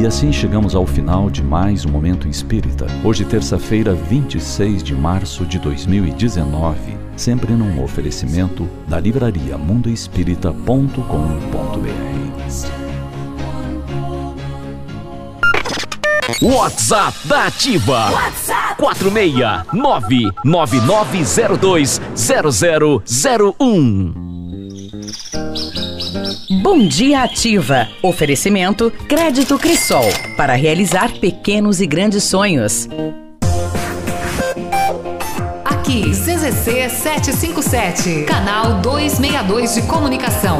E assim chegamos ao final de mais um Momento Espírita. Hoje, terça-feira, 26 de março de 2019. Sempre num oferecimento da livraria mundoespírita.com.br. WhatsApp da Ativa. WhatsApp 46999020001. Bom dia Ativa. Oferecimento Crédito Crisol para realizar pequenos e grandes sonhos. Aqui, CZC 757, canal 262 de comunicação.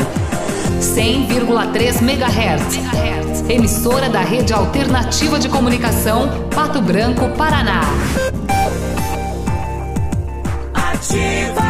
100,3 MHz. Emissora da Rede Alternativa de Comunicação, Pato Branco, Paraná. Ativa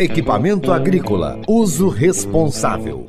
Equipamento agrícola. Uso responsável.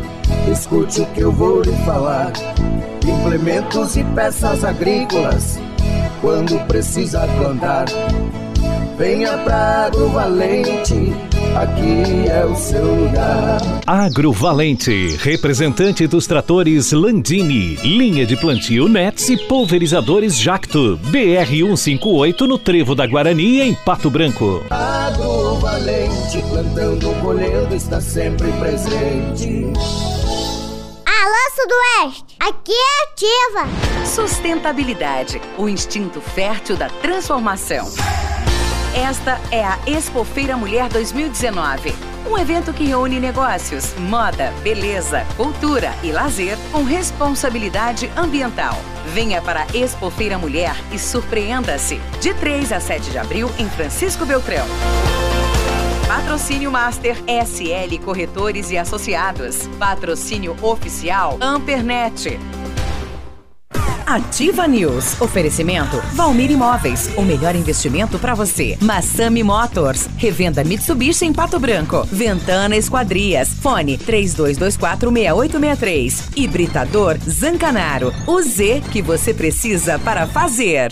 Escute o que eu vou lhe falar. Implementos e peças agrícolas, quando precisa plantar. Venha pra Agrovalente, aqui é o seu lugar. Agrovalente, representante dos tratores Landini, linha de plantio Nets e pulverizadores Jacto, BR 158 no Trevo da Guarani, em Pato Branco. Agrovalente, plantando, colhendo, está sempre presente. Sudoeste, aqui é ativa. Sustentabilidade, o instinto fértil da transformação. Esta é a Expofeira Mulher 2019. Um evento que reúne negócios, moda, beleza, cultura e lazer com responsabilidade ambiental. Venha para a Expofeira Mulher e surpreenda-se. De 3 a 7 de abril em Francisco Beltrão. Patrocínio Master SL Corretores e Associados. Patrocínio Oficial Ampernet. Ativa News. Oferecimento Valmir Imóveis. O melhor investimento para você. Massami Motors. Revenda Mitsubishi em Pato Branco. Ventana Esquadrias. Fone 32246863. Hibridador Zancanaro. O Z que você precisa para fazer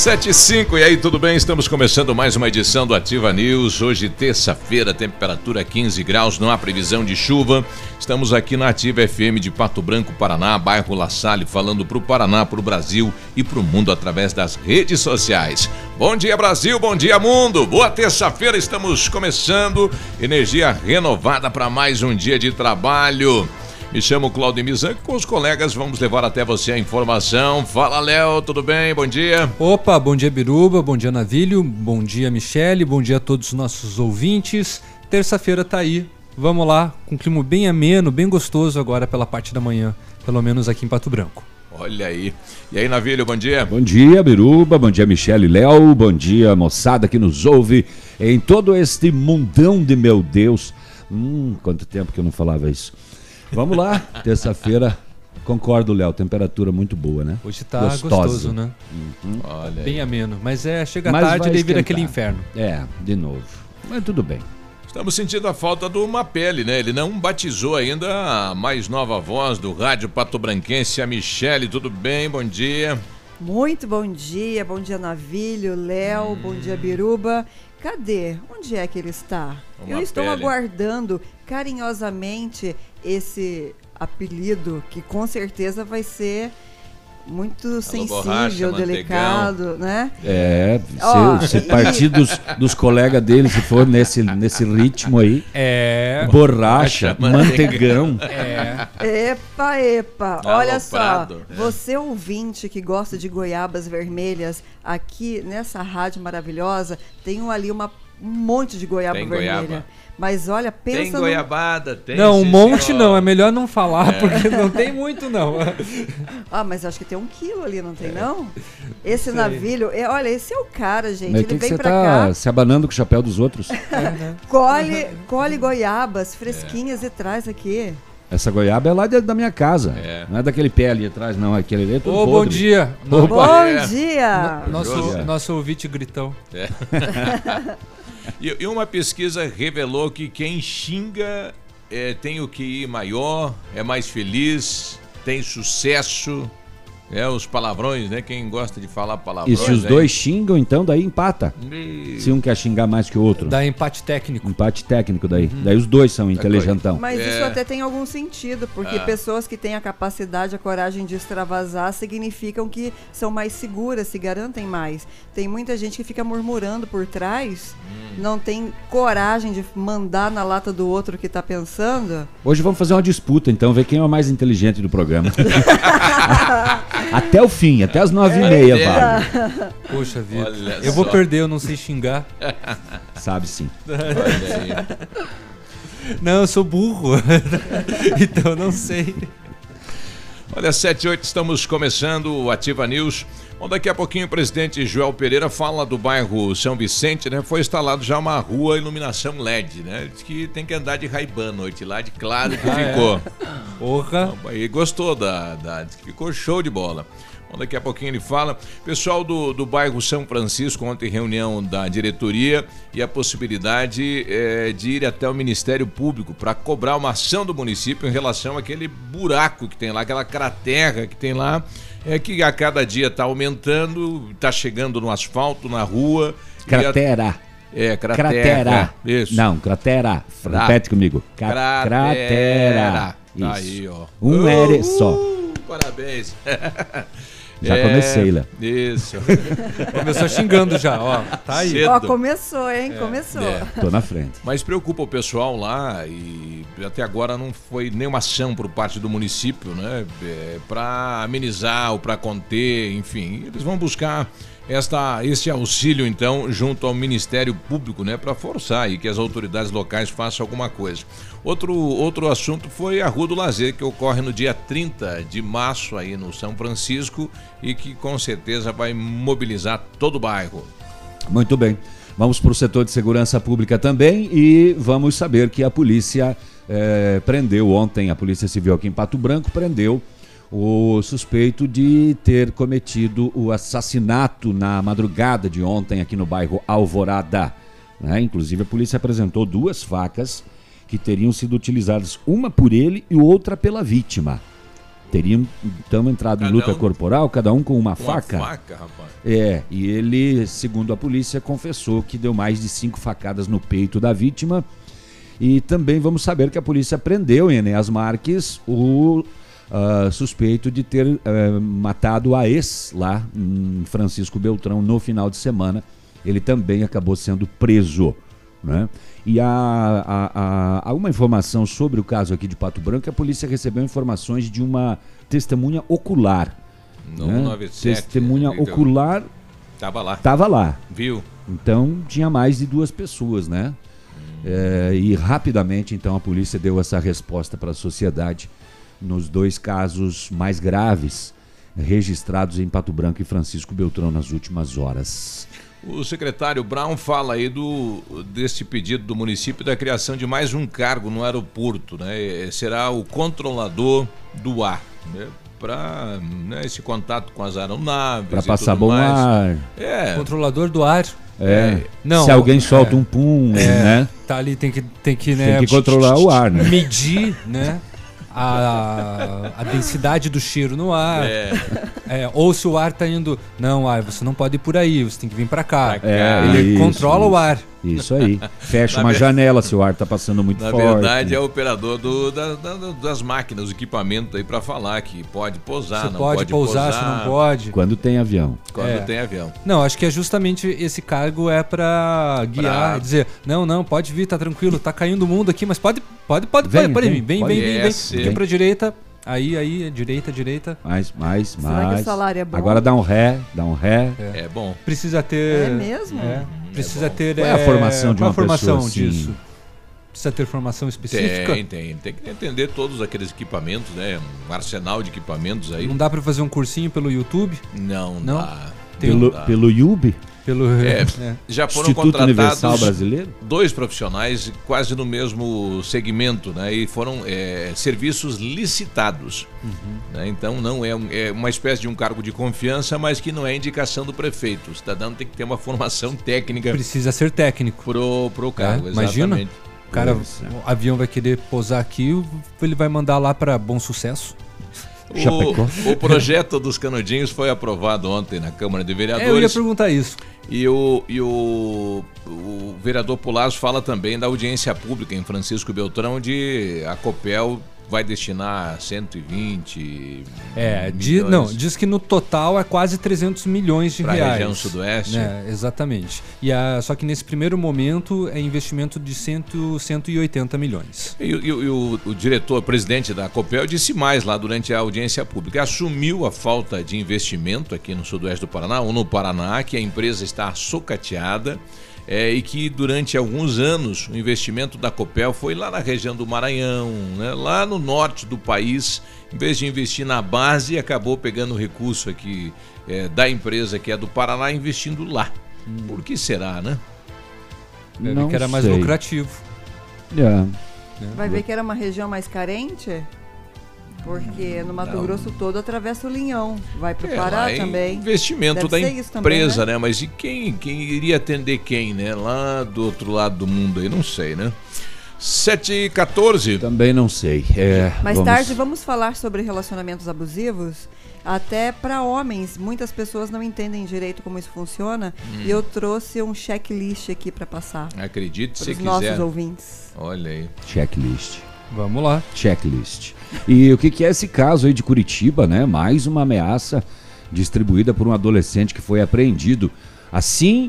7 e 5, e aí, tudo bem? Estamos começando mais uma edição do Ativa News. Hoje, terça-feira, temperatura 15 graus, não há previsão de chuva. Estamos aqui na Ativa FM de Pato Branco, Paraná, bairro La Salle, falando para o Paraná, para o Brasil e para o mundo através das redes sociais. Bom dia, Brasil, bom dia, mundo. Boa terça-feira, estamos começando. Energia renovada para mais um dia de trabalho. Me chamo Claudio Mizan, com os colegas vamos levar até você a informação. Fala, Léo, tudo bem? Bom dia. Opa, bom dia, Biruba, bom dia, Navilho, bom dia, Michele, bom dia a todos os nossos ouvintes. Terça-feira tá aí, vamos lá, com um clima bem ameno, bem gostoso agora pela parte da manhã, pelo menos aqui em Pato Branco. Olha aí. E aí, Navilho, bom dia. Bom dia, Biruba, bom dia, Michele Léo, bom dia, moçada que nos ouve em todo este mundão de meu Deus. Hum, quanto tempo que eu não falava isso. Vamos lá, terça-feira. Concordo, Léo, temperatura muito boa, né? Hoje tá Gostosa. gostoso, né? Uhum. Olha Bem aí. ameno. Mas é, chega Mas tarde e vira aquele inferno. É, de novo. Mas tudo bem. Estamos sentindo a falta do Mapele, né? Ele não batizou ainda a mais nova voz do rádio Pato Branquense, a Michele. Tudo bem? Bom dia. Muito bom dia, bom dia Navilho, Léo, hum. bom dia Biruba. Cadê? Onde é que ele está? Uma Eu estou pele. aguardando carinhosamente esse apelido que com certeza vai ser muito Alô, sensível, borracha, delicado, né? É, se, se partir dos, dos colegas dele, se for nesse, nesse ritmo aí. É. Borracha, mantegão. É. Epa, epa. Olha só, você ouvinte que gosta de goiabas vermelhas, aqui nessa rádio maravilhosa, tem ali uma, um monte de goiaba tem vermelha. Goiaba. Mas olha, pensa. Tem goiabada, tem. Não, um monte não, é melhor não falar, é. porque não tem muito, não. ah, mas acho que tem um quilo ali, não tem, é. não? Esse navilho, é, olha, esse é o cara, gente. Mas Ele vem pra tá cá. Se abanando com o chapéu dos outros. É, né? colhe, colhe goiabas fresquinhas e traz aqui. Essa goiaba é lá de, da minha casa. É. Não é daquele pé ali atrás, não. Aquele ali é todo Ô, bom dia. Opa. Bom dia. No, nosso, nosso ouvinte gritão. É. E, e uma pesquisa revelou que quem xinga é, tem o QI maior, é mais feliz, tem sucesso. É, os palavrões, né? Quem gosta de falar palavrões. E se os aí... dois xingam, então daí empata. E... Se um quer xingar mais que o outro. Dá empate técnico. Empate técnico daí. Uhum. Daí os dois são inteligentão. Mas é. isso até tem algum sentido, porque ah. pessoas que têm a capacidade, a coragem de extravasar, significam que são mais seguras, se garantem mais. Tem muita gente que fica murmurando por trás, hum. não tem coragem de mandar na lata do outro que está pensando. Hoje vamos fazer uma disputa, então, ver quem é o mais inteligente do programa. Até o fim, até as nove e meia, é. vale. Poxa vida. Olha eu vou perder, eu não sei xingar. Sabe sim. Não, eu sou burro. então não sei. Olha, 7 e 8, estamos começando o Ativa News. Bom, daqui a pouquinho o presidente Joel Pereira fala do bairro São Vicente, né? Foi instalado já uma rua iluminação LED, né? Diz que tem que andar de Ray-Ban noite lá, de claro que ah, ficou. É? Porra! E gostou da, da. Ficou show de bola. Bom, daqui a pouquinho ele fala. Pessoal do, do bairro São Francisco, ontem reunião da diretoria e a possibilidade é, de ir até o Ministério Público para cobrar uma ação do município em relação àquele buraco que tem lá, aquela cratera que tem lá é que a cada dia está aumentando, está chegando no asfalto, na rua. Cratera. A... É, cratera. Cratera. Isso. Não, cratera. Repete comigo. Ca cratera. Isso. Tá aí, ó. Um uh, só. Parabéns. Já é, comecei, Léo. Isso. Começou xingando já, ó. Tá aí. Cedo. Ó, começou, hein? É, começou. É. Tô na frente. Mas preocupa o pessoal lá e até agora não foi nenhuma ação por parte do município, né? É, para amenizar ou para conter, enfim. Eles vão buscar esta, este auxílio, então, junto ao Ministério Público, né, para forçar aí que as autoridades locais façam alguma coisa. Outro, outro assunto foi a Rua do Lazer, que ocorre no dia 30 de março aí no São Francisco e que com certeza vai mobilizar todo o bairro. Muito bem. Vamos para o setor de segurança pública também e vamos saber que a polícia eh, prendeu ontem, a Polícia Civil aqui em Pato Branco prendeu o suspeito de ter cometido o assassinato na madrugada de ontem aqui no bairro Alvorada. Né? Inclusive, a polícia apresentou duas facas que teriam sido utilizadas, uma por ele e outra pela vítima. Teriam então entrado Cada em luta um- corporal, cada um com uma Uma faca. faca, rapaz. É, e ele, segundo a polícia, confessou que deu mais de cinco facadas no peito da vítima. E também vamos saber que a polícia prendeu em Enéas Marques o ah, suspeito de ter eh, matado a ex lá em Francisco Beltrão no final de semana. Ele também acabou sendo preso. Né? E há, há- uma informação sobre o caso aqui de Pato Branco, a polícia recebeu informações de uma testemunha ocular. No né? 97, Testemunha então. ocular Tava lá. Estava lá. Viu? Então tinha mais de duas pessoas, né? É, e rapidamente então a polícia deu essa resposta para a sociedade nos dois casos mais graves registrados em Pato Branco e Francisco Beltrão nas últimas horas. O secretário Brown fala aí do desse pedido do município da criação de mais um cargo no aeroporto, né? Eh, Será o controlador do ar, né? Para né, esse contato com as aeronaves. Para passar tudo bom mais. ar. É. Controlador do ar. É. Não, Se alguém solta é. um pum, É, né? Tá ali, tem que, tem que, né, Tem que controlar o ar, né? Medir, né? A, a densidade do cheiro no ar. É. É, ou se o ar tá indo. Não, ar, você não pode ir por aí, você tem que vir pra cá. É, Ele isso, controla o isso. ar. Isso aí. Fecha Na uma ver- janela se o ar tá passando muito Na forte. verdade, é o operador do- da- da- das máquinas, os equipamentos aí para falar que pode pousar, Você não pode, pode pousar, você não pode. Quando tem avião. Quando É. tem avião. Não, acho que é justamente esse cargo é pra guiar, Pra- dizer, não, não, pode vir, tá tranquilo, tá caindo o mundo aqui, mas pode, pode, pode, Vem, pode, pode vem, vir, vem, pode vem, vem, vem, desce. Vem pra direita, aí, aí, direita, direita. Mais, mais, Será que mais. o salário é bom? Agora dá um ré, dá um ré. É bom. Precisa ter. É mesmo? É, precisa ter. Qual é a formação de uma a formação pessoa assim? disso? Precisa ter formação específica? Tem, tem. Tem que entender todos aqueles equipamentos, né? Um arsenal de equipamentos aí. Não dá pra fazer um cursinho pelo YouTube? Não, Não? dá. Tem Pelo, dá. pelo IUB? Pelo. É, é. já foram Instituto contratados Universal Brasileiro? dois profissionais quase no mesmo segmento, né? E foram é, serviços licitados. Uhum. né? Então não é, um- é uma espécie de um cargo de confiança, mas que não é indicação do prefeito. O cidadão tem que ter uma formação técnica Precisa ser técnico. pro, pro cargo. É, imagina. exatamente. O cara, é. o avião vai querer pousar aqui, ele vai mandar lá pra Bom Sucesso. O, o projeto dos canudinhos foi aprovado ontem na Câmara de É, eu ia Vereadores. perguntar isso. E o, e o, o vereador Pulasso fala também da audiência pública em Francisco Beltrão, onde a Copel vai destinar 120 É, di- não, diz que no total é quase 300 milhões de pra reais. região sudoeste. É, exatamente. E a, só que nesse primeiro momento é investimento de 100, 180 milhões. E, o- e e o, o diretor, presidente da Copel, disse mais lá durante a audiência pública. Assumiu a falta de investimento aqui no sudoeste do Paraná, ou no Paraná, que a empresa está socateada. É, e que durante alguns anos o investimento da Copel foi lá na região do Maranhão, né, lá no norte do país, em vez de investir na base, acabou pegando o recurso aqui é, da empresa que é do Paraná, investindo lá. Por que será, né? Não que era mais sei. lucrativo. É. né? Vai ver que era uma região mais carente? Porque no Mato Não. Grosso todo atravessa o Linhão. Vai pro É, Pará é também. Investimento Deve da isso também, empresa, né? né? Mas e quem, quem iria atender quem, né? Lá do outro lado do mundo aí, não sei, né? 7 e 14. Também não sei. É, Mais vamos- tarde vamos falar sobre relacionamentos abusivos. Até para homens, muitas pessoas não entendem direito como isso funciona. Hum. E eu trouxe um checklist aqui para passar Acredite para se os quiser. nossos ouvintes. Olha aí. Checklist. Vamos lá. Checklist. E o que, que é esse caso aí de Curitiba, né? Mais uma ameaça distribuída por um adolescente que foi apreendido. Assim,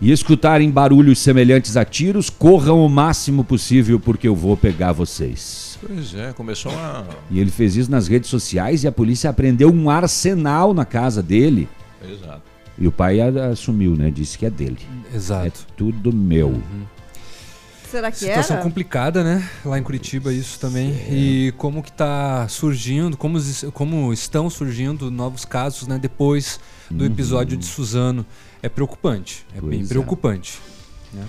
e escutarem barulhos semelhantes a tiros, corram o máximo possível porque eu vou pegar vocês. Pois é, começou uma. E ele fez isso nas redes sociais e a polícia apreendeu um arsenal na casa dele. Exato. E o pai a- assumiu, né? Disse que é dele. Exato. É tudo meu. Uhum. Será que Situação era? complicada, né? Lá em Curitiba isso também. E como que tá surgindo, como, como estão surgindo novos casos, né? Depois do Uhum. episódio de Suzano. É preocupante. É bem Pois é. preocupante. né?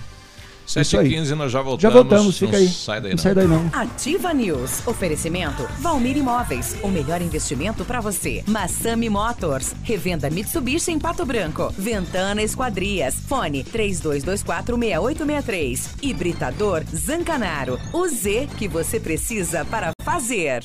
7 e 15 nós já voltamos. Já voltamos, fica Não aí. Sai daí não não. sai daí não. Ativa News. Oferecimento Valmir Imóveis. O melhor investimento para você. Massami Motors. Revenda Mitsubishi em Pato Branco. Ventana Esquadrias. Fone 32246863. Hibridador Zancanaro. O Z que você precisa para fazer.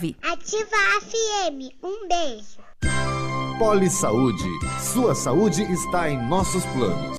Ativa a FM. Um beijo. Poli Saúde. Sua saúde está em nossos planos.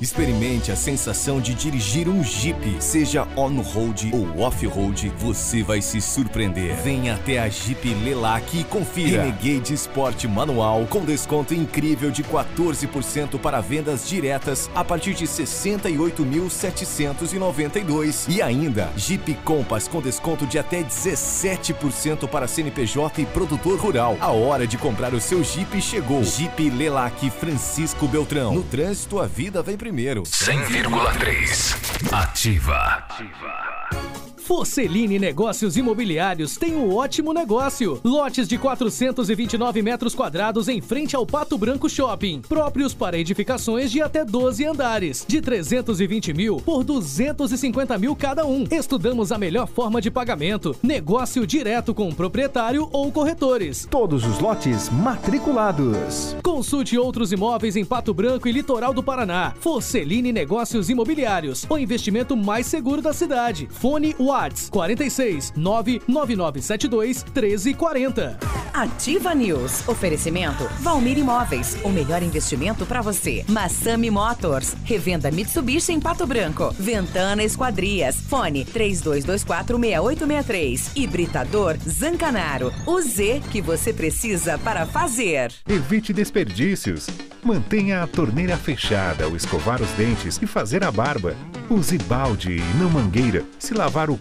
Experimente a sensação de dirigir um Jeep, seja on-road ou off-road, você vai se surpreender. Venha até a Jeep Lelac e confira. Renegade Sport Manual com desconto incrível de 14% para vendas diretas a partir de 68.792 e ainda Jeep Compass com desconto de até 17% para CNPJ e produtor rural. A hora de comprar o seu Jeep chegou. Jeep Lelac Francisco Beltrão. No trânsito a vida vem primeiro. 100,3 Ativa. Forceline Negócios Imobiliários tem um ótimo negócio. Lotes de 429 metros quadrados em frente ao Pato Branco Shopping, próprios para edificações de até 12 andares, de 320 mil por 250 mil cada um. Estudamos a melhor forma de pagamento, negócio direto com o proprietário ou corretores. Todos os lotes matriculados. Consulte outros imóveis em Pato Branco e Litoral do Paraná. Forceline Negócios Imobiliários, o investimento mais seguro da cidade. Fone Whats 46 99972 1340. Ativa News. Oferecimento Valmir Imóveis. O melhor investimento para você. Massami Motors. Revenda Mitsubishi em Pato Branco. Ventana Esquadrias. Fone 32246863. Hibridador Zancanaro. O Z que você precisa para fazer. Evite desperdícios. Mantenha a torneira fechada ao escovar os dentes e fazer a barba. Use balde e não mangueira se lavar o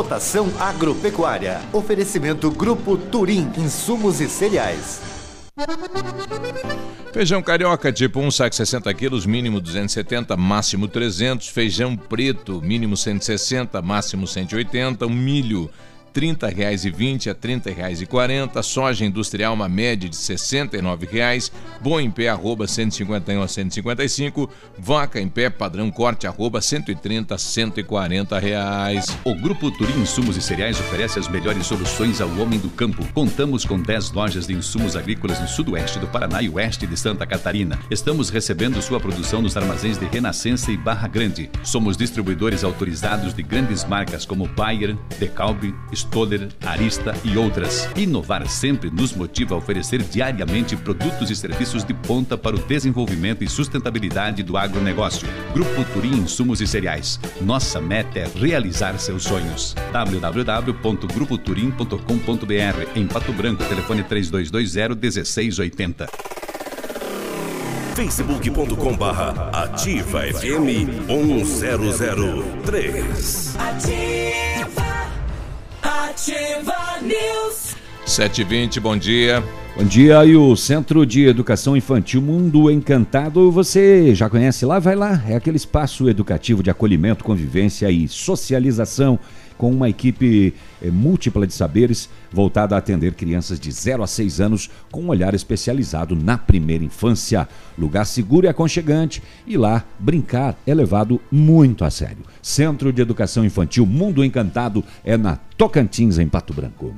Cotação agropecuária. Oferecimento Grupo Turim, insumos e cereais. Feijão carioca, tipo 1 saco 60 quilos, mínimo 270, máximo 300. Feijão preto, mínimo 160, máximo 180. Um milho, R$ 30,20 a R$ 30,40. Soja industrial, uma média de R$ 69,00. Bom em pé, arroba 151 a 155. Vaca em pé, padrão corte, arroba 130 a 140 reais. O Grupo Turim Insumos e Cereais oferece as melhores soluções ao homem do campo. Contamos com 10 lojas de insumos agrícolas no sudoeste do Paraná e oeste de Santa Catarina. Estamos recebendo sua produção nos armazéns de Renascença e Barra Grande. Somos distribuidores autorizados de grandes marcas como Bayer, Decalbe, Stoller, Arista e outras. Inovar sempre nos motiva a oferecer diariamente produtos e serviços de ponta para o desenvolvimento e sustentabilidade do agronegócio. Grupo Turim Insumos e Cereais. Nossa meta é realizar seus sonhos. www.grupoturim.com.br Em Pato Branco, telefone 3220 1680. facebook.com barra ativa FM 1003 Ativa. Ativa News. 7h20, bom dia. Bom dia, e o Centro de Educação Infantil Mundo Encantado, você já conhece lá? Vai lá, é aquele espaço educativo de acolhimento, convivência e socialização com uma equipe eh, múltipla de saberes voltada a atender crianças de 0 a 6 anos com um olhar especializado na primeira infância. Lugar seguro e aconchegante e lá brincar é levado muito a sério. Centro de Educação Infantil Mundo Encantado é na Tocantins, em Pato Branco.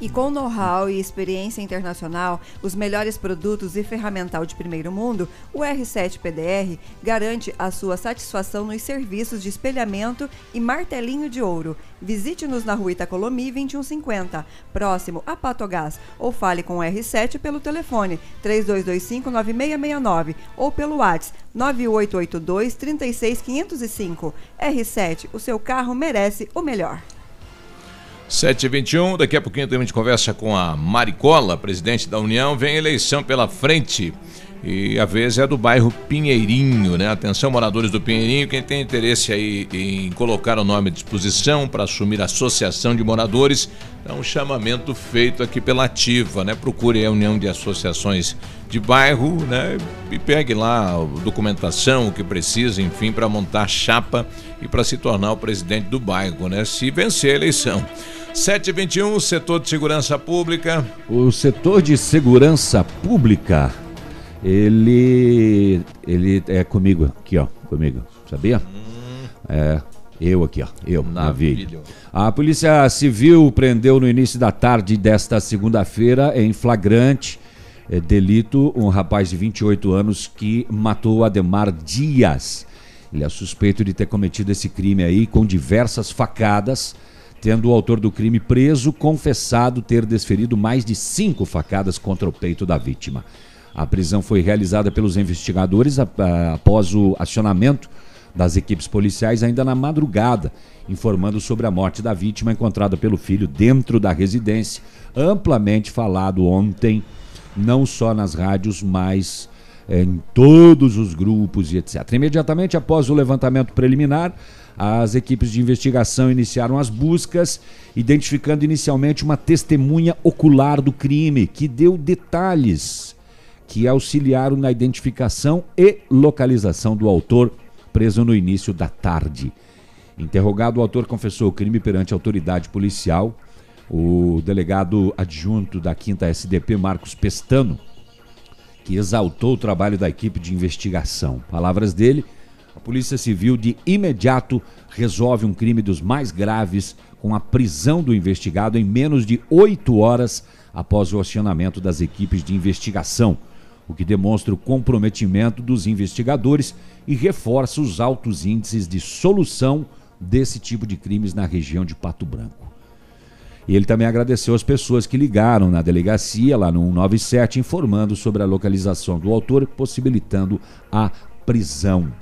E com know-how e experiência internacional, os melhores produtos e ferramental de primeiro mundo, o R7 PDR garante a sua satisfação nos serviços de espelhamento e martelinho de ouro. Visite-nos na rua Itacolomi 2150, próximo a Patogás, ou fale com o R7 pelo telefone 3225-9669 ou pelo WhatsApp 9882 36505. R7, o seu carro merece o melhor. 7h21, daqui a pouquinho a gente conversa com a Maricola, presidente da União. Vem eleição pela frente. E a vez é do bairro Pinheirinho, né? Atenção, moradores do Pinheirinho, quem tem interesse aí em colocar o nome à disposição para assumir a associação de moradores, é um chamamento feito aqui pela Ativa, né? Procure a União de Associações de Bairro, né? E pegue lá a documentação, o que precisa, enfim, para montar chapa e para se tornar o presidente do bairro, né? Se vencer a eleição. 721, setor de segurança pública. O setor de segurança pública ele ele é comigo aqui, ó, comigo, sabia? Hum. É, eu aqui, ó, eu, Navilho. A Polícia Civil prendeu no início da tarde desta segunda-feira em flagrante é, delito um rapaz de 28 anos que matou Ademar Dias. Ele é suspeito de ter cometido esse crime aí com diversas facadas, tendo o autor do crime preso confessado ter desferido mais de cinco facadas contra o peito da vítima. A prisão foi realizada pelos investigadores após o acionamento das equipes policiais ainda na madrugada, informando sobre a morte da vítima encontrada pelo filho dentro da residência, amplamente falado ontem, não só nas rádios, mas eh, em todos os grupos e etc. Imediatamente após o levantamento preliminar, as equipes de investigação iniciaram as buscas, identificando inicialmente uma testemunha ocular do crime, que deu detalhes que auxiliaram na identificação e localização do autor, preso no início da tarde. Interrogado, o autor confessou o crime perante a autoridade policial. O delegado adjunto da 5 SDP, Marcos Pestano, que exaltou o trabalho da equipe de investigação. Palavras dele: a Polícia Civil de imediato resolve um crime dos mais graves com a prisão do investigado em menos de oito horas após o acionamento das equipes de investigação o que demonstra o comprometimento dos investigadores e reforça os altos índices de solução desse tipo de crimes na região de Pato Branco. E ele também agradeceu as pessoas que ligaram na delegacia, lá no 197, informando sobre a localização do autor, possibilitando a prisão.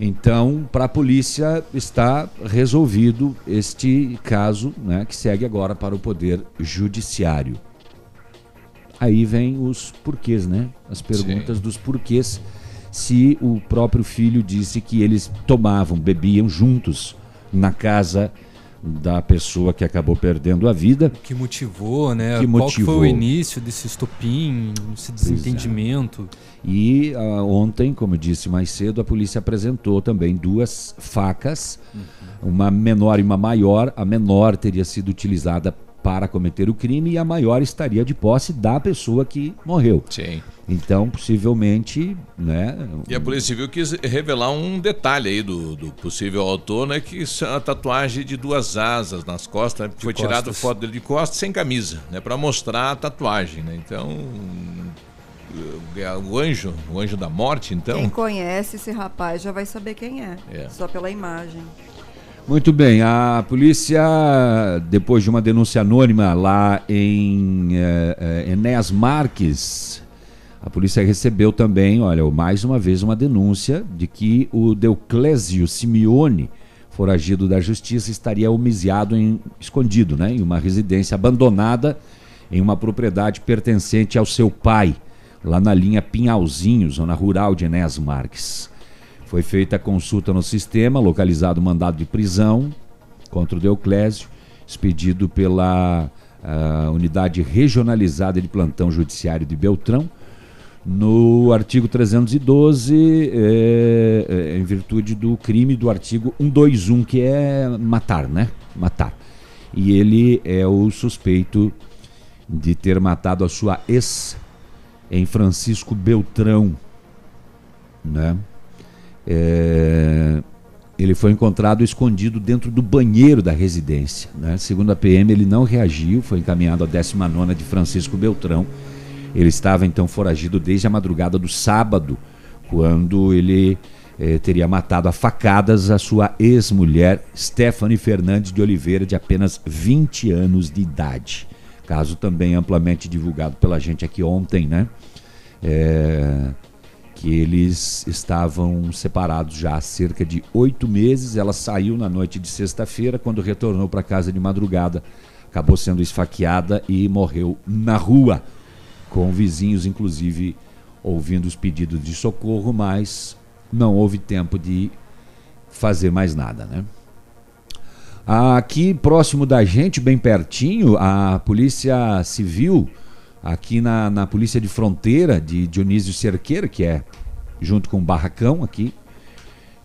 Então, para a polícia está resolvido este caso, né, que segue agora para o Poder Judiciário. Aí vem os porquês, né? As perguntas Sim. dos porquês. Se o próprio filho disse que eles tomavam, bebiam juntos na casa da pessoa que acabou perdendo a vida. O que motivou, né? Que Qual motivou. foi o início desse estopim, esse desentendimento? É. E uh, ontem, como eu disse mais cedo, a polícia apresentou também duas facas, uhum. uma menor e uma maior. A menor teria sido utilizada para cometer o crime e a maior estaria de posse da pessoa que morreu. Sim. Então, possivelmente, né? E a Polícia Civil quis revelar um detalhe aí do, do possível autor, né? Que é a tatuagem de duas asas nas costas. Né, foi tirada foto dele de costas sem camisa, né? Para mostrar a tatuagem, né? Então, o anjo, o anjo da morte, então. Quem conhece esse rapaz já vai saber quem é, é. só pela imagem. Muito bem, a polícia, depois de uma denúncia anônima lá em é, é, Enéas Marques, a polícia recebeu também, olha, mais uma vez uma denúncia de que o Deuclésio Simeone, foragido da justiça, estaria homiciado em, escondido, né, em uma residência abandonada em uma propriedade pertencente ao seu pai, lá na linha Pinhalzinho, zona rural de Enéas Marques. Foi feita a consulta no sistema, localizado o mandado de prisão contra o Deoclésio, expedido pela a unidade regionalizada de plantão judiciário de Beltrão, no artigo 312, é, é, em virtude do crime do artigo 121, que é matar, né? Matar. E ele é o suspeito de ter matado a sua ex em Francisco Beltrão, né? É, ele foi encontrado escondido dentro do banheiro da residência. Né? Segundo a PM, ele não reagiu, foi encaminhado à 19 de Francisco Beltrão. Ele estava então foragido desde a madrugada do sábado, quando ele eh, teria matado a facadas a sua ex-mulher, Stephanie Fernandes de Oliveira, de apenas 20 anos de idade. Caso também amplamente divulgado pela gente aqui ontem, né? É, que eles estavam separados já há cerca de oito meses. Ela saiu na noite de sexta-feira, quando retornou para casa de madrugada, acabou sendo esfaqueada e morreu na rua, com vizinhos, inclusive, ouvindo os pedidos de socorro, mas não houve tempo de fazer mais nada, né? Aqui próximo da gente, bem pertinho, a Polícia Civil aqui na, na Polícia de Fronteira de Dionísio Cerqueira, que é junto com o Barracão aqui,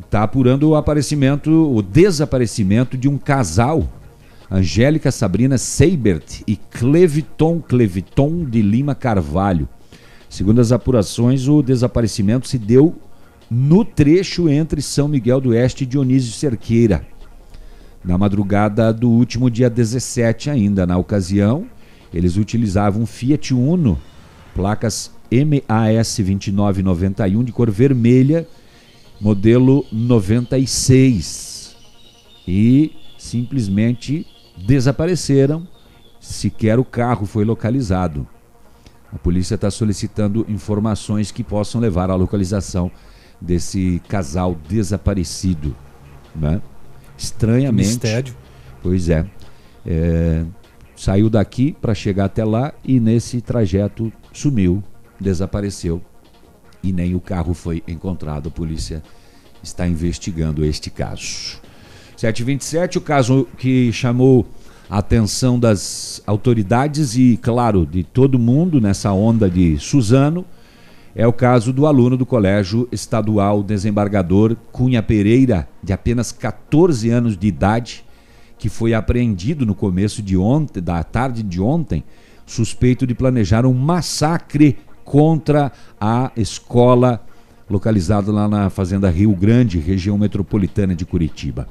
está apurando o aparecimento, o desaparecimento de um casal, Angélica Sabrina Seibert e Cleviton Cleviton de Lima Carvalho. Segundo as apurações, o desaparecimento se deu no trecho entre São Miguel do Oeste e Dionísio Cerqueira. Na madrugada do último dia 17 ainda, na ocasião, eles utilizavam um Fiat Uno, placas MAS 2991 de cor vermelha, modelo 96. E simplesmente desapareceram, sequer o carro foi localizado. A polícia está solicitando informações que possam levar à localização desse casal desaparecido. Né? Estranhamente. Mistério. Pois é. é saiu daqui para chegar até lá e nesse trajeto sumiu, desapareceu e nem o carro foi encontrado. A polícia está investigando este caso. 727, o caso que chamou a atenção das autoridades e, claro, de todo mundo nessa onda de Suzano, é o caso do aluno do Colégio Estadual Desembargador Cunha Pereira, de apenas 14 anos de idade, que foi apreendido no começo de ontem, da tarde de ontem, suspeito de planejar um massacre contra a escola localizada lá na Fazenda Rio Grande, região metropolitana de Curitiba.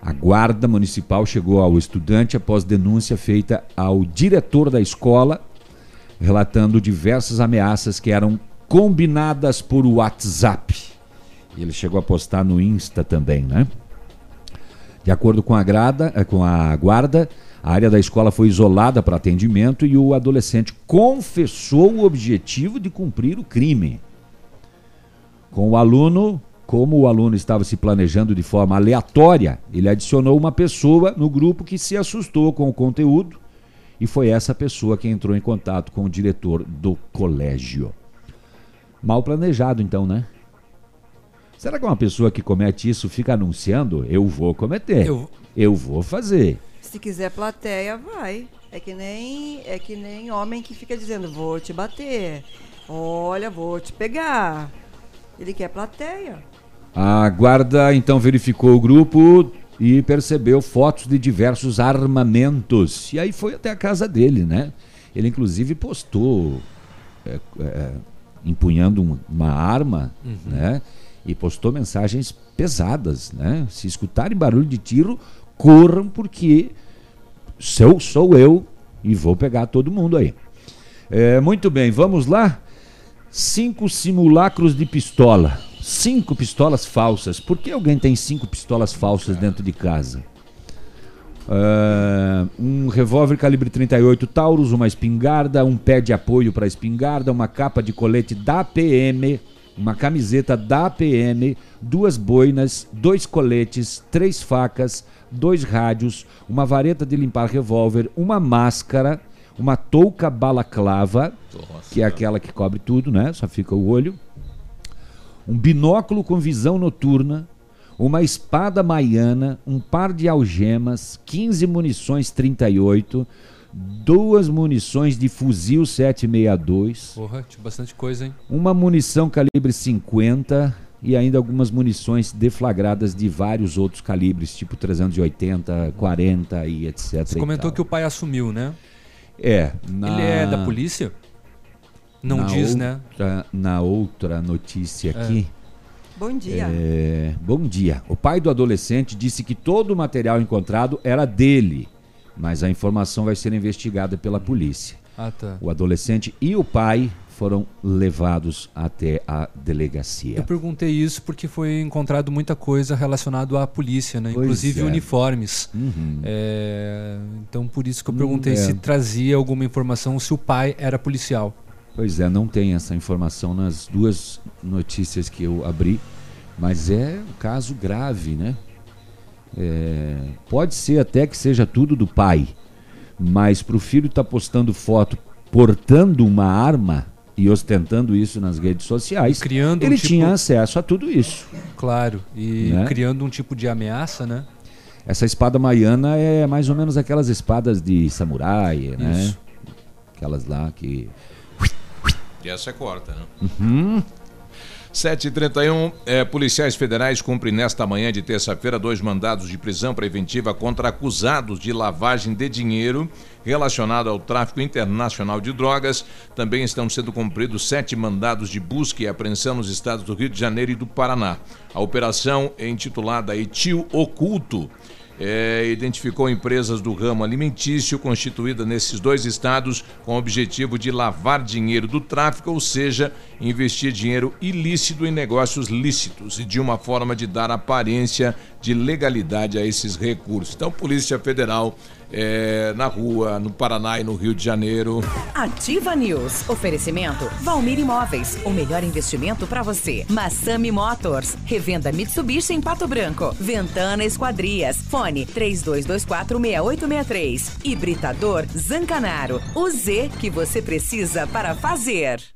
A guarda municipal chegou ao estudante após denúncia feita ao diretor da escola, relatando diversas ameaças que eram combinadas por WhatsApp. Ele chegou a postar no Insta também, né? De acordo com a, grada, eh, com a guarda, a área da escola foi isolada para atendimento e o adolescente confessou o objetivo de cumprir o crime. Com o aluno, como o aluno estava se planejando de forma aleatória, ele adicionou uma pessoa no grupo que se assustou com o conteúdo e foi essa pessoa que entrou em contato com o diretor do colégio. Mal planejado, então, né? Será que uma pessoa que comete isso fica anunciando? Eu vou cometer. Eu, eu vou fazer. Se quiser plateia, vai. É que nem é que nem homem que fica dizendo vou te bater. Olha, vou te pegar. Ele quer plateia. A guarda então verificou o grupo e percebeu fotos de diversos armamentos. E aí foi até a casa dele, né? Ele inclusive postou é, é, empunhando uma arma, uhum. né? E postou mensagens pesadas, né? Se escutarem barulho de tiro, corram porque sou, sou eu e vou pegar todo mundo aí. É, muito bem, vamos lá. Cinco simulacros de pistola. Cinco pistolas falsas. Por que alguém tem cinco pistolas falsas dentro de casa? Uh, um revólver calibre 38 Taurus, uma espingarda, um pé de apoio para espingarda, uma capa de colete da PM, uma camiseta da PM, duas boinas, dois coletes, três facas, dois rádios, uma vareta de limpar revólver, uma máscara, uma touca balaclava, Nossa, que é aquela que cobre tudo, né? Só fica o olho. Um binóculo com visão noturna, uma espada maiana, um par de algemas, 15 munições 38, duas munições de fuzil 762. Porra, tinha bastante coisa, hein? Uma munição calibre 50 e ainda algumas munições deflagradas de vários outros calibres, tipo 380, 40 e etc. Você comentou que o pai assumiu, né? É. Na... Ele é da polícia? Não na diz, outra, né? Na outra notícia É. aqui. Bom dia. É, bom dia. O pai do adolescente disse que todo o material encontrado era dele, mas a informação vai ser investigada pela polícia. Ah, tá. O adolescente e o pai foram levados até a delegacia. Eu perguntei isso porque foi encontrado muita coisa relacionada à polícia, né? Inclusive é. uniformes. Uhum. É, Então por isso que eu perguntei Hum, é. se trazia alguma informação se o pai era policial. Pois é, não tem essa informação nas duas notícias que eu abri, mas é um caso grave, né? É, pode ser até que seja tudo do pai, mas para o filho estar postando foto portando uma arma e ostentando isso nas redes sociais, Criando um ele tipo- tinha acesso a tudo isso. Claro, e Né? criando um tipo de ameaça, né? Essa espada maiana é mais ou menos aquelas espadas de samurai, né? Isso. Aquelas lá que E essa é corta, né? Uhum. 7h31, é, policiais federais cumprem nesta manhã de terça-feira dois mandados de prisão preventiva contra acusados de lavagem de dinheiro relacionado ao tráfico internacional de drogas. Também estão sendo cumpridos sete mandados de busca e apreensão nos estados do Rio de Janeiro e do Paraná. A operação é intitulada Etil Oculto é, identificou empresas do ramo alimentício constituídas nesses dois estados com o objetivo de lavar dinheiro do tráfico, ou seja, investir dinheiro ilícito em negócios lícitos e de uma forma de dar aparência de legalidade a esses recursos. Então, Polícia Federal é, na rua, no Paraná e no Rio de Janeiro. Ativa News. Oferecimento Valmir Imóveis. O melhor investimento para você. Massami Motors. Revenda Mitsubishi em Pato Branco. Ventana Esquadrias. Fone 32246863. Hibridador Zancanaro. O Z que você precisa para fazer.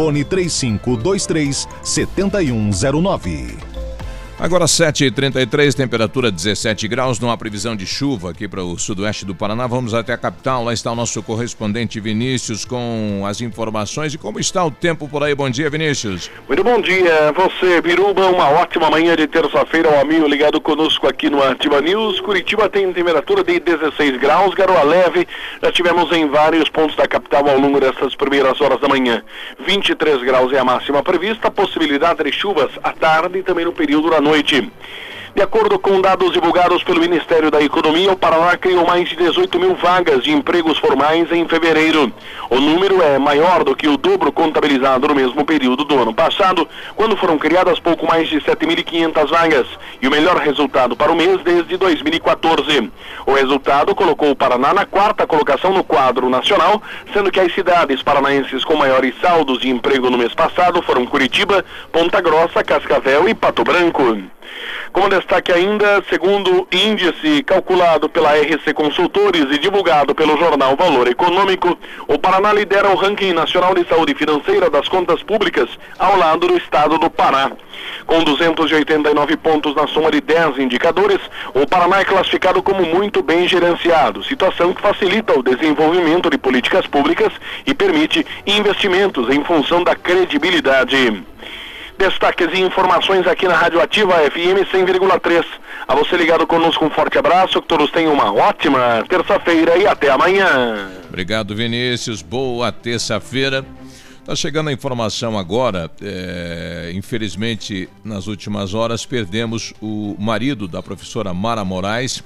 fone 3523 7109. Agora 7h33, temperatura 17 graus, não há previsão de chuva aqui para o sudoeste do Paraná. Vamos até a capital, lá está o nosso correspondente Vinícius com as informações. E como está o tempo por aí? Bom dia, Vinícius. Muito bom dia, você, Biruba. Uma ótima manhã de terça-feira, ao amigo ligado conosco aqui no Ativa News. Curitiba tem temperatura de 16 graus, garoa leve. Já tivemos em vários pontos da capital ao longo dessas primeiras horas da manhã. 23 graus é a máxima prevista, possibilidade de chuvas à tarde e também no período da noite. Noite. De acordo com dados divulgados pelo Ministério da Economia, o Paraná criou mais de 18 mil vagas de empregos formais em fevereiro. O número é maior do que o dobro contabilizado no mesmo período do ano passado, quando foram criadas pouco mais de 7.500 vagas, e o melhor resultado para o mês desde 2014. O resultado colocou o Paraná na quarta colocação no quadro nacional, sendo que as cidades paranaenses com maiores saldos de emprego no mês passado foram Curitiba, Ponta Grossa, Cascavel e Pato Branco. Como destaque ainda, segundo índice calculado pela RC Consultores e divulgado pelo jornal Valor Econômico, o Paraná lidera o ranking nacional de saúde financeira das contas públicas ao lado do estado do Pará. Com 289 pontos na soma de 10 indicadores, o Paraná é classificado como muito bem gerenciado, situação que facilita o desenvolvimento de políticas públicas e permite investimentos em função da credibilidade. Destaques e informações aqui na Rádio Ativa FM 100,3. A você ligado conosco, um forte abraço, que todos tenham uma ótima terça-feira e até amanhã. Obrigado, Vinícius. Boa terça-feira. Tá chegando a informação agora. é, infelizmente, nas últimas horas, perdemos o marido da professora Mara Moraes,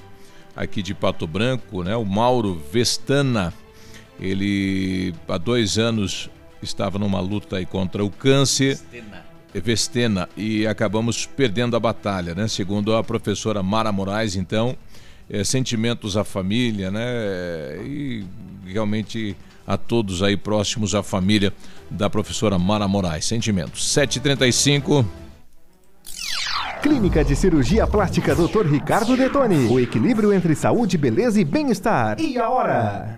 aqui de Pato Branco, né? O Mauro Vestana. Ele há dois anos estava numa luta aí contra o câncer. Vestena e acabamos perdendo a batalha, né? Segundo a professora Mara Moraes, então, é, sentimentos à família, né? E realmente a todos aí próximos à família da professora Mara Moraes. Sentimentos. 7h35. Clínica de Cirurgia Plástica Dr. Ricardo Detoni. O equilíbrio entre saúde, beleza e bem-estar. E a hora?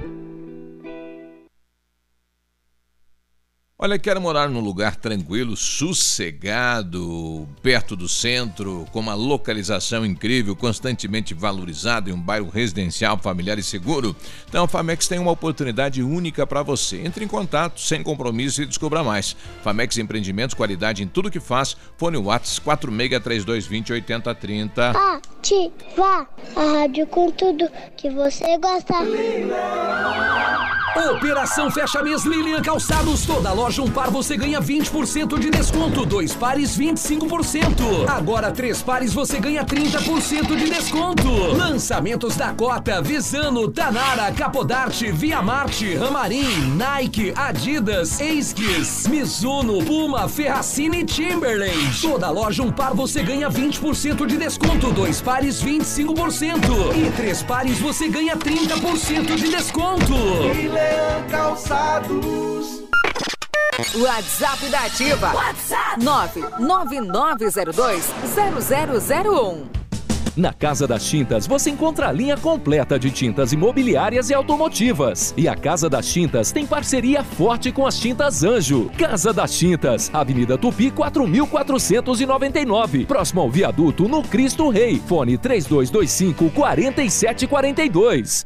Olha, quero morar num lugar tranquilo, sossegado, perto do centro, com uma localização incrível, constantemente valorizado em um bairro residencial, familiar e seguro. Então a Famex tem uma oportunidade única para você. Entre em contato, sem compromisso e descubra mais. Famex Empreendimentos, qualidade em tudo que faz. Fone Whats 463220 8030. Ativa a rádio com tudo que você gosta. Operação Fecha Mês Lilian Calçados. Toda loja um par você ganha 20% de desconto. Dois pares 25%. Agora três pares você ganha 30% de desconto. Lançamentos da Cota, Visano, Tanara, Capodarte, Via Marte, Ramarim, Nike, Adidas, Esquis, Mizuno, Puma, Ferracini e Timberland. Toda loja um par você ganha 20% de desconto. Dois pares 25%. E três pares você ganha 30% de desconto. Leão Calçados. WhatsApp da Ativa. WhatsApp 999020001. Na Casa das Tintas você encontra a linha completa de tintas imobiliárias e automotivas. E a Casa das Tintas tem parceria forte com as Tintas Anjo. Casa das Tintas, Avenida Tupi 4499, próximo ao viaduto no Cristo Rei. Fone 3225 4742.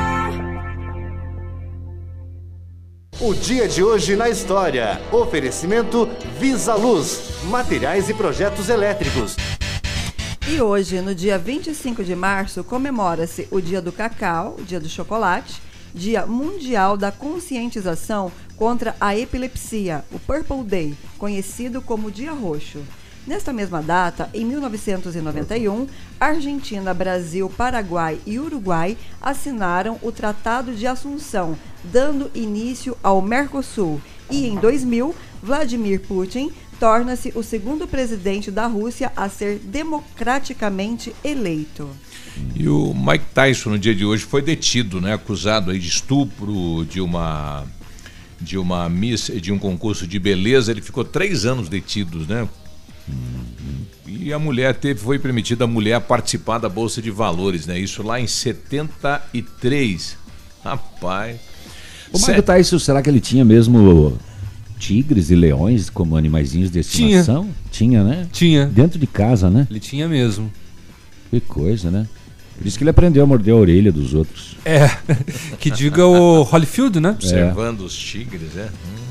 O dia de hoje na história. Oferecimento Visa Luz, materiais e projetos elétricos. E hoje, no dia 25 de março, comemora-se o Dia do Cacau, Dia do Chocolate, Dia Mundial da Conscientização contra a Epilepsia, o Purple Day, conhecido como Dia Roxo. Nesta mesma data, em 1991, Argentina, Brasil, Paraguai e Uruguai assinaram o Tratado de Assunção, dando início ao Mercosul. E em 2000, Vladimir Putin torna-se o segundo presidente da Rússia a ser democraticamente eleito. E o Mike Tyson no dia de hoje foi detido, né, acusado de estupro de uma de uma miss, de um concurso de beleza. Ele ficou três anos detido, né? E a mulher teve, foi permitida a mulher participar da Bolsa de Valores, né? Isso lá em 73. Rapaz. O Mike Tyson, será que ele tinha mesmo tigres e leões como animaizinhos de estimação? Tinha, tinha né? Tinha. Dentro de casa, né? Ele tinha mesmo. Que coisa, né? Por isso que ele aprendeu a morder a orelha dos outros. É, que diga o Holyfield, né? Observando é. os tigres, é. Hum.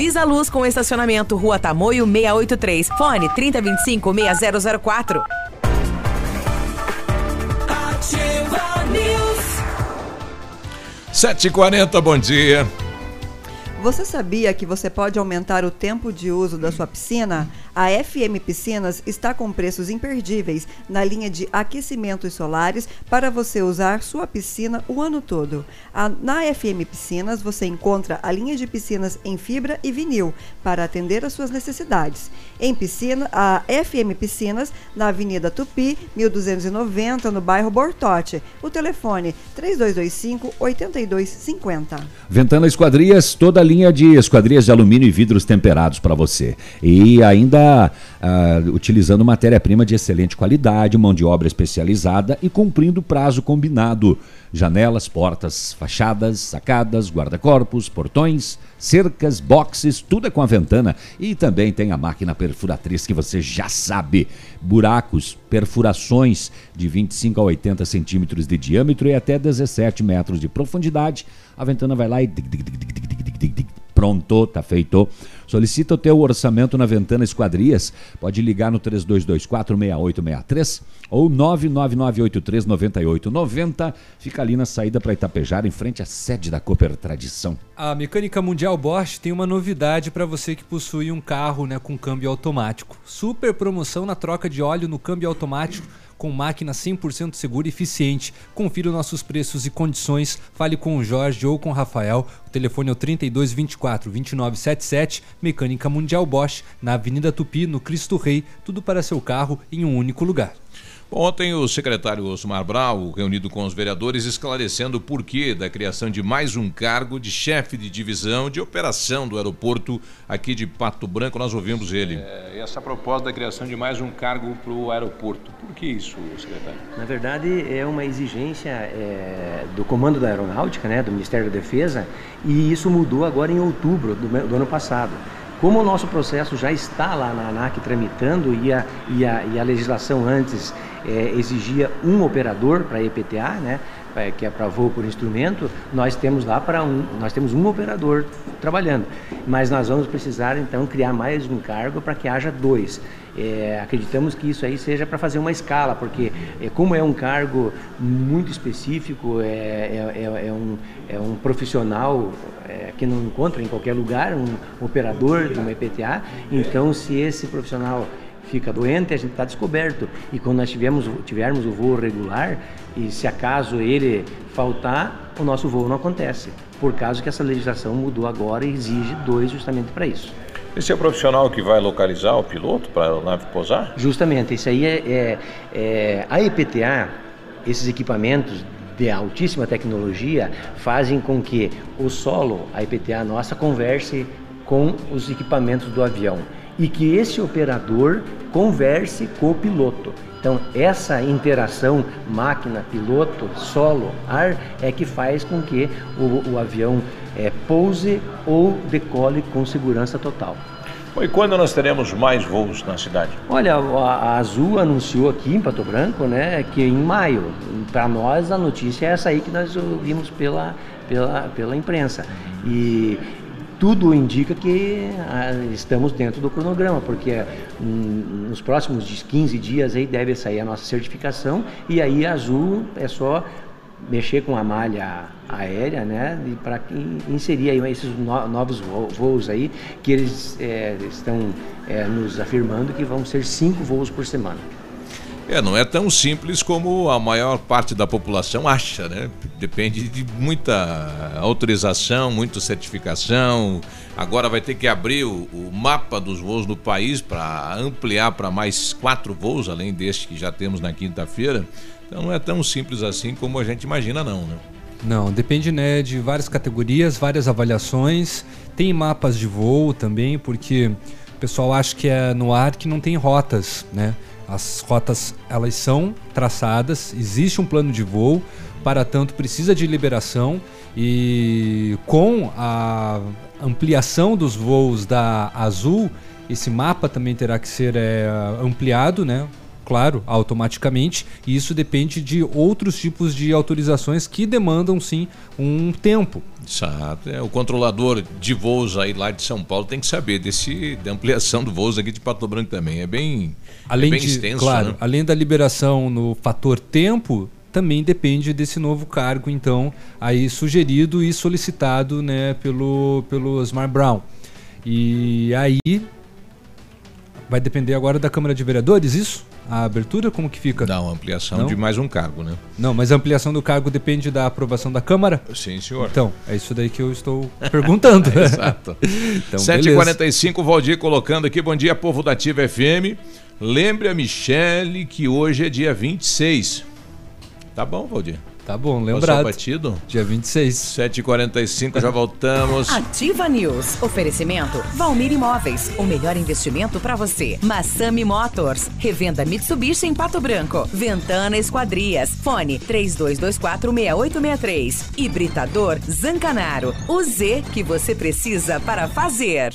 Visa Luz com estacionamento Rua Tamoio 683. Fone 3025 6004. Ativa News. 740, bom dia. Você sabia que você pode aumentar o tempo de uso da sua piscina a FM Piscinas está com preços imperdíveis na linha de aquecimentos solares para você usar sua piscina o ano todo. A, na FM Piscinas você encontra a linha de piscinas em fibra e vinil para atender às suas necessidades. Em piscina, a FM Piscinas na Avenida Tupi, 1290, no bairro Bortote. O telefone 3225 8250. Ventana Esquadrias, toda a linha de esquadrias de alumínio e vidros temperados para você. E ainda uh, utilizando matéria-prima de excelente qualidade, mão de obra especializada e cumprindo o prazo combinado. Janelas, portas, fachadas, sacadas, guarda-corpos, portões, cercas, boxes, tudo é com a Ventana. E também tem a máquina perfuratriz que você já sabe. Buracos, perfurações de 25 a 80 centímetros de diâmetro e até 17 metros de profundidade. A Ventana vai lá e pronto, tá feito. Solicita o teu orçamento na Ventana Esquadrias. Pode ligar no 32246863 ou 999839890. Fica ali na saída para Itapejar, em frente à sede da Cooper Tradição. A Mecânica Mundial Bosch tem uma novidade para você que possui um carro né, com câmbio automático. Super promoção na troca de óleo no câmbio automático com máquina 100% segura e eficiente. Confira nossos preços e condições. Fale com o Jorge ou com o Rafael. O telefone é o 3224 2977, Mecânica Mundial Bosch, na Avenida Tupi, no Cristo Rei. Tudo para seu carro em um único lugar. Ontem, o secretário Osmar Brau, reunido com os vereadores, esclarecendo o porquê da criação de mais um cargo de chefe de divisão de operação do aeroporto aqui de Pato Branco. Nós ouvimos ele. É, essa proposta da criação de mais um cargo para o aeroporto. Por que isso, secretário? Na verdade, é uma exigência é, do comando da aeronáutica, né, do Ministério da Defesa, e isso mudou agora em outubro do, do ano passado. Como o nosso processo já está lá na ANAC tramitando e a, e a, e a legislação antes é, exigia um operador para EPTA, né, é, que é para voo por instrumento, nós temos lá para um, nós temos um operador trabalhando, mas nós vamos precisar então criar mais um cargo para que haja dois. É, acreditamos que isso aí seja para fazer uma escala, porque é, como é um cargo muito específico, é, é, é, é um, um profissional que não encontra em qualquer lugar, um operador de uma EPTA. Então, se esse profissional fica doente, a gente está descoberto. E quando nós tivermos, tivermos o voo regular, e se acaso ele faltar, o nosso voo não acontece. Por causa que essa legislação mudou agora e exige dois justamente para isso. Esse é o profissional que vai localizar o piloto para a nave pousar? Justamente, isso aí é, é, é a EPTA, esses equipamentos de altíssima tecnologia fazem com que o solo, a IPTA nossa, converse com os equipamentos do avião e que esse operador converse com o piloto. Então, essa interação máquina-piloto, solo, ar, é que faz com que o, o avião é, pouse ou decole com segurança total. E quando nós teremos mais voos na cidade? Olha, a Azul anunciou aqui em Pato Branco, né, que em maio. Para nós a notícia é essa aí que nós ouvimos pela, pela, pela imprensa. E tudo indica que ah, estamos dentro do cronograma, porque hum, nos próximos 15 dias aí deve sair a nossa certificação e aí a Azul é só mexer com a malha aérea, né, para inserir aí esses novos voos aí que eles é, estão é, nos afirmando que vão ser cinco voos por semana. É, não é tão simples como a maior parte da população acha, né? Depende de muita autorização, muita certificação. Agora vai ter que abrir o, o mapa dos voos no país para ampliar para mais quatro voos, além deste que já temos na quinta-feira. Então não é tão simples assim como a gente imagina, não, né? Não, depende né, de várias categorias, várias avaliações. Tem mapas de voo também, porque o pessoal acha que é no ar que não tem rotas, né? As rotas elas são traçadas, existe um plano de voo, para tanto precisa de liberação e com a ampliação dos voos da Azul, esse mapa também terá que ser é, ampliado, né? Claro, automaticamente, e isso depende de outros tipos de autorizações que demandam sim um tempo. Exato. É, o controlador de voos aí lá de São Paulo tem que saber desse, da ampliação do voos aqui de Pato Branco também. É bem, além é bem de, extenso. Claro, né? além da liberação no fator tempo, também depende desse novo cargo, então, aí sugerido e solicitado né, pelo, pelo Osmar Brown. E aí vai depender agora da Câmara de Vereadores, isso? A abertura, como que fica? Uma ampliação Não? de mais um cargo, né? Não, mas a ampliação do cargo depende da aprovação da Câmara? Sim, senhor. Então, é isso daí que eu estou perguntando. Exato. então, 7h45, Valdir colocando aqui, bom dia, povo da Ativa FM. Lembre a Michele que hoje é dia 26. Tá bom, Valdir? Tá bom, Passou lembrado. batido? Dia 26. 7h45, já voltamos. Ativa News. Oferecimento Valmir Imóveis. O melhor investimento para você. Massami Motors. Revenda Mitsubishi em Pato Branco. Ventana Esquadrias. Fone 32246863. Hibridador Zancanaro. O Z que você precisa para fazer.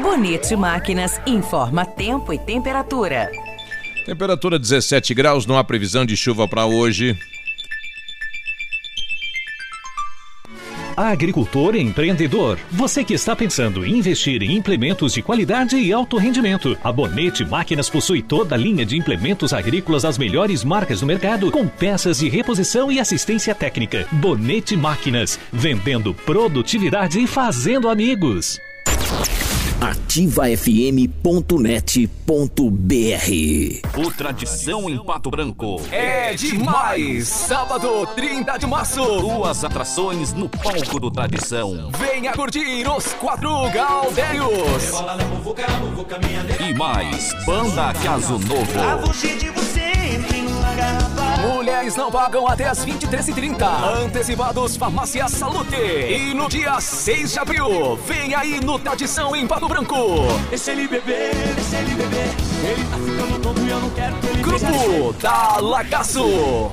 Bonito Máquinas informa tempo e temperatura. Temperatura 17 graus, não há previsão de chuva para hoje. Agricultor e empreendedor, você que está pensando em investir em implementos de qualidade e alto rendimento. A Bonete Máquinas possui toda a linha de implementos agrícolas das melhores marcas do mercado, com peças de reposição e assistência técnica. Bonete Máquinas, vendendo produtividade e fazendo amigos. ativafm.net.br O Tradição em Pato Branco é demais! Sábado, 30 de março, duas atrações no palco do Tradição. Venha curtir os quatro Galdérios! E mais, Banda Caso Novo. Mulheres não pagam até as 23h30. Antecipados Farmácia Salute. E no dia 6 de abril, vem aí no Tradição em Pato Branco. Deixa ele beber, deixa ele beber. Ele tá ficando tonto e eu não quero que ele Grupo da Lagaço.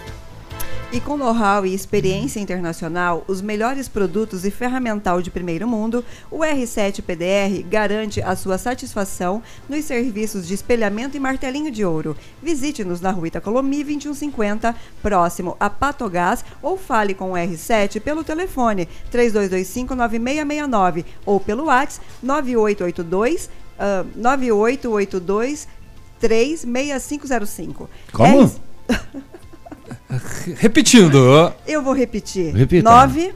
E com know-how e experiência internacional, os melhores produtos e ferramental de primeiro mundo, o R7 PDR garante a sua satisfação nos serviços de espelhamento e martelinho de ouro. Visite-nos na rua Itacolomi 2150, próximo a Patogás, ou fale com o R7 pelo telefone 3225-9669 ou pelo WhatsApp 9882 ah, 9882 36505. Como? R- Repetindo. Eu vou repetir. Repita. 9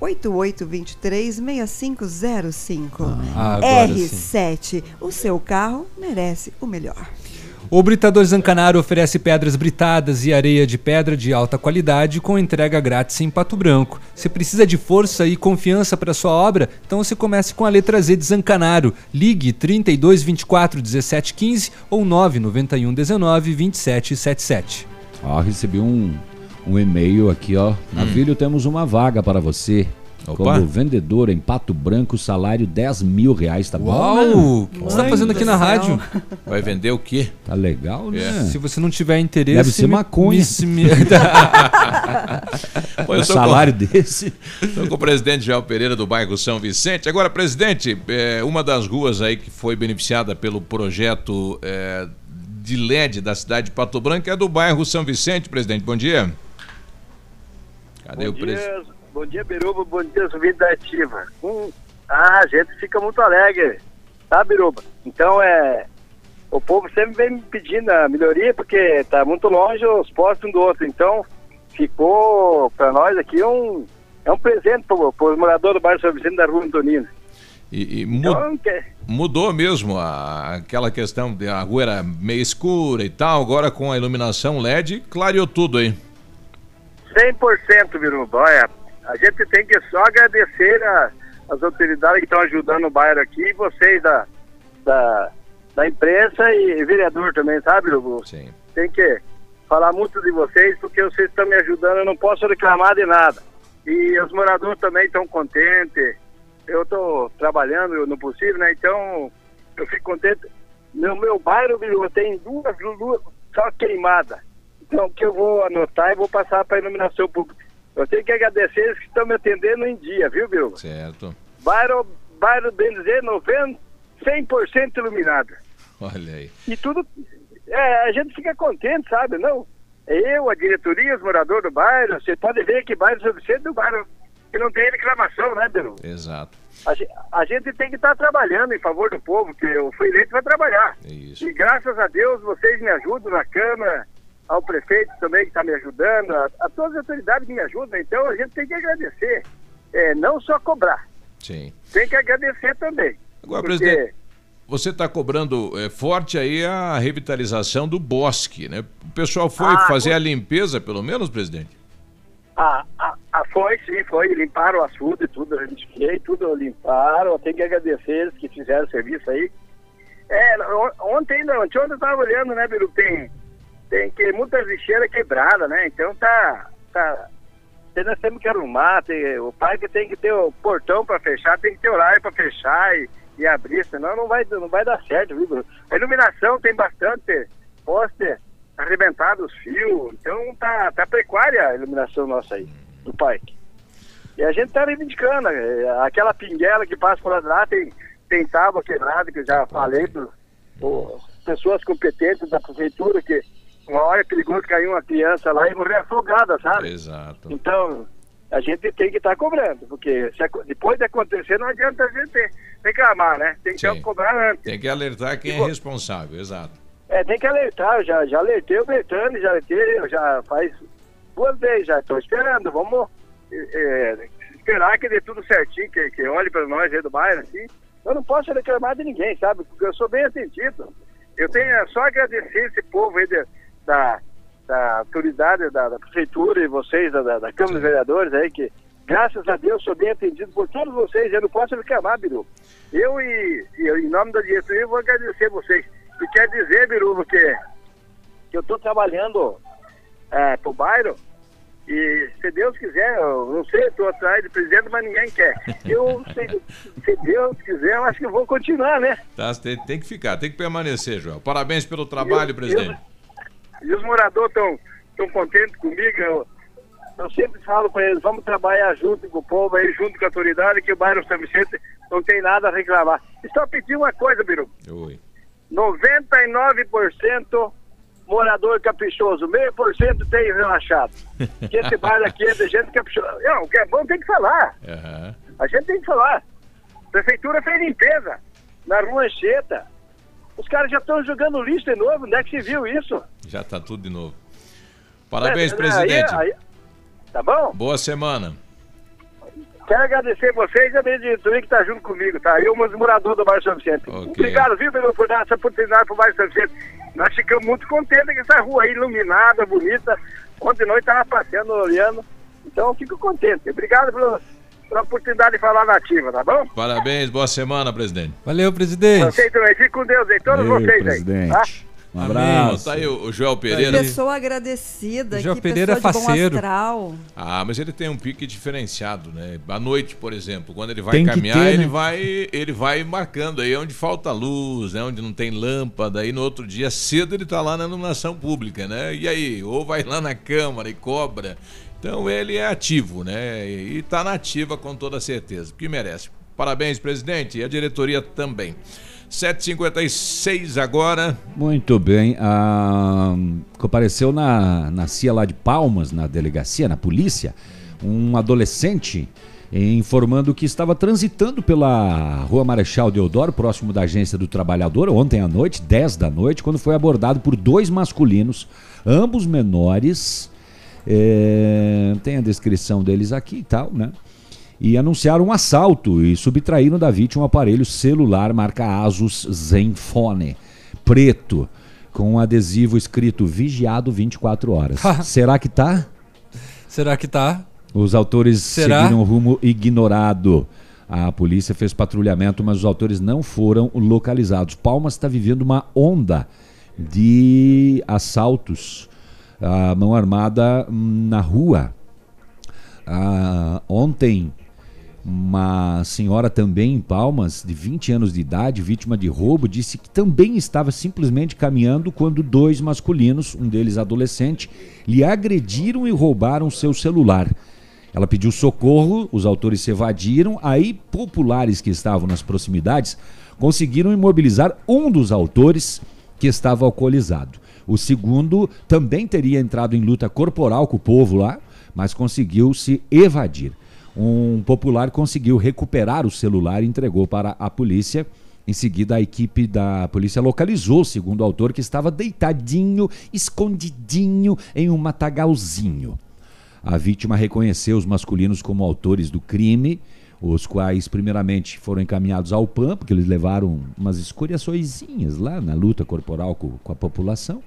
8823-6505. Ah, agora R7, o seu carro merece o melhor. O Britador Zancanaro oferece pedras britadas e areia de pedra de alta qualidade com entrega grátis em Pato Branco. Se precisa de força e confiança para sua obra, então você comece com a letra Z de Zancanaro. Ligue 32 24 17 15 ou 991 19 27 77. Ó, recebi um, um e-mail aqui, ó. Navilho, temos uma vaga para você. Opa. Como vendedor em Pato Branco, salário 10 mil reais, tá bom? Uau! né? O que você tá fazendo aqui na rádio? Vai vender o quê? Tá legal, né? Se você não tiver interesse. Deve ser me- maconha. me- me- Pô, eu Um salário com... desse. Estou com o presidente João Pereira do bairro São Vicente. Agora, presidente, é, uma das ruas aí que foi beneficiada pelo projeto é, de LED da cidade de Pato Branco é do bairro São Vicente, presidente. Bom dia. Cadê o Bom presidente? dia, bom dia, Biruba. Bom dia, ouvintes da Ativa. Hum, ah, a gente fica muito alegre, tá, Biruba? Então, é... O povo sempre vem me pedindo a melhoria, porque tá muito longe os postos um do outro. Então, ficou para nós aqui um... É um presente para os moradores do bairro São Vicente da Rua Antonina. E, e mu- que- mudou mesmo a- aquela questão de a rua era meio escura e tal, agora com a iluminação LED, clareou tudo aí. 100% Biruba. Olha, a gente tem que só agradecer a- as autoridades que estão ajudando o bairro aqui e vocês da, da, da imprensa e vereador também, sabe, Biruba? Sim. Tem que falar muito de vocês porque vocês estão me ajudando, eu não posso reclamar de nada. E os moradores também estão contentes. Eu estou trabalhando no possível, né? Então, eu fico contente. No meu bairro, Biruba, tem duas luzes só queimadas. Então, que eu vou anotar e vou passar para a iluminação pública. Eu tenho que agradecer eles que estão me atendendo em dia, viu, Bill? Certo. Bairro, bairro bem dizer, 90, 100% iluminado. Olha aí. E tudo, é, a gente fica contente, sabe? Não, eu, a diretoria, os moradores do bairro, você pode ver que bairro São Vicente do bairro que não tem reclamação, né, Bill? Exato. A, ge- a gente tem que estar trabalhando em favor do povo, que eu fui eleito para trabalhar. Isso. E graças a Deus vocês me ajudam na Câmara, ao prefeito também que está me ajudando, a, a todas as autoridades que me ajudam. Então a gente tem que agradecer, é, não só cobrar, Sim. tem que agradecer também. Agora, Porque- presidente, você está cobrando é, forte aí a revitalização do bosque, né? O pessoal foi Ah, fazer com- a limpeza, pelo menos, presidente? Ah, foi sim, foi. Limparam o açude tudo, gente fez, tudo limparam. Tem que agradecer eles que fizeram o serviço aí. É, on- ontem, não, ontem eu tava olhando, né, Biru? Tem, tem que muitas lixeiras quebradas, né? Então tá. tá nós temos que arrumar, tem, o parque tem que ter o portão para fechar, tem que ter horário para fechar e, e abrir, senão não vai, não vai dar certo, viu, Biru? A iluminação tem bastante poste arrebentado os fios, então tá, tá precária a iluminação nossa aí, do parque. E a gente tá reivindicando, eh, aquela pinguela que passa por lá, tem, tem tábua quebrada, que eu já falei para pessoas competentes da prefeitura, que uma hora é perigoso cair uma criança lá e morrer afogada, sabe? Exato. Então, a gente tem que estar cobrando, porque depois de acontecer não adianta a gente reclamar, né? Tem que Sim. cobrar antes. Tem que alertar quem é Igual- responsável, exato. É, tem que alertar, eu já, já alertei o Bertani, já alertei, eu já faz duas vezes, já estou esperando, vamos é, esperar que dê tudo certinho, que, que olhe para nós aí do bairro, assim. Eu não posso reclamar de ninguém, sabe? Porque eu sou bem atendido. Eu tenho é só agradecer esse povo aí de- da, da autoridade, da, da prefeitura e vocês, da, da, Câmara dos Vereadores aí, que graças a Deus sou bem atendido por todos vocês, eu não posso reclamar, Biru. Eu e, eu, em nome da diretoria, vou agradecer vocês. E quer dizer, Biruba, que, que eu estou trabalhando é, pro bairro e se Deus quiser, eu não sei, estou atrás de presidente, mas ninguém quer. Eu, se, se Deus quiser, eu acho que eu vou continuar, né? Tá, tem, tem que ficar, tem que permanecer, Joel. Parabéns pelo trabalho, Eu- presidente. E os moradores estão tão contentes comigo. Eu, eu sempre falo para eles, vamos trabalhar junto com o povo, aí, junto com a autoridade, que o bairro São Vicente não tem nada a reclamar. E só pedir uma coisa, Biru. Oi. 99% morador caprichoso, meio por cento tem relaxado. Que esse bairro aqui é de gente caprichosa. Não, o que é bom tem que falar. Aham. A gente tem que falar. Prefeitura fez limpeza na rua Anchieta. Os caras já estão jogando lixo de novo. Onde é que se viu isso? Já tá tudo de novo. Parabéns, É, presidente. aí- aí- tá bom? Boa semana. Quero agradecer vocês e a diretoria que está junto comigo, tá? Eu, meus moradores do bairro São Vicente. Okay. Obrigado, viu, Pedro, por dar essa oportunidade para o bairro São Vicente. Nós ficamos muito contentes com essa rua aí iluminada, bonita. Ontem noite estava passeando, olhando. Então eu fico contente. Obrigado pela, pela oportunidade de falar nativa, tá bom? Parabéns, boa semana, presidente. Valeu, presidente. Vocês também. Fique com Deus aí, todos Valeu, vocês presidente. aí. Tá? Um abraço. Tá aí o o Joel Pereira. Pessoa agradecida, João que Pereira pessoa é de bom faceiro. astral. Ah, mas ele tem um pique diferenciado, né? À noite, por exemplo, quando ele vai Tem que caminhar, ter, ele né? vai ele vai marcando aí onde falta luz, né? Onde não tem lâmpada, aí no outro dia cedo ele tá lá na iluminação pública, né? E aí, ou vai lá na câmara e cobra. Então ele é ativo, né? E tá na ativa com toda certeza, porque merece. Parabéns, presidente, e a diretoria também. 7h56 agora. Muito bem. Ah, compareceu na, na CIA lá de Palmas, na delegacia, na polícia, um adolescente eh, informando que estava transitando pela Rua Marechal Deodoro, próximo da Agência do Trabalhador, ontem à noite, 10 da noite, quando foi abordado por dois masculinos, ambos menores. Eh, tem a descrição deles aqui e tal, né? E anunciaram um assalto e subtraíram da vítima um aparelho celular marca Asus Zenfone, preto, com um adesivo escrito vigiado 24 horas. Será que tá? Será que tá? Os autores Será? seguiram um rumo ignorado. A polícia fez patrulhamento, mas os autores não foram localizados. Palmas está vivendo uma onda de assaltos à mão armada hum, na rua. Ah, ontem, uma senhora também em Palmas, de 20 anos de idade, vítima de roubo, disse que também estava simplesmente caminhando quando dois masculinos, um deles adolescente, lhe agrediram e roubaram seu celular. Ela pediu socorro, os autores se evadiram, aí populares que estavam nas proximidades conseguiram imobilizar um dos autores que estava alcoolizado. O segundo também teria entrado em luta corporal com o povo lá, mas conseguiu se evadir. Um popular conseguiu recuperar o celular e entregou para a polícia. Em seguida, a equipe da polícia localizou o segundo autor que estava deitadinho, escondidinho em um matagalzinho. A vítima reconheceu os masculinos como autores do crime, os quais primeiramente foram encaminhados ao PAN, porque eles levaram umas escoriaçõezinhas lá na luta corporal com, com a população,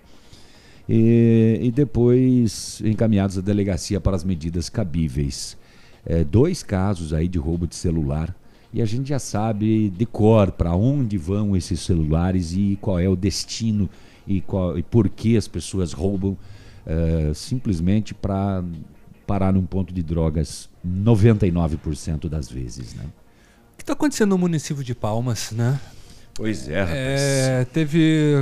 e, e depois encaminhados à delegacia para as medidas cabíveis. É, dois casos aí de roubo de celular e a gente já sabe de cor para onde vão esses celulares e qual é o destino e, qual, e por que as pessoas roubam é, simplesmente para parar num ponto de drogas 99% das vezes, né? O que está acontecendo no município de Palmas, né? Pois é, rapaz. É, teve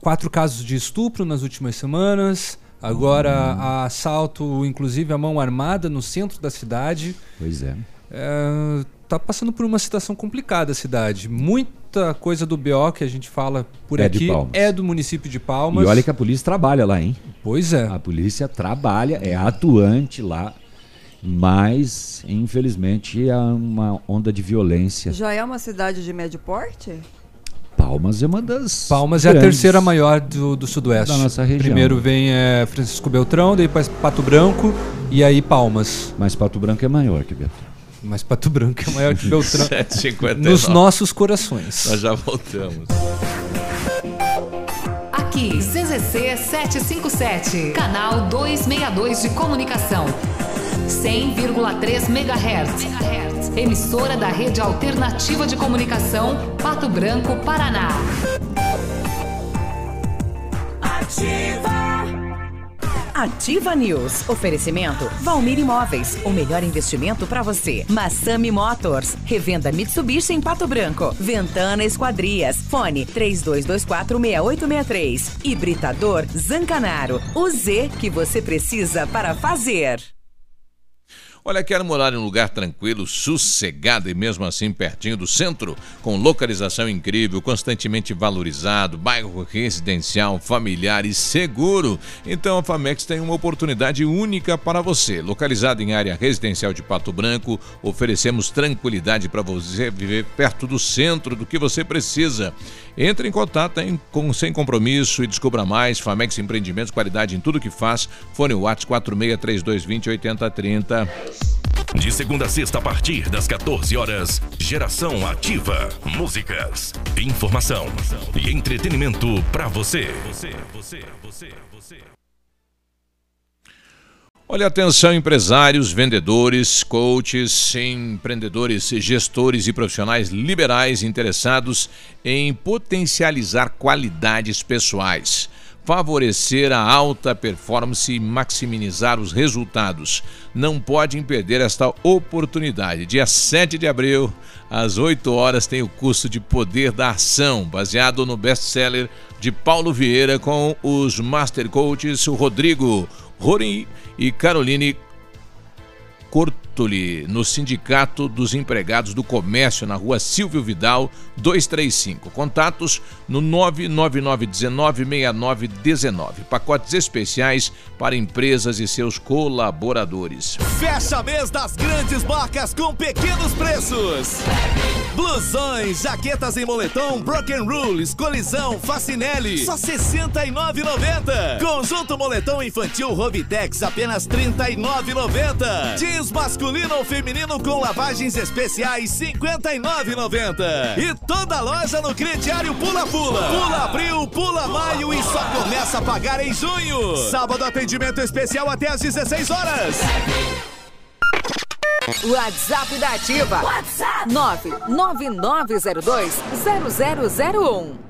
quatro casos de estupro nas últimas semanas. Agora, Hum. assalto, inclusive a mão armada no centro da cidade. Pois é. É, tá passando por uma situação complicada a cidade. Muita coisa do BO que a gente fala por É aqui é do município de Palmas. E olha que a polícia trabalha lá, hein? Pois é. A polícia trabalha, é atuante lá, mas infelizmente há uma onda de violência. Já é uma cidade de médio porte? Palmas é uma das. Palmas é a terceira maior do, do Sudoeste. Da nossa região. Primeiro vem é, Francisco Beltrão, depois Pato Branco e aí Palmas. Mas Pato Branco é maior que Beltrão. Mas Pato Branco é maior que Beltrão. 7h59. nos nossos corações. Nós já voltamos. Aqui, CZC 757, canal 262 de comunicação. 100,3 MHz. Emissora da Rede Alternativa de Comunicação, Pato Branco, Paraná. Ativa. Ativa News. Oferecimento Valmir Imóveis. O melhor investimento para você. Massami Motors. Revenda Mitsubishi em Pato Branco. Ventana Esquadrias. Fone 32246863. Hibridador Zancanaro. O Z que você precisa para fazer. Olha, quero morar em um lugar tranquilo, sossegado e mesmo assim pertinho do centro, com localização incrível, constantemente valorizado, bairro residencial, familiar e seguro. Então a Famex tem uma oportunidade única para você. Localizado em área residencial de Pato Branco, oferecemos tranquilidade para você viver perto do centro do que você precisa. Entre em contato em, com, sem compromisso e descubra mais. Famex Empreendimentos, qualidade em tudo que faz. Fone Whats 463220 8030. De segunda a sexta, a partir das 14 horas, Geração Ativa. Músicas, informação e entretenimento para você. Você, você, você, você. Olha, atenção, empresários, vendedores, coaches, empreendedores, gestores e profissionais liberais interessados em potencializar qualidades pessoais, favorecer a alta performance e maximizar os resultados. Não podem perder esta oportunidade. Dia 7 de abril, às 8 horas, tem o curso de Poder da Ação, baseado no best-seller de Paulo Vieira com os Master Coaches Rodrigo Rorim e Caroline Cortoli, no Sindicato dos Empregados do Comércio, na rua Silvio Vidal, 235. Contatos no 999196919. Pacotes especiais para empresas e seus colaboradores. Fecha mês das grandes marcas com pequenos preços. Blusões, jaquetas em moletom, Broken Rules, Colisão, Facinelli, só R$ 69,90. Conjunto moletom infantil Robitex, apenas R$ 39,90. Jeans masculino ou feminino com lavagens especiais, R$ 59,90. E toda loja no crediário Pula Pula. Pula Abril, Pula Maio e só começa a pagar em junho. Sábado atendimento especial até às 16 horas. WhatsApp da Ativa. WhatsApp 999020001.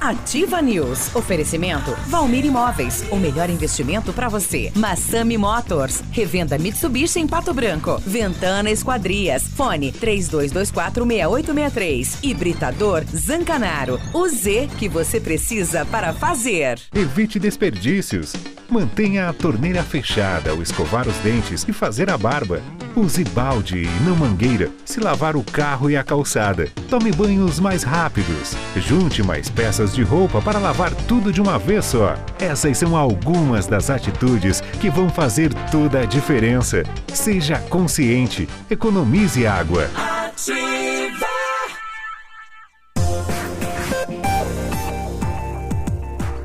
Ativa News. Oferecimento Valmir Imóveis. O melhor investimento para você. Massami Motors. Revenda Mitsubishi em Pato Branco. Ventana Esquadrias. Fone 32246863. Hibridador Zancanaro. O Z que você precisa para fazer. Evite desperdícios. Mantenha a torneira fechada ao escovar os dentes e fazer a barba. Use balde e não mangueira se lavar o carro e a calçada. Tome banhos mais rápidos. Junte mais peças de roupa para lavar tudo de uma vez só. Essas são algumas das atitudes que vão fazer toda a diferença. Seja consciente. Economize água. Ativa.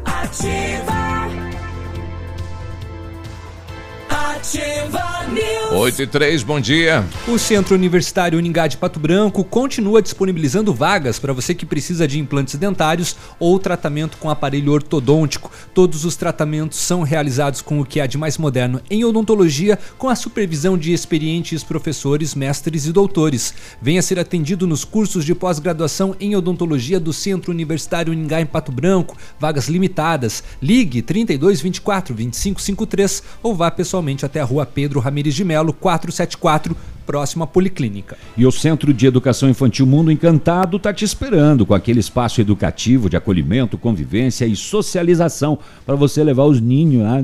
Ativa. Ativa News. 8 e 3, bom dia. O Centro Universitário Uningá de Pato Branco continua disponibilizando vagas para você que precisa de implantes dentários ou tratamento com aparelho ortodôntico. Todos os tratamentos são realizados com o que há de mais moderno em odontologia, com a supervisão de experientes professores, mestres e doutores. Venha ser atendido nos cursos de pós-graduação em odontologia do Centro Universitário Uningá em Pato Branco. Vagas limitadas. Ligue 32 24 25 53 ou vá pessoalmente até a rua Pedro Ramires de Melo, 474, próximo à Policlínica. E o Centro de Educação Infantil Mundo Encantado está te esperando com aquele espaço educativo de acolhimento, convivência e socialização para você levar os ninhos lá.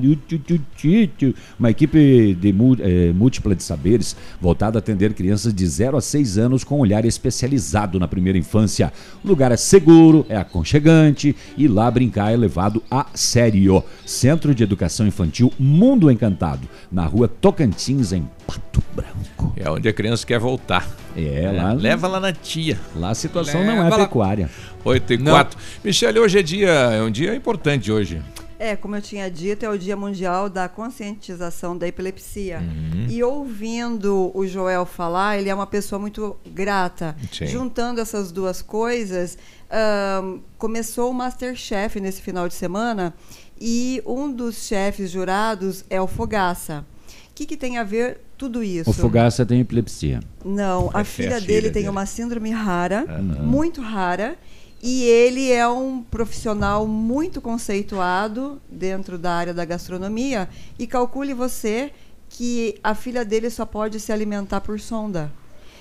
Uma equipe de eh, múltipla de saberes voltada a atender crianças de 0 a 6 anos com olhar especializado na primeira infância. O lugar é seguro, é aconchegante e lá brincar é levado a sério. Centro de Educação Infantil Mundo Encantado, na rua Tocantins, em Pato Branco. É onde a criança quer voltar. É, lá. Leva lá na tia. Lá a situação não é pecuária. 8 e 4. Michele, hoje é dia, é um dia importante hoje. É, como eu tinha dito, é o Dia Mundial da Conscientização da Epilepsia. Uhum. E ouvindo o Joel falar, ele é uma pessoa muito grata. Sim. Juntando essas duas coisas, ahn, começou o Masterchef nesse final de semana e um dos chefes jurados é o Fogaça. O que, que tem a ver tudo isso? O Fogaça tem epilepsia. Não, a, filha, a filha dele tem uma síndrome rara, uhum. muito rara, e ele é um profissional muito conceituado dentro da área da gastronomia. E calcule você que a filha dele só pode se alimentar por sonda.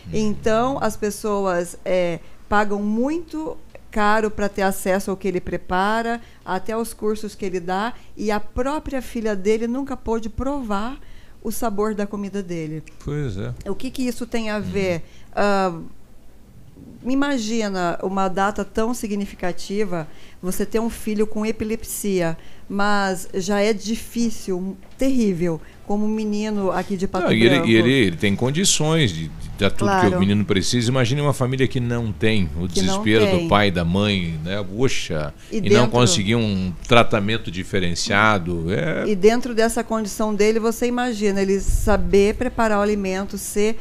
Uhum. Então, as pessoas é, pagam muito caro para ter acesso ao que ele prepara, até os cursos que ele dá, e a própria filha dele nunca pôde provar o sabor da comida dele. Pois é. O que, que isso tem a ver? Uhum. Uh, imagina uma data tão significativa, você ter um filho com epilepsia, mas já é difícil, terrível, como um menino aqui de Pato não. E ele, ele, ele, tem condições de, de dar tudo claro. que o menino precisa. Imagine uma família que não tem o que desespero tem. do pai e da mãe, né? Poxa, e, e dentro... não conseguir um tratamento diferenciado. É... E dentro dessa condição dele, você imagina ele saber preparar o alimento, ser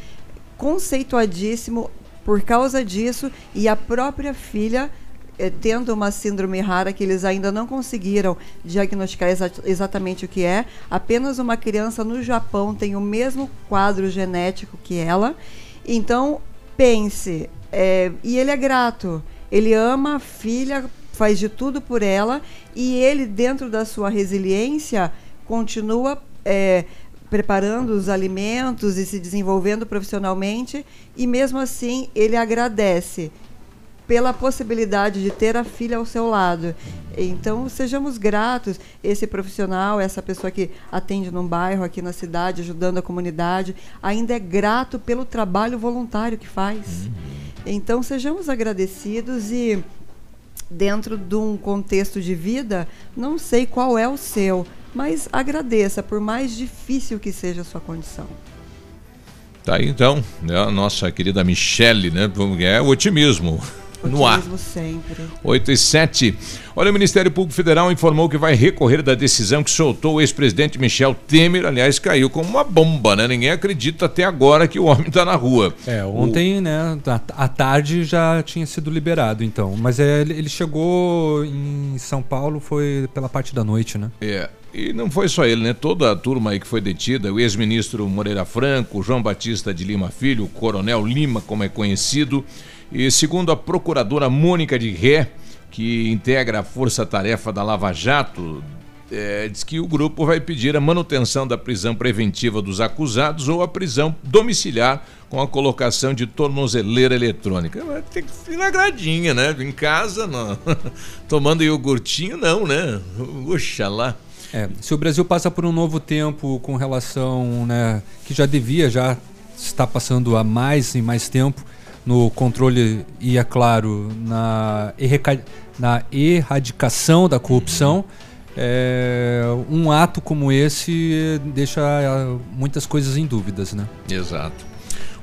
conceituadíssimo por causa disso e a própria filha tendo uma síndrome rara que eles ainda não conseguiram diagnosticar exa exatamente o que é. Apenas uma criança no Japão tem o mesmo quadro genético que ela. Então, pense. É, e ele é grato. Ele ama a filha, faz de tudo por ela. E ele, dentro da sua resiliência, continua. É, preparando os alimentos e se desenvolvendo profissionalmente, e mesmo assim ele agradece pela possibilidade de ter a filha ao seu lado. Então, sejamos gratos. Esse profissional, essa pessoa que atende num bairro aqui na cidade, ajudando a comunidade, ainda é grato pelo trabalho voluntário que faz. Uhum. Então, sejamos agradecidos e dentro de um contexto de vida, não sei qual é o seu, mas agradeça, por mais difícil que seja a sua condição. Tá aí então, né, a nossa querida Michele, né? É o otimismo no ar. sempre. 8 e 7. Olha, o Ministério Público Federal informou que vai recorrer da decisão que soltou o ex-presidente Michel Temer. Aliás, caiu como uma bomba, né? Ninguém acredita até agora que o homem está na rua. É, ontem, o... né, à tarde já tinha sido liberado, então. Mas é, ele chegou em São Paulo, foi pela parte da noite, né? É. E não foi só ele, né? Toda a turma aí que foi detida, o ex-ministro Moreira Franco, João Batista de Lima Filho, o Coronel Lima, como é conhecido, e segundo a procuradora Mônica de Ré, que integra a força-tarefa da Lava Jato, é, diz que o grupo vai pedir a manutenção da prisão preventiva dos acusados ou a prisão domiciliar com a colocação de tornozeleira eletrônica. Tem que ir na gradinha, né? Em casa, não. tomando iogurtinho, não, né? Oxalá. É, se o Brasil passa por um novo tempo com relação, né, que já devia já estar passando há mais e mais tempo no controle e, é claro, na, na erradicação da corrupção, é, um ato como esse deixa é, muitas coisas em dúvidas, né? Exato.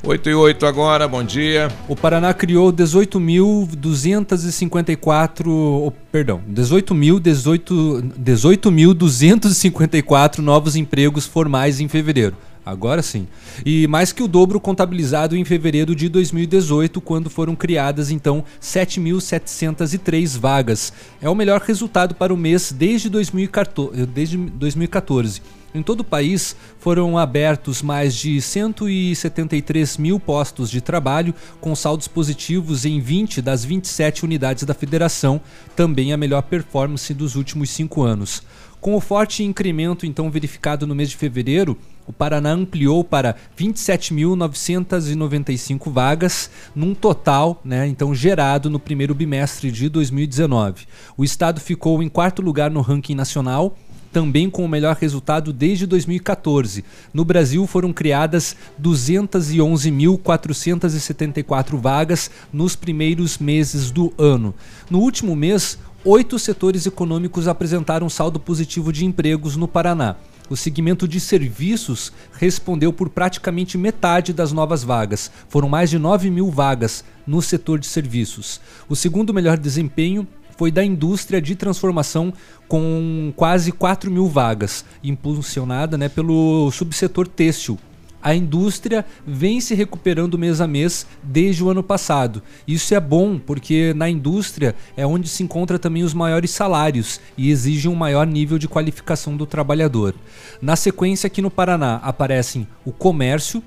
8 e 8 agora, bom dia. O Paraná criou 18.254, oh, perdão, 18.254 novos empregos formais em fevereiro. Agora sim. E mais que o dobro contabilizado em fevereiro de 2018, quando foram criadas então 7.703 vagas. É o melhor resultado para o mês desde 2014. Desde 2014. Em todo o país foram abertos mais de 173 mil postos de trabalho, com saldos positivos em 20 das 27 unidades da federação, também a melhor performance dos últimos cinco anos. Com o forte incremento então verificado no mês de fevereiro, o Paraná ampliou para 27.995 vagas, num total, né, então gerado no primeiro bimestre de 2019. O estado ficou em quarto lugar no ranking nacional, também com o melhor resultado desde 2014. No Brasil foram criadas 211.474 vagas nos primeiros meses do ano. No último mês, oito setores econômicos apresentaram saldo positivo de empregos no Paraná. O segmento de serviços respondeu por praticamente metade das novas vagas. Foram mais de 9 mil vagas no setor de serviços. O segundo melhor desempenho foi da indústria de transformação, com quase 4 mil vagas, impulsionada né, pelo subsetor têxtil. A indústria vem se recuperando mês a mês desde o ano passado. Isso é bom porque na indústria é onde se encontra também os maiores salários e exige um maior nível de qualificação do trabalhador. Na sequência, aqui no Paraná aparecem o comércio,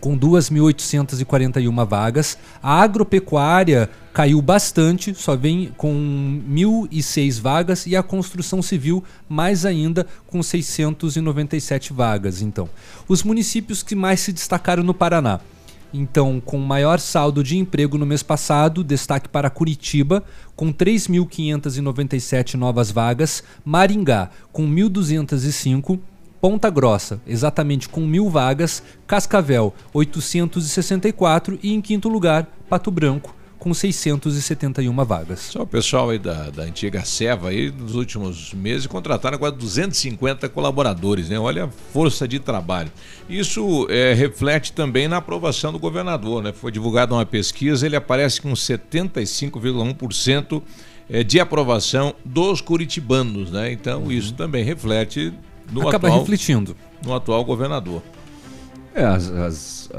com 2.841 vagas. A agropecuária caiu bastante, só vem com 1.006 vagas e a construção civil mais ainda com 697 vagas. Então, os municípios que mais se destacaram no Paraná. Então, com maior saldo de emprego no mês passado, destaque para Curitiba, com 3.597 novas vagas, Maringá, com 1.205 Ponta Grossa, exatamente com mil vagas, Cascavel, 864 e em quinto lugar, Pato Branco, com 671 vagas. Só o pessoal aí da, da antiga Seva aí, nos últimos meses, contrataram quase 250 colaboradores, né? Olha a força de trabalho. Isso é, reflete também na aprovação do governador, né? Foi divulgada uma pesquisa, ele aparece com 75,1% é, de aprovação dos curitibanos, né? Então uhum. isso também reflete no Acaba atual, refletindo. No atual governador. É, as, as,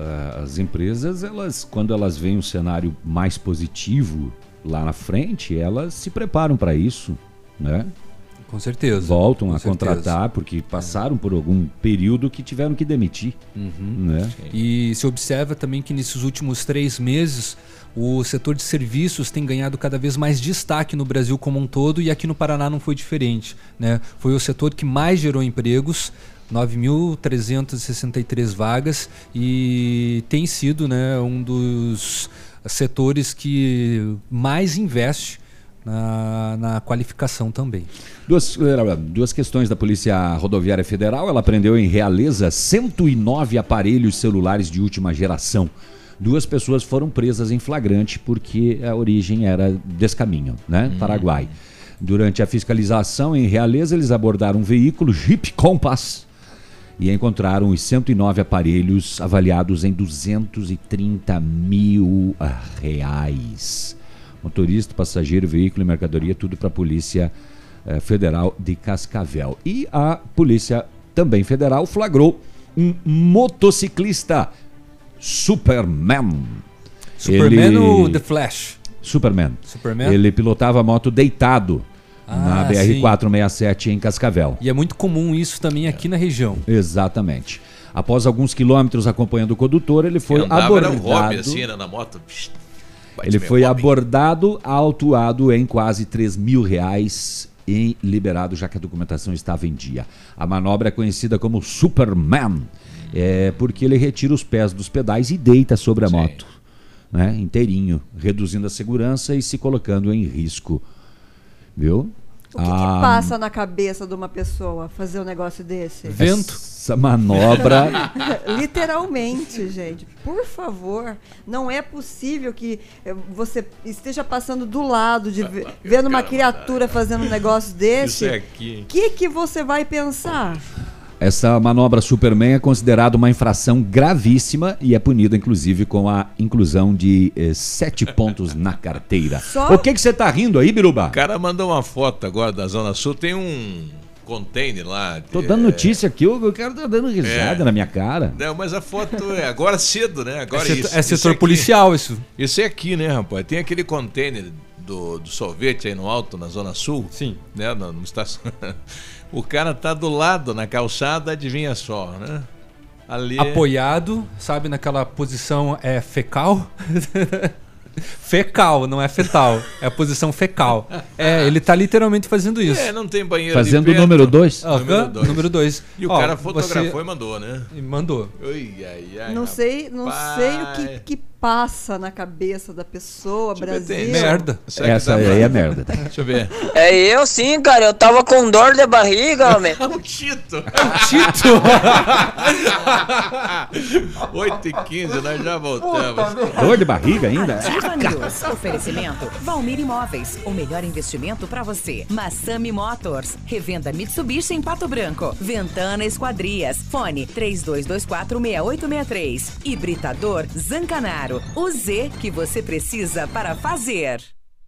as empresas, elas, quando elas veem um cenário mais positivo lá na frente, elas se preparam para isso, né? Com certeza. Voltam com a certeza. contratar porque passaram por algum período que tiveram que demitir. Uhum. Né? E se observa também que nesses últimos três meses o setor de serviços tem ganhado cada vez mais destaque no Brasil como um todo e aqui no Paraná não foi diferente. Né? Foi o setor que mais gerou empregos. 9.363 vagas e tem sido né, um dos setores que mais investe na, na, qualificação também. Duas, duas questões da Polícia Rodoviária Federal. Ela prendeu em Realeza 109 aparelhos celulares de última geração. Duas pessoas foram presas em flagrante porque a origem era descaminho, né? Hum. Paraguai. Durante a fiscalização em Realeza, eles abordaram um veículo Jeep Compass e encontraram os 109 aparelhos avaliados em 230 mil reais motorista, passageiro, veículo e mercadoria, tudo para a Polícia eh, Federal de Cascavel. E a Polícia também Federal flagrou um motociclista Superman. Superman Ele... ou The Flash? Superman. Superman. Ele pilotava a moto deitado ah, na BR-467 em Cascavel. E é muito comum isso também aqui na região. Exatamente. Após alguns quilômetros acompanhando o condutor, ele foi andava, abordado. Era um hobby, assim, na moto. Psh, ele foi abordado, autuado em quase 3 mil reais e liberado, já que a documentação estava em dia. A manobra é conhecida como Superman, é, porque ele retira os pés dos pedais e deita sobre a moto, né, inteirinho, reduzindo a segurança e se colocando em risco. Viu? O que, ah, que, passa na cabeça de uma pessoa fazer um negócio desse? Vento. Essa manobra. Literalmente, gente. Por favor, não é possível que eh, você esteja passando do lado de vendo uma criatura fazendo um negócio desse. Isso é aqui. O que, que você vai pensar? Essa manobra Superman é considerada uma infração gravíssima e é punida, inclusive, com a inclusão de eh, sete pontos na carteira. Só? O que você tá rindo aí, Biruba? O cara mandou uma foto agora da Zona Sul, tem um container lá. Tô dando notícia aqui, o cara tá dando risada é. na minha cara. Não, mas a foto é agora cedo, né? Agora é setor, isso, é setor isso policial isso. Isso é aqui, né, rapaz? Tem aquele container do, do sorvete aí no alto, na Zona Sul. Sim. Né, no, no estação. O cara tá do lado na calçada, adivinha só, né? Ali... Apoiado, sabe, naquela posição é fecal. fecal, não é fetal. É a posição fecal. É, ele tá literalmente fazendo isso. É, não tem banheiro Fazendo o número 2? Número 2. E o Ó, cara fotografou você... e mandou, né? E mandou. Ui, ai, ai, não sei, não sei o que, que passa na cabeça da pessoa, Deixa Brasil. Merda. Essa aí é merda. Deixa eu ver. É eu sim, cara. Eu tava com dor de barriga, homem. É o Tito. É o Tito. 8 e 15 nós já voltamos. Dor de barriga ainda? Ativa. Oferecimento. Valmir Imóveis. O melhor investimento para você. Massami Motors. Revenda Mitsubishi em Pato Branco. Ventana Esquadrias. Fone 3224 6863. Hibridador Zancanar. O Z que você precisa para fazer.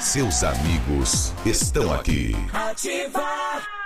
seus amigos estão aqui. Ativar.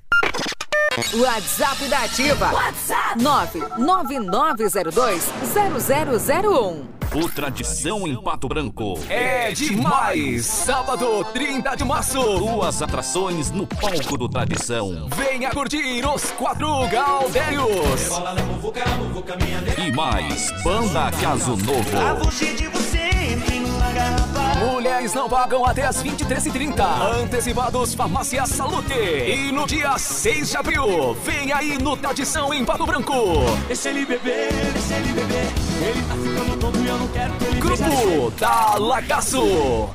WhatsApp da Ativa. WhatsApp 999020001. O Tradição em Pato Branco é demais! Sábado, 30 de março. Duas atrações no palco do Tradição. Venha curtir os quatro Galdérios. E mais, Banda Caso Novo. Mulheres não pagam até as 23h30. Antecipados Farmácia Salute. E no dia 6 de abril, vem aí no Tradição em Pato Branco. Deixa ele beber, deixa ele beber. Ele tá ficando tonto e eu não quero que ele Grupo da Lagaço.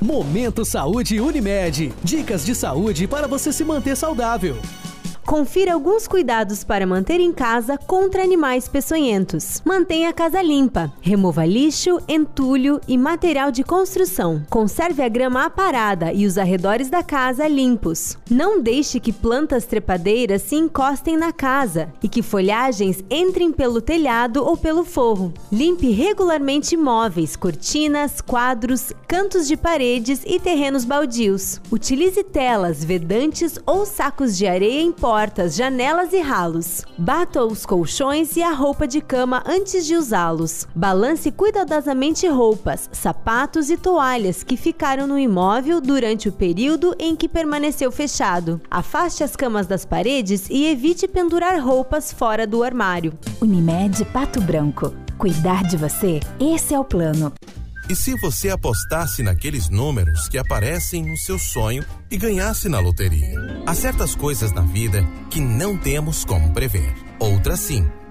Momento Saúde Unimed. Dicas de saúde para você se manter saudável. Confira alguns cuidados para manter em casa contra animais peçonhentos. Mantenha a casa limpa. Remova lixo, entulho e material de construção. Conserve a grama aparada e os arredores da casa limpos. Não deixe que plantas trepadeiras se encostem na casa e que folhagens entrem pelo telhado ou pelo forro. Limpe regularmente móveis, cortinas, quadros, cantos de paredes e terrenos baldios. Utilize telas, vedantes ou sacos de areia em pó portas, janelas e ralos. Bata os colchões e a roupa de cama antes de usá-los. Balance cuidadosamente roupas, sapatos e toalhas que ficaram no imóvel durante o período em que permaneceu fechado. Afaste as camas das paredes e evite pendurar roupas fora do armário. Unimed Pato Branco. Cuidar de você? Esse é o plano. E se você apostasse naqueles números que aparecem no seu sonho e ganhasse na loteria? Há certas coisas na vida que não temos como prever. Outras sim.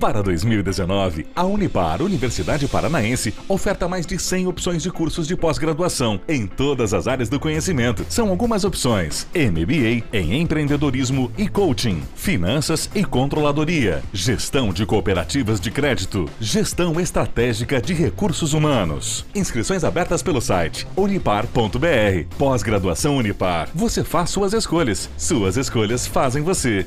Para 2019, a Unipar, Universidade Paranaense, oferta mais de 100 opções de cursos de pós-graduação em todas as áreas do conhecimento. São algumas opções: MBA em empreendedorismo e coaching, finanças e controladoria, gestão de cooperativas de crédito, gestão estratégica de recursos humanos. Inscrições abertas pelo site unipar.br. Pós-graduação Unipar. Você faz suas escolhas. Suas escolhas fazem você.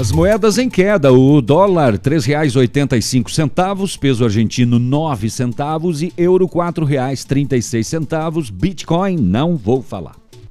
As moedas em queda, o dólar R$ 3,85, peso argentino R$ 9 centavos e euro R$ 4,36, Bitcoin não vou falar.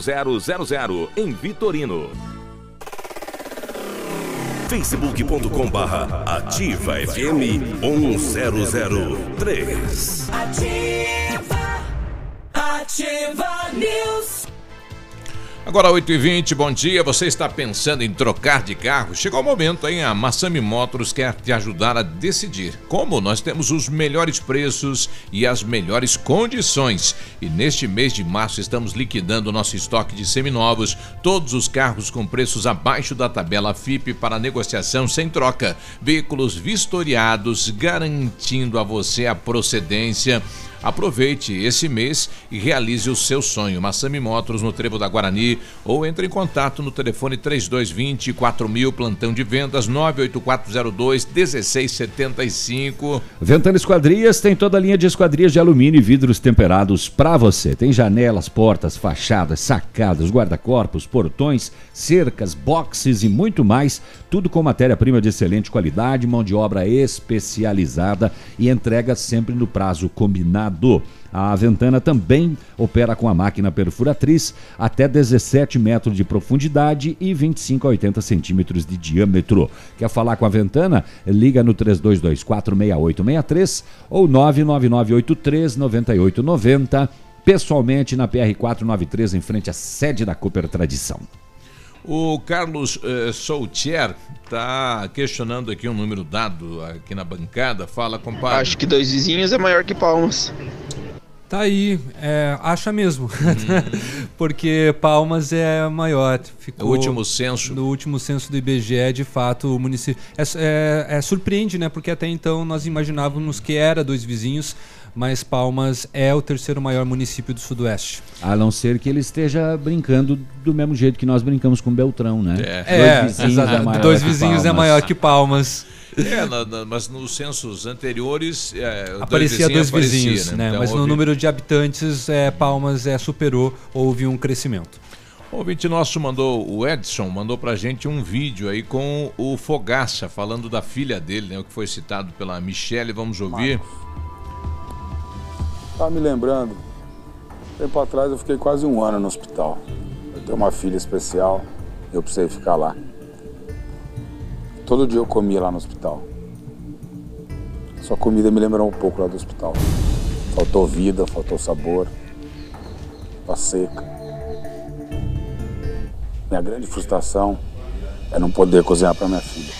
0000 em Vitorino. facebook.com barra ativa FM 1003 Ativa, ativa News. Agora 8h20, bom dia. Você está pensando em trocar de carro? Chegou o momento, hein? A Massami Motors quer te ajudar a decidir. Como? Nós temos os melhores preços e as melhores condições. E neste mês de março estamos liquidando nosso estoque de seminovos. Todos os carros com preços abaixo da tabela FIP para negociação sem troca. Veículos vistoriados, garantindo a você a procedência. Aproveite esse mês e realize o seu sonho. Massami Motors no Trevo da Guarani ou entre em contato no telefone 3220 4000, plantão de vendas 98402 1675. Ventana Esquadrias tem toda a linha de esquadrias de alumínio e vidros temperados para você. Tem janelas, portas, fachadas, sacadas, guarda-corpos, portões, cercas, boxes e muito mais. Tudo com matéria-prima de excelente qualidade, mão de obra especializada e entrega sempre no prazo combinado. A Ventana também opera com a máquina perfuratriz até 17 metros de profundidade e 25 a 80 centímetros de diâmetro. Quer falar com a Ventana? Liga no 32246863 ou 999839890, pessoalmente na PR 493 em frente à sede da Cooper Tradição. O Carlos eh, Soutier está questionando aqui um número dado aqui na bancada. Fala, compadre. Acho que dois vizinhos é maior que Palmas. Tá aí, é, acha mesmo. Porque Palmas é maior. Ficou O último censo. No último censo do IBGE, de fato, o município. É, é- é surpreende, né? Porque até então nós imaginávamos que era dois vizinhos, mas Palmas é o terceiro maior município do Sudoeste. A não ser que ele esteja brincando do mesmo jeito que nós brincamos com Beltrão, né? É, Dois vizinhos é maior Dois que vizinhos é Palmas. maior que Palmas. É, na- na- mas nos censos anteriores. É, dois Aparecia dois aparecia, vizinhos, né? Então, mas no houve- número de habitantes, é, Palmas é, superou, houve um crescimento. O ouvinte nosso mandou, o Edson mandou pra gente um vídeo aí com o Fogaça, falando da filha dele, né? O que foi citado pela Michelle. Vamos ouvir. Tá me lembrando. Tempo atrás eu fiquei quase um ano no hospital. Eu tenho uma filha especial eu precisei ficar lá. Todo dia eu comia lá no hospital. Sua comida me lembrou um pouco lá do hospital. Faltou vida, faltou sabor. Tá seca. Minha grande frustração é não poder cozinhar para minha filha.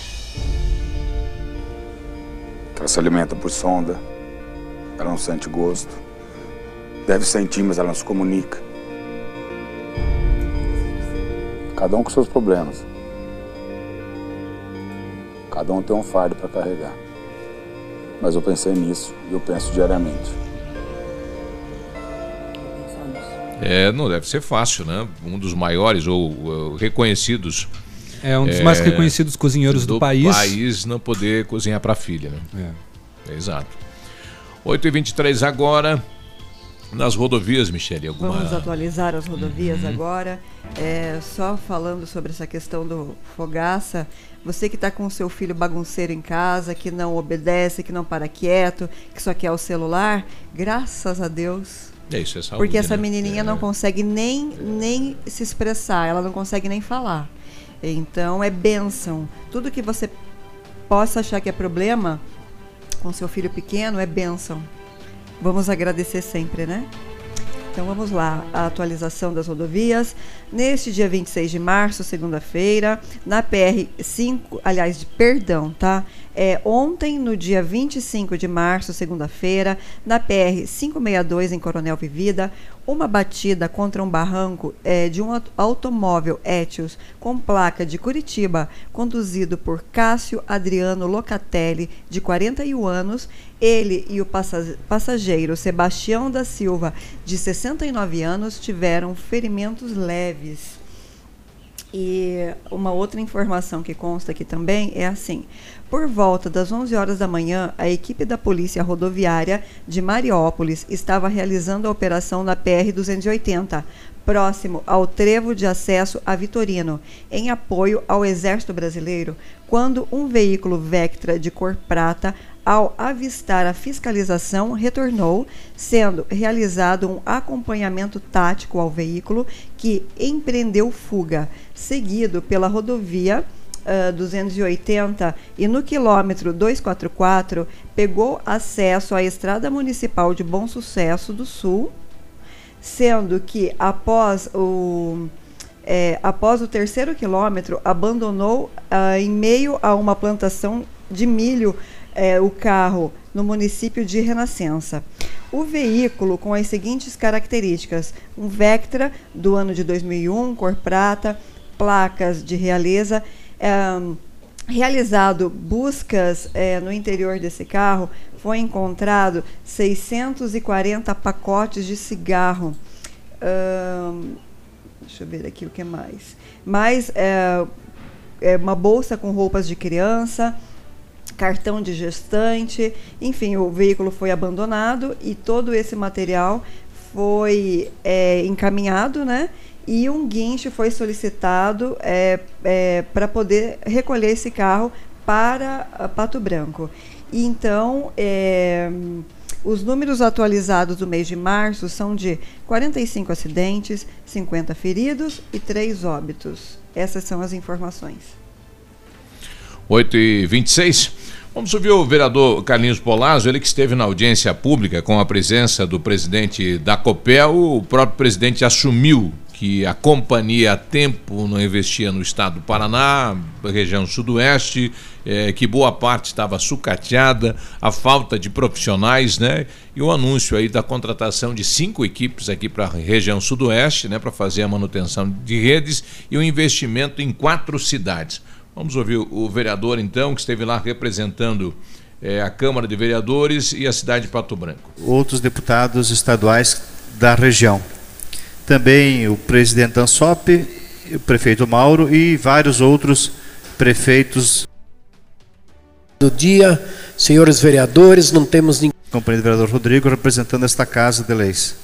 Ela se alimenta por sonda, ela não sente gosto. Deve sentir, mas ela não se comunica. Cada um com seus problemas. Cada um tem um fardo para carregar. Mas eu pensei nisso e eu penso diariamente. É, não deve ser fácil, né? Um dos maiores ou uh, reconhecidos. É um dos mais reconhecidos cozinheiros do país. país não poder cozinhar para a filha, né? É. Exato. 8h23 agora. Nas rodovias, Michele, alguma. Vamos atualizar as rodovias Uhum. agora. É, só falando sobre essa questão do fogaça, você que está com o seu filho bagunceiro em casa, que não obedece, que não para quieto, que só quer o celular, graças a Deus. É isso, é saúde, Porque essa né? menininha não consegue nem, nem se expressar, ela não consegue nem falar. Então é bênção. Tudo que você possa achar que é problema com seu filho pequeno é bênção. Vamos agradecer sempre, né? Então vamos lá, a atualização das rodovias. Neste dia 26 de março, segunda-feira, na PR 5, aliás, de perdão, tá? É, ontem, no dia 25 de março, segunda-feira, na PR 562 em Coronel Vivida, uma batida contra um barranco é, de um automóvel Etios com placa de Curitiba, conduzido por Cássio Adriano Locatelli, de 41 anos. Ele e o passageiro Sebastião da Silva, de 69 anos, tiveram ferimentos leves. E uma outra informação que consta aqui também é assim: por volta das 11 horas da manhã, a equipe da Polícia Rodoviária de Mariópolis estava realizando a operação na PR-280, próximo ao trevo de acesso a Vitorino, em apoio ao Exército Brasileiro, quando um veículo Vectra de cor prata ao avistar a fiscalização, retornou, sendo realizado um acompanhamento tático ao veículo que empreendeu fuga, seguido pela rodovia uh, 280 e no quilômetro 244 pegou acesso à Estrada Municipal de Bom Sucesso do Sul, sendo que após o é, após o terceiro quilômetro, abandonou uh, em meio a uma plantação de milho é, o carro no município de Renascença. O veículo com as seguintes características: um Vectra do ano de 2001, cor prata, placas de realeza. É, realizado buscas é, no interior desse carro, foi encontrado 640 pacotes de cigarro. deixa eu ver aqui o que mais. Mais é, é, uma bolsa com roupas de criança, cartão de gestante, enfim, o veículo foi abandonado e todo esse material foi é, encaminhado, né? E um guincho foi solicitado é, é, para poder recolher esse carro para Pato Branco. E então, é, os números atualizados do mês de março são de 45 acidentes, 50 feridos e 3 óbitos. Essas são as informações. 8 e 26 Vamos ouvir o vereador Carlinhos Polazzo, ele que esteve na audiência pública com a presença do presidente da Copel. O próprio presidente assumiu que a companhia há tempo não investia no estado do Paraná, região sudoeste, é, que boa parte estava sucateada, a falta de profissionais, né? E o anúncio aí da contratação de cinco equipes aqui para a região sudoeste, né? Para fazer a manutenção de redes e o investimento em quatro cidades. Vamos ouvir o vereador, então, que esteve lá representando é, a Câmara de Vereadores e a cidade de Pato Branco. Outros deputados estaduais da região. Também o presidente Ansop, o prefeito Mauro e vários outros prefeitos. Do dia, senhores vereadores, não temos ninguém. Companheiro vereador Rodrigo, representando esta Casa de Leis.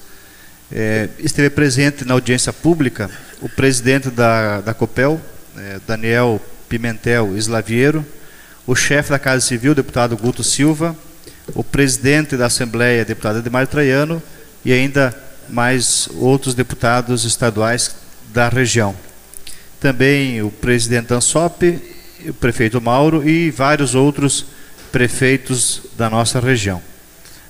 É, esteve presente na audiência pública o presidente da, da COPEL, é, Daniel Pimentel Slaviero, o chefe da Casa Civil, deputado Guto Silva, o presidente da Assembleia, deputado Edmar Traiano, e ainda mais outros deputados estaduais da região. Também o presidente Ansop, o prefeito Mauro e vários outros prefeitos da nossa região.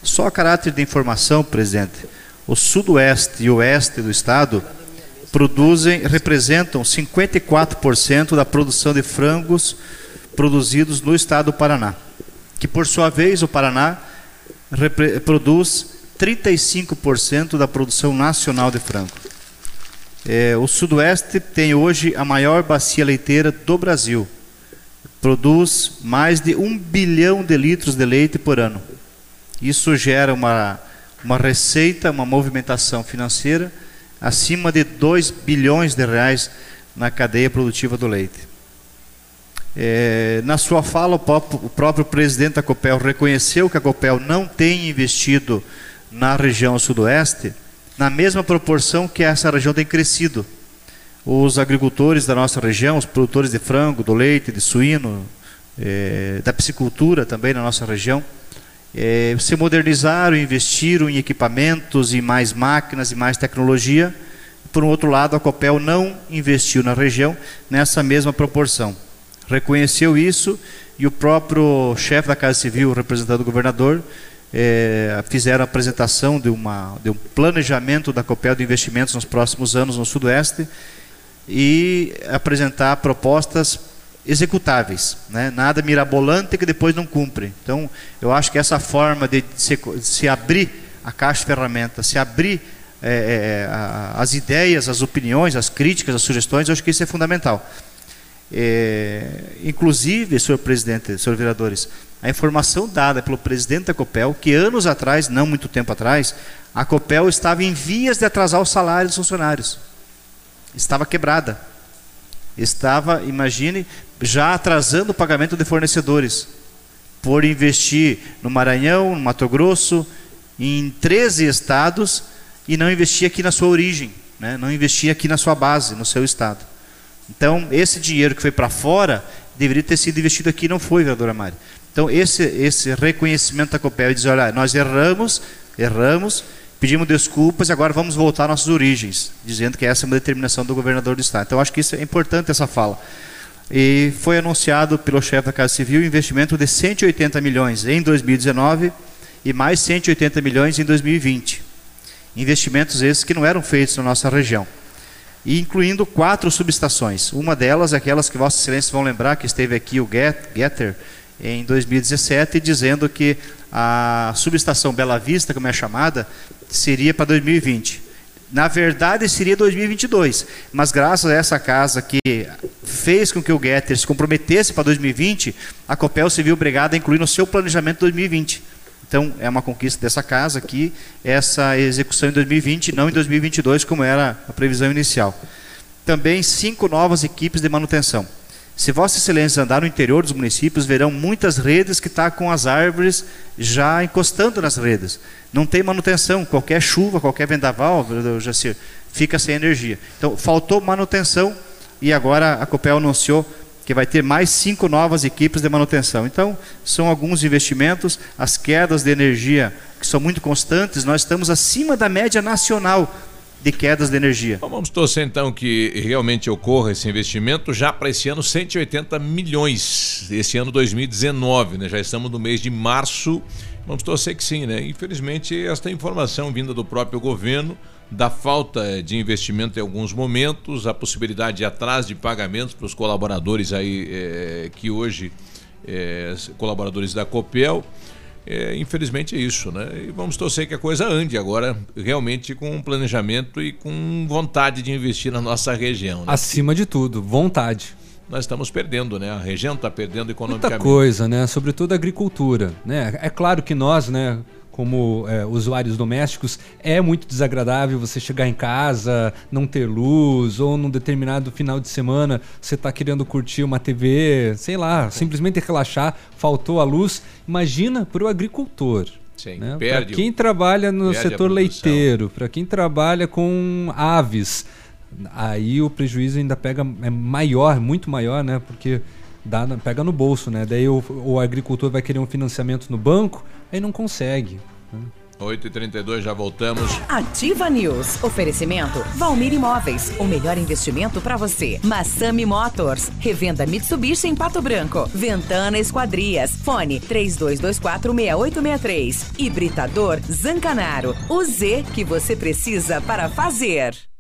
Só a caráter de informação, presidente, o sudoeste e oeste do estado produzem, representam 54% da produção de frangos produzidos no estado do Paraná. Que por sua vez o Paraná produz 35% da produção nacional de frango. É, o Sudoeste tem hoje a maior bacia leiteira do Brasil. Produz mais de um bilhão de litros de leite por ano. Isso gera uma, uma receita, uma movimentação financeira acima de 2 bilhões de reais na cadeia produtiva do leite. É, na sua fala, o próprio, o próprio, presidente da Copel reconheceu que a Copel não tem investido na região sudoeste na mesma proporção que essa região tem crescido. Os agricultores da nossa região, os produtores de frango, do leite, de suíno, é, da piscicultura também na nossa região, é, se modernizaram, investiram em equipamentos, em mais máquinas e mais tecnologia. Por um outro lado, a Copel não investiu na região nessa mesma proporção. Reconheceu isso e o próprio chefe da Casa Civil, representando o governador, é, fizeram a apresentação de, uma, de um planejamento da Copel de investimentos nos próximos anos no Sudoeste e apresentar propostas executáveis, né? nada mirabolante que depois não cumpre. Então, eu acho que essa forma de se, se abrir a caixa de ferramentas, se abrir é, é, a, as ideias, as opiniões, as críticas, as sugestões, eu acho que isso é fundamental. É, inclusive, senhor presidente, senhor vereadores, a informação dada pelo presidente da COPEL, que anos atrás, não muito tempo atrás, a COPEL estava em vias de atrasar o salário dos funcionários. Estava quebrada. Estava, imagine, já atrasando o pagamento de fornecedores. Por investir no Maranhão, no Mato Grosso, em 13 estados e não investir aqui na sua origem, né? não investir aqui na sua base, no seu estado. Então, esse dinheiro que foi para fora deveria ter sido investido aqui, não foi, vereadora Mari. Então, esse, esse reconhecimento da COPEL dizer, olha, nós erramos, erramos, pedimos desculpas e agora vamos voltar às nossas origens, dizendo que essa é uma determinação do governador do Estado. Então, acho que isso é importante, essa fala. E foi anunciado pelo chefe da Casa Civil um investimento de 180 milhões em 2019 e mais 180 milhões em 2020. Investimentos esses que não eram feitos na nossa região e incluindo quatro subestações. Uma delas é aquelas que Vossa Excelência vão lembrar que esteve aqui o Getter em 2017 dizendo que a subestação Bela Vista, como é chamada, seria para 2020. Na verdade, seria 2022, mas graças a essa casa que fez com que o Getter se comprometesse para 2020, a Copel se viu obrigada a incluir no seu planejamento 2020. Então, é uma conquista dessa casa aqui, essa execução em 2020, não em 2022, como era a previsão inicial. Também cinco novas equipes de manutenção. Se Vossa Excelência andar no interior dos municípios, verão muitas redes que estão tá com as árvores já encostando nas redes. Não tem manutenção, qualquer chuva, qualquer vendaval, fica sem energia. Então, faltou manutenção e agora a Copel anunciou que vai ter mais cinco novas equipes de manutenção. Então, são alguns investimentos, as quedas de energia que são muito constantes, nós estamos acima da média nacional de quedas de energia. Bom, vamos torcer então que realmente ocorra esse investimento já para esse ano 180 milhões, esse ano 2019, né? Já estamos no mês de março. Vamos torcer que sim, né? Infelizmente, esta informação vinda do próprio governo da falta de investimento em alguns momentos, a possibilidade de atraso de pagamentos para os colaboradores aí é, que hoje é, colaboradores da Copel. É, infelizmente é isso, né? E vamos torcer que a coisa ande agora realmente com planejamento e com vontade de investir na nossa região. Né? Acima de tudo, vontade. Nós estamos perdendo, né? A região está perdendo economicamente. Muita coisa, né? Sobretudo a agricultura, né? É claro que nós, né? Como é, usuários domésticos, é muito desagradável você chegar em casa, não ter luz, ou num determinado final de semana você está querendo curtir uma TV, sei lá, simplesmente relaxar, faltou a luz. Imagina para o agricultor. Né? Para quem trabalha no setor leiteiro, para quem trabalha com aves, aí o prejuízo ainda pega é maior, muito maior, né? Porque dá, pega no bolso, né? Daí o, o agricultor vai querer um financiamento no banco, aí não consegue. Né? 8h32, já voltamos. Ativa News. Oferecimento Valmir Imóveis. O melhor investimento para você. Massami Motors. Revenda Mitsubishi em Pato Branco. Ventana Esquadrias. Fone 32246863. Hibridador Zancanaro. O Z que você precisa para fazer.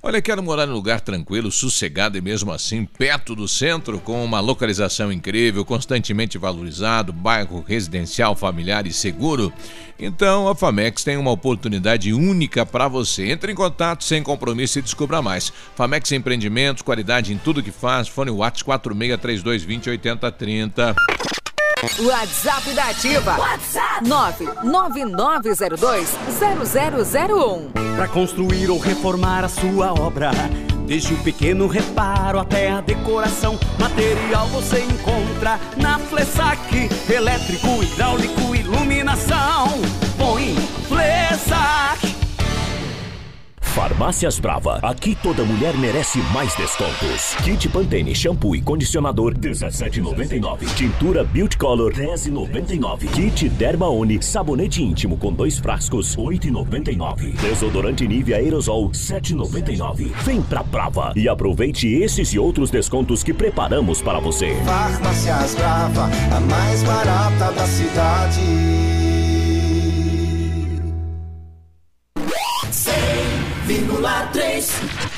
Olha, quero morar num lugar tranquilo, sossegado e mesmo assim perto do centro, com uma localização incrível, constantemente valorizado, bairro residencial, familiar e seguro. Então a Famex tem uma oportunidade única para você. Entre em contato sem compromisso e descubra mais. Famex Empreendimentos, qualidade em tudo que faz. Fone Whats 463220 8030. WhatsApp da Ativa. WhatsApp 999020001. Para construir ou reformar a sua obra, desde o pequeno reparo até a decoração, material você encontra na Flessac. Elétrico, hidráulico, iluminação. Põe Flessac. Farmácias Brava. Aqui toda mulher merece mais descontos. Kit Pantene shampoo e condicionador 17,99. Tintura Beauty Color 10,99. Kit Dermaone sabonete íntimo com dois frascos 8,99. Desodorante Nivea Aerosol 7,99. Vem pra Brava e aproveite esses e outros descontos que preparamos para você. Farmácias Brava, a mais barata da cidade. 100,3 a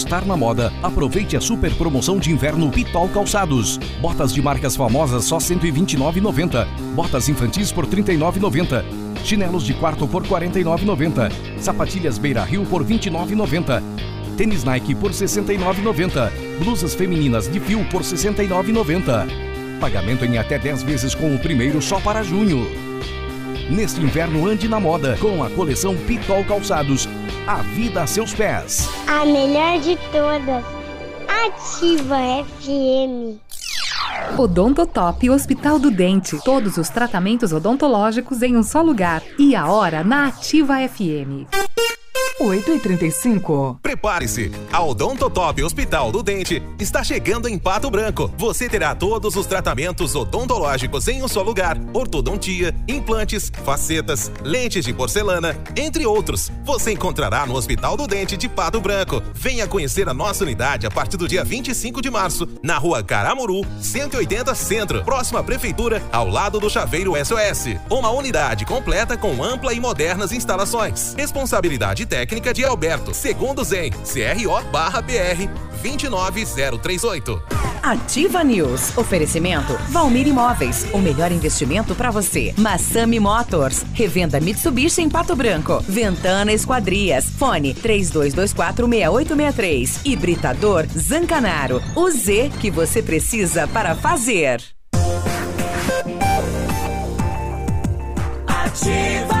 estar na moda, aproveite a super promoção de inverno Pitol Calçados. Botas de marcas famosas só R$ 129,90. Botas infantis por R$ 39,90. Chinelos de quarto por R$ 49,90. Sapatilhas Beira Rio por R$ 29,90. Tênis Nike por R$ 69,90. Blusas femininas de fio por R$ 69,90. Pagamento em até 10 vezes com o primeiro só para junho. Neste inverno ande na moda com a coleção Pitol Calçados. A vida a seus pés. A melhor de todas. Ativa FM. Odontotop Hospital do Dente. Todos os tratamentos odontológicos em um só lugar. E a hora na Ativa FM. 8 e 35 Prepare-se! A Odontotop Hospital do Dente está chegando em Pato Branco. Você terá todos os tratamentos odontológicos em um só lugar: ortodontia, implantes, facetas, lentes de porcelana, entre outros. Você encontrará no Hospital do Dente de Pato Branco. Venha conhecer a nossa unidade a partir do dia 25 de março, na rua Caramuru, 180 Centro, próxima à Prefeitura, ao lado do Chaveiro SOS. Uma unidade completa com ampla e modernas instalações. Responsabilidade técnica técnica de Alberto, segundo Zen, CRO barra BR 29038. Ativa News. Oferecimento Valmir Imóveis. O melhor investimento para você. Massami Motors. Revenda Mitsubishi em Pato Branco. Ventana Esquadrias. Fone 32246863. Hibridador Zancanaro. O Z que você precisa para fazer. Ativa.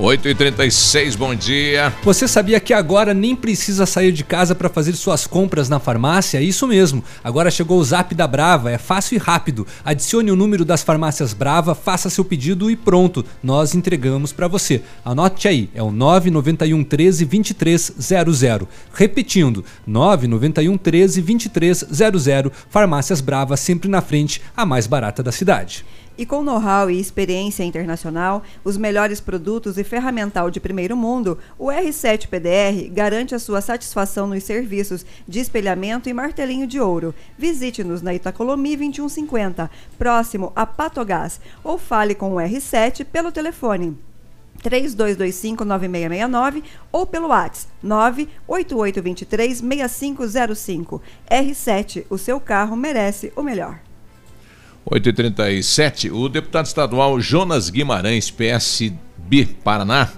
8h36, bom dia. Você sabia que agora nem precisa sair de casa para fazer suas compras na farmácia? Isso mesmo. Agora chegou o Zap da Brava, é fácil e rápido. Adicione o número das farmácias Brava, faça seu pedido e pronto, nós entregamos para você. Anote aí, é o 991 13 2300. Repetindo, 991 13 2300. Farmácias Brava sempre na frente, a mais barata da cidade. E com know-how e experiência internacional, os melhores produtos e ferramental de primeiro mundo, o R7 PDR garante a sua satisfação nos serviços de espelhamento e martelinho de ouro. Visite-nos na Itacolomi 2150, próximo a Patogás, ou fale com o R7 pelo telefone 3225-9669 ou pelo WhatsApp 98823-6505. R7, o seu carro merece o melhor. 8h37, o deputado estadual Jonas Guimarães, PSB Paraná,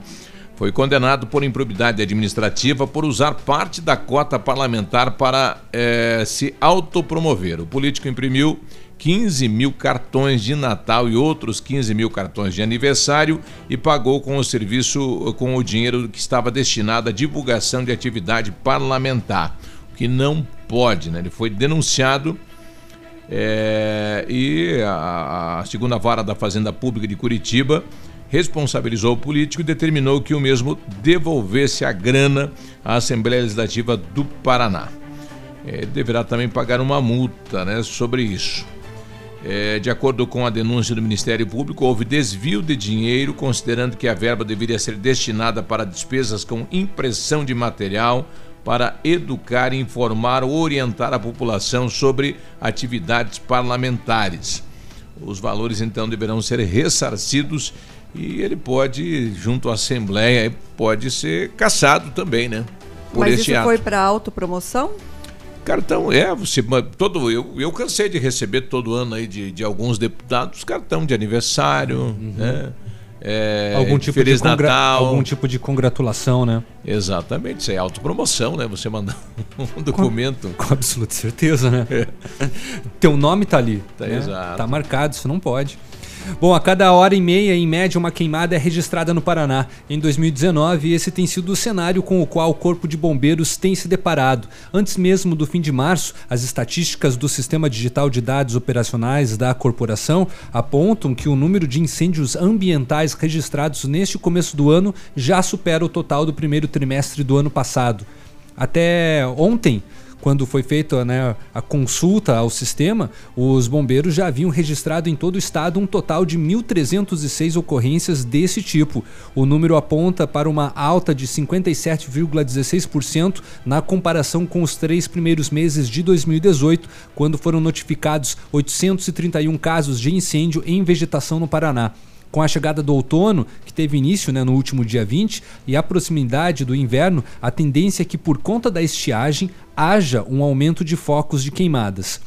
foi condenado por improbidade administrativa por usar parte da cota parlamentar para eh, se autopromover. O político imprimiu 15 mil cartões de Natal e outros 15 mil cartões de aniversário e pagou com o serviço, com o dinheiro que estava destinado à divulgação de atividade parlamentar, o que não pode, né? Ele foi denunciado é, e a, a segunda vara da Fazenda Pública de Curitiba responsabilizou o político e determinou que o mesmo devolvesse a grana à Assembleia Legislativa do Paraná. É, deverá também pagar uma multa né, sobre isso. É, de acordo com a denúncia do Ministério Público, houve desvio de dinheiro, considerando que a verba deveria ser destinada para despesas com impressão de material, para educar, informar ou orientar a população sobre atividades parlamentares. Os valores então deverão ser ressarcidos e ele pode, junto à Assembleia, pode ser caçado também, né? Por Mas isso ato. foi para autopromoção? Cartão, é, você, todo, eu, eu cansei de receber todo ano aí de, de alguns deputados cartão de aniversário, uhum. né? É, algum tipo Feliz de Natal. Algum tipo de congratulação, né? Exatamente, isso é autopromoção, né? Você mandar um documento. Com, com absoluta certeza, né? É. Teu nome tá ali. Tá, né? exato. Tá marcado, isso não pode. Bom, a cada hora e meia, em média, uma queimada é registrada no Paraná. Em 2019, esse tem sido o cenário com o qual o Corpo de Bombeiros tem se deparado. Antes mesmo do fim de março, as estatísticas do Sistema Digital de Dados Operacionais da corporação apontam que o número de incêndios ambientais registrados neste começo do ano já supera o total do primeiro trimestre do ano passado. Até ontem, quando foi feita né, a consulta ao sistema, os bombeiros já haviam registrado em todo o estado um total de 1.306 ocorrências desse tipo. O número aponta para uma alta de 57,16% na comparação com os três primeiros meses de 2018, quando foram notificados 831 casos de incêndio em vegetação no Paraná com a chegada do outono, que teve início né, no último dia 20, e a proximidade do inverno, a tendência é que, por conta da estiagem, haja um aumento de focos de queimadas.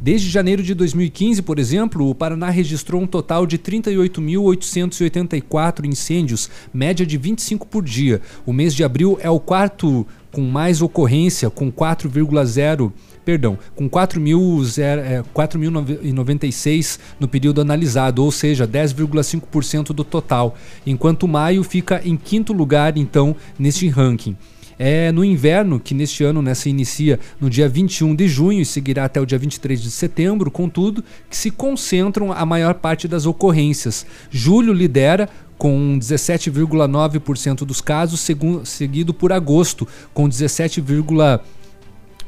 Desde janeiro de 2015, por exemplo, o Paraná registrou um total de 38.884 incêndios, média de 25 por dia. O mês de abril é o quarto com mais ocorrência, com 4,0 perdão, com 4.096 é, no período analisado, ou seja, 10,5% do total, enquanto maio fica em quinto lugar, então, neste ranking. É no inverno, que neste ano né, se inicia no dia 21 de junho e seguirá até o dia 23 de setembro, contudo, que se concentram a maior parte das ocorrências. Julho lidera com 17,9% dos casos, seguido por agosto, com 17,9%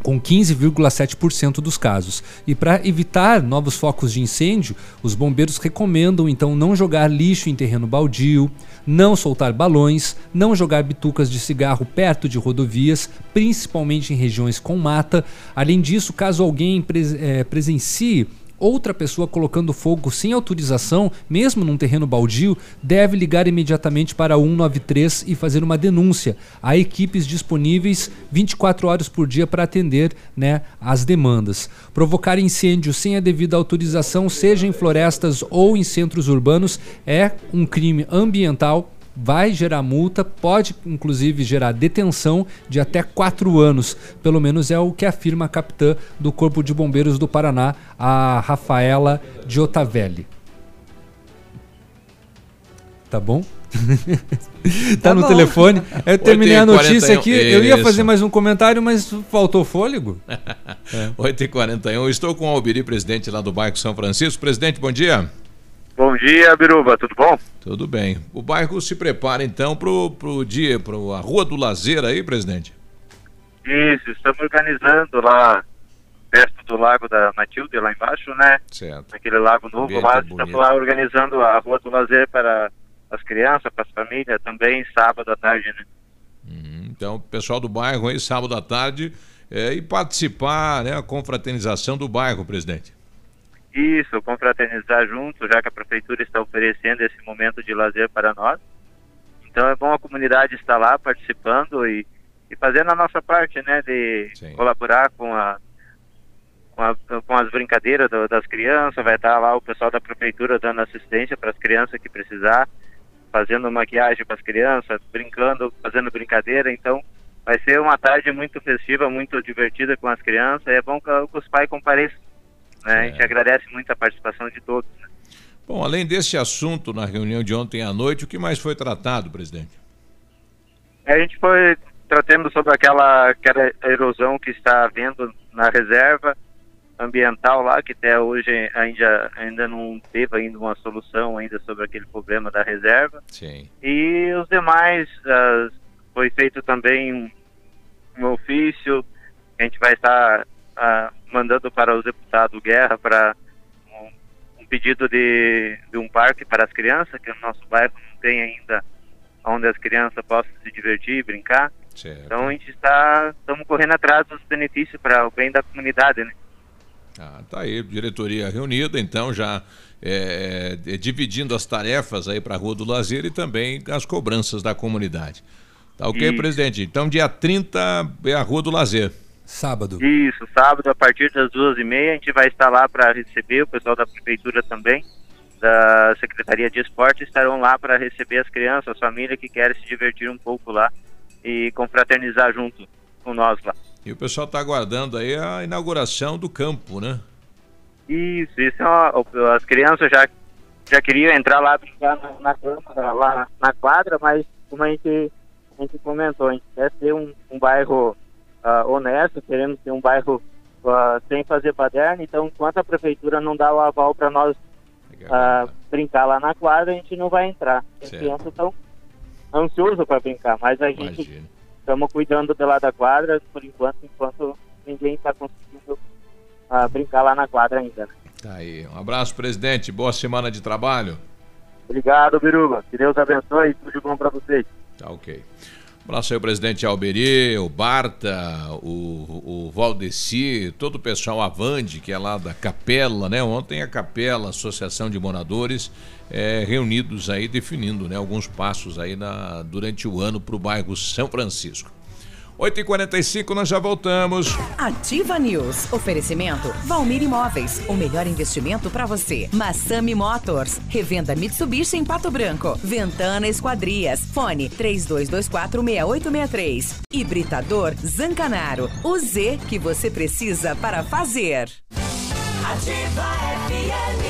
com 15,7% dos casos. E para evitar novos focos de incêndio, os bombeiros recomendam então não jogar lixo em terreno baldio, não soltar balões, não jogar bitucas de cigarro perto de rodovias, principalmente em regiões com mata. Além disso, caso alguém eh, presencie outra pessoa colocando fogo sem autorização, mesmo num terreno baldio, deve ligar imediatamente para 193 e fazer uma denúncia. Há equipes disponíveis 24 horas por dia para atender né, as demandas. Provocar incêndio sem a devida autorização, seja em florestas ou em centros urbanos, é um crime ambiental vai gerar multa, pode inclusive gerar detenção de até quatro anos. Pelo menos é o que afirma a capitã do Corpo de Bombeiros do Paraná, a Rafaela Giotavelli. Tá bom? tá, tá, no bom. telefone. Eu terminei a notícia aqui. Eu ia fazer mais um comentário, mas faltou fôlego. é. 8h41. Estou com o Albiri, presidente lá do bairro São Francisco. Presidente, bom dia. Bom dia, Biruba, tudo bom? Tudo bem. O bairro se prepara então para o dia, para a Rua do Lazer aí, presidente? Isso, estamos organizando lá perto do Lago da Matilde, lá embaixo, né? Certo. Aquele lago novo lá, estamos lá organizando a Rua do Lazer para as crianças, para as famílias, também sábado à tarde, né? Hum, então, o pessoal do bairro aí, sábado à tarde, é, e participar, né, a confraternização do bairro, presidente. Isso, confraternizar junto, já que a prefeitura está oferecendo esse momento de lazer para nós. Então é bom a comunidade estar lá participando e, e fazendo a nossa parte, né, de Sim. colaborar com a, com, a, com as brincadeiras do, das crianças. Vai estar lá o pessoal da prefeitura dando assistência para as crianças que precisar, fazendo maquiagem para as crianças, brincando, fazendo brincadeira. Então vai ser uma tarde muito festiva, muito divertida com as crianças. É bom que, que os pais compareçam né? A gente agradece muito a participação de todos. Né? Bom, além desse assunto na reunião de ontem à noite, o que mais foi tratado, presidente? A gente foi tratando sobre aquela, aquela erosão que está havendo na reserva ambiental lá, que até hoje ainda, ainda não teve ainda uma solução ainda sobre aquele problema da reserva. Sim. E os demais, uh, foi feito também um, um ofício, a gente vai estar uh, mandando para o deputado Guerra para um, um, pedido de, de um parque para as crianças, que o nosso bairro não tem ainda onde as crianças possam se divertir e brincar. Certo. Então a gente está estamos correndo atrás dos benefícios para o bem da comunidade, né? Ah, tá aí, diretoria reunida, então já é, é, dividindo as tarefas aí para a Rua do Lazer e também as cobranças da comunidade. Tá ok, Isso. presidente? Então, dia 30 é a Rua do Lazer. Sábado. Isso, sábado a partir das duas e meia a gente vai estar lá para receber o pessoal da prefeitura também, da Secretaria de Esporte, estarão lá para receber as crianças, as famílias que querem se divertir um pouco lá e confraternizar junto com nós lá. E o pessoal está aguardando aí a inauguração do campo, né? Isso, isso é uma, as crianças já, já queriam entrar lá brincar na, na, lá na quadra, mas como a gente, a gente comentou, a gente quer ser um, um bairro uh, honesto, queremos ter um bairro uh, sem fazer baderna, então enquanto a prefeitura não dá o aval para nós uh, brincar lá na quadra, a gente não vai entrar. As crianças estão ansiosas para brincar, mas a gente estamos cuidando de lá da quadra por enquanto, enquanto ninguém está conseguindo brincar lá na quadra ainda. Né? Tá aí. Um abraço, presidente. Boa semana de trabalho. Obrigado, Biruba. Que Deus abençoe e tudo de bom para vocês. Tá ok. Abraço aí o presidente Alberi, o Barta, o, o Valdeci, todo o pessoal Avande, que é lá da Capela, né? Ontem a Capela, Associação de Moradores, é, reunidos aí definindo né, alguns passos aí na, durante o ano para o bairro São Francisco. 8h45, nós já voltamos. Ativa News. Oferecimento Valmir Imóveis. O melhor investimento para você. Massami Motors. Revenda Mitsubishi em Pato Branco. Ventana Esquadrias. Fone 32246863. Hibridador Zancanaro. O Z que você precisa para fazer. Ativa FM.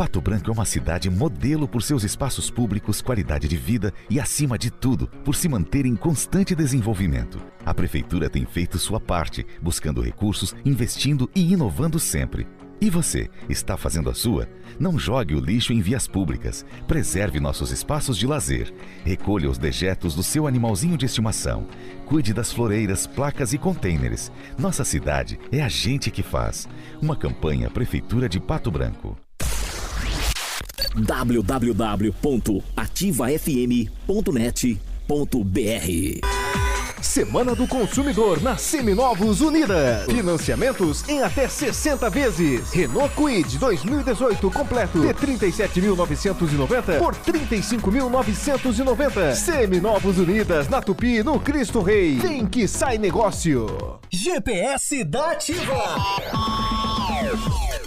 Pato Branco é uma cidade modelo por seus espaços públicos, qualidade de vida e, acima de tudo, por se manter em constante desenvolvimento. A Prefeitura tem feito sua parte, buscando recursos, investindo e inovando sempre. E você, está fazendo a sua? Não jogue o lixo em vias públicas. Preserve nossos espaços de lazer. Recolha os dejetos do seu animalzinho de estimação. Cuide das floreiras, placas e contêineres. Nossa cidade é a gente que faz. Uma campanha Prefeitura de Pato Branco www.ativafm.net.br Semana do Consumidor na Seminovos Unidas. Financiamentos em até 60 vezes. Renault Kwid 2018 completo de 37.990 por 35.990. Seminovos Unidas na Tupi, no Cristo Rei. Tem que sai negócio. GPS da Ativa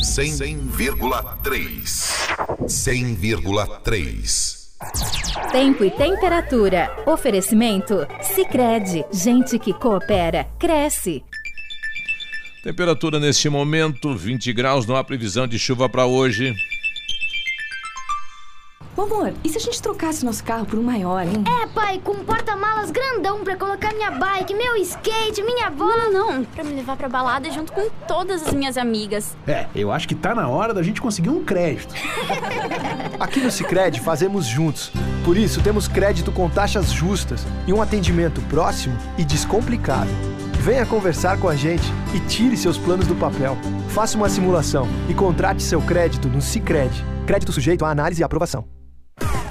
100,3. 100,3. Tempo e temperatura. Oferecimento? Sicredi Gente que coopera, cresce. Temperatura neste momento, 20 graus, não há previsão de chuva para hoje. Ô, amor, e se a gente trocasse nosso carro por um maior, hein? É, pai, com um porta-malas grandão pra colocar minha bike, meu skate, minha bola. Não, não, pra me levar pra balada junto com todas as minhas amigas. É, eu acho que tá na hora da gente conseguir um crédito. Aqui no Cicred fazemos juntos. Por isso, temos crédito com taxas justas e um atendimento próximo e descomplicado. Venha conversar com a gente e tire seus planos do papel. Faça uma simulação e contrate seu crédito no Cicred. Crédito sujeito à análise e aprovação.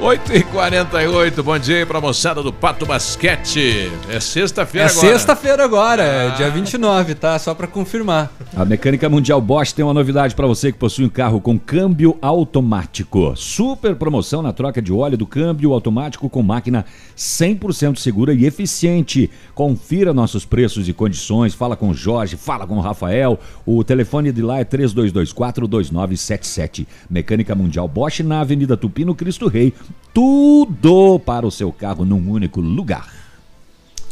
8h48, bom dia aí pra moçada do Pato Basquete. É sexta-feira É agora. sexta-feira agora, é Ah. dia 29, tá? Só pra confirmar. A Mecânica Mundial Bosch tem uma novidade para você que possui um carro com câmbio automático. Super promoção na troca de óleo do câmbio automático com máquina 100% segura e eficiente. Confira nossos preços e condições. Fala com o Jorge, fala com o Rafael. O telefone de lá é 3224-2977. Mecânica Mundial Bosch na Avenida Tupi, no Cristo Rei. Tudo para o seu carro num único lugar.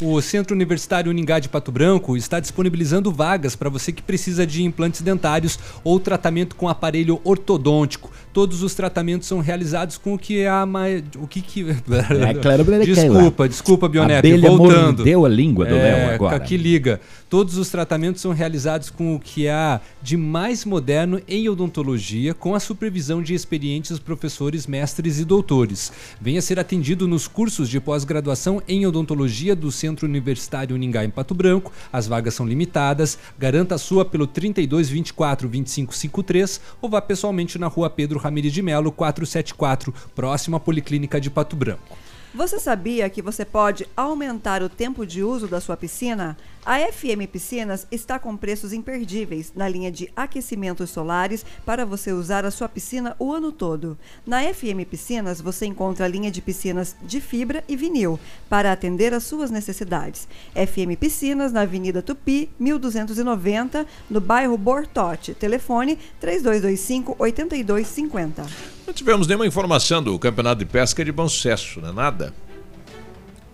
O Centro Universitário Uningá de Pato Branco está disponibilizando vagas para você que precisa de implantes dentários ou tratamento com aparelho ortodôntico. Todos os tratamentos são realizados com o que é a mais. O que que. É, claro, desculpa, desculpa, Bionep. Voltando. mordeu a língua do é, Léo agora. Aqui liga. Todos os tratamentos são realizados com o que há de mais moderno em odontologia, com a supervisão de experientes professores, mestres e doutores. Venha ser atendido nos cursos de pós-graduação em odontologia do Centro Universitário Uningá em Pato Branco. As vagas são limitadas. Garanta a sua pelo 32 24 25 53 ou vá pessoalmente na rua Pedro Ramirez de Melo 474, próximo à Policlínica de Pato Branco. Você sabia que você pode aumentar o tempo de uso da sua piscina? A FM Piscinas está com preços imperdíveis na linha de aquecimentos solares para você usar a sua piscina o ano todo. Na FM Piscinas você encontra a linha de piscinas de fibra e vinil para atender às suas necessidades. FM Piscinas na Avenida Tupi, 1290, no bairro Bortote. Telefone 3225 8250. Não tivemos nenhuma informação do Campeonato de Pesca de bom sucesso, não é nada?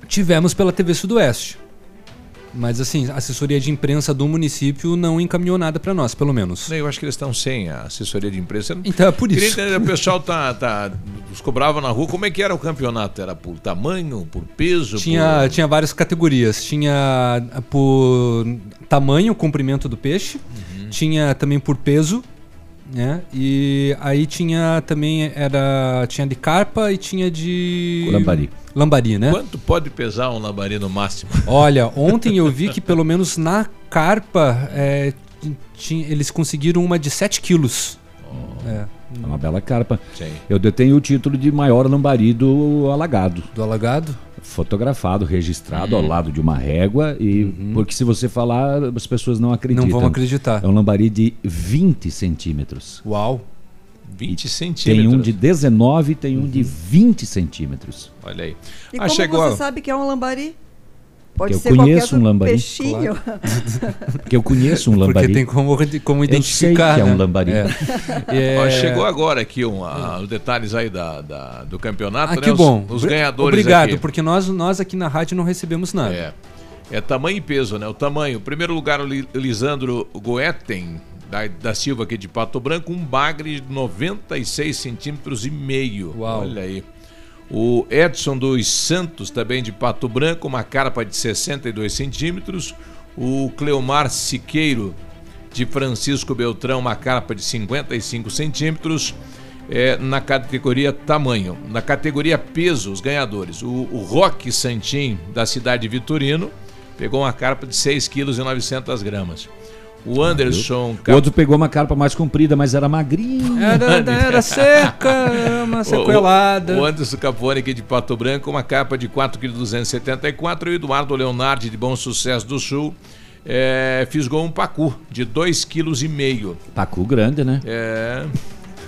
Tivemos pela TV Sudoeste. Mas assim, a assessoria de imprensa do município não encaminhou nada para nós, pelo menos. Eu acho que eles estão sem a assessoria de imprensa. Então é por isso. entender, o pessoal tá, tá, os cobrava na rua. Como é que era o campeonato? Era por tamanho, por peso? Tinha, por... tinha várias categorias. Tinha por tamanho, comprimento do peixe. Uhum. Tinha também por peso. Né? E aí tinha também era tinha de carpa e tinha de Lambari. Lambari, né? Quanto pode pesar um lambari no máximo? Olha, ontem eu vi que pelo menos na carpa é, tinha- eles conseguiram uma de 7 quilos. É. É uma bela carpa. Sim. Eu detenho o título de maior lambari do alagado. Do alagado? Fotografado, registrado Uhum. ao lado de uma régua. e Porque se você falar, as pessoas não acreditam. Não vão acreditar. É um lambari de 20 centímetros. Uau! 20 Tem centímetros. um de 19 e tem um de 20 centímetros. Olha aí. E Ah, como chegou você a- sabe que é um lambari? Pode eu ser conheço um lambari. peixinho. Porque eu conheço um Porque lambari. tem como, como Eu sei identificar. que é um né? lambari. É. É. Ó, chegou agora aqui um, ah, os detalhes aí da, da- do campeonato, Ah, né? que Os- bom. Os, Obri- ganhadores Obrigado, aqui. porque nós, nós aqui na rádio não recebemos nada. É. É tamanho e peso, né? O tamanho. Primeiro lugar, o Li- Lisandro Goetten, da, da Silva aqui de Pato Branco, um bagre de 96 centímetros e meio. Uau. Olha aí. O Edson dos Santos, também de Pato Branco, uma carpa de 62 centímetros. O Cleomar Siqueiro, de Francisco Beltrão, uma carpa de 55 centímetros. É, na categoria tamanho. Na categoria peso, os ganhadores. O, o Roque Santim, da cidade de Vitorino, pegou uma carpa de 6,9 kg. O Anderson. O outro pegou uma carpa mais comprida, mas era magrinha. Era, era seca, era uma sequelada. O, o Anderson Capone aqui de Pato Branco, uma capa de 4,274 kg. E o Eduardo Leonardi de Bom Sucesso do Sul é, fisgou um pacu de 2,5 kg. Pacu grande, né? É.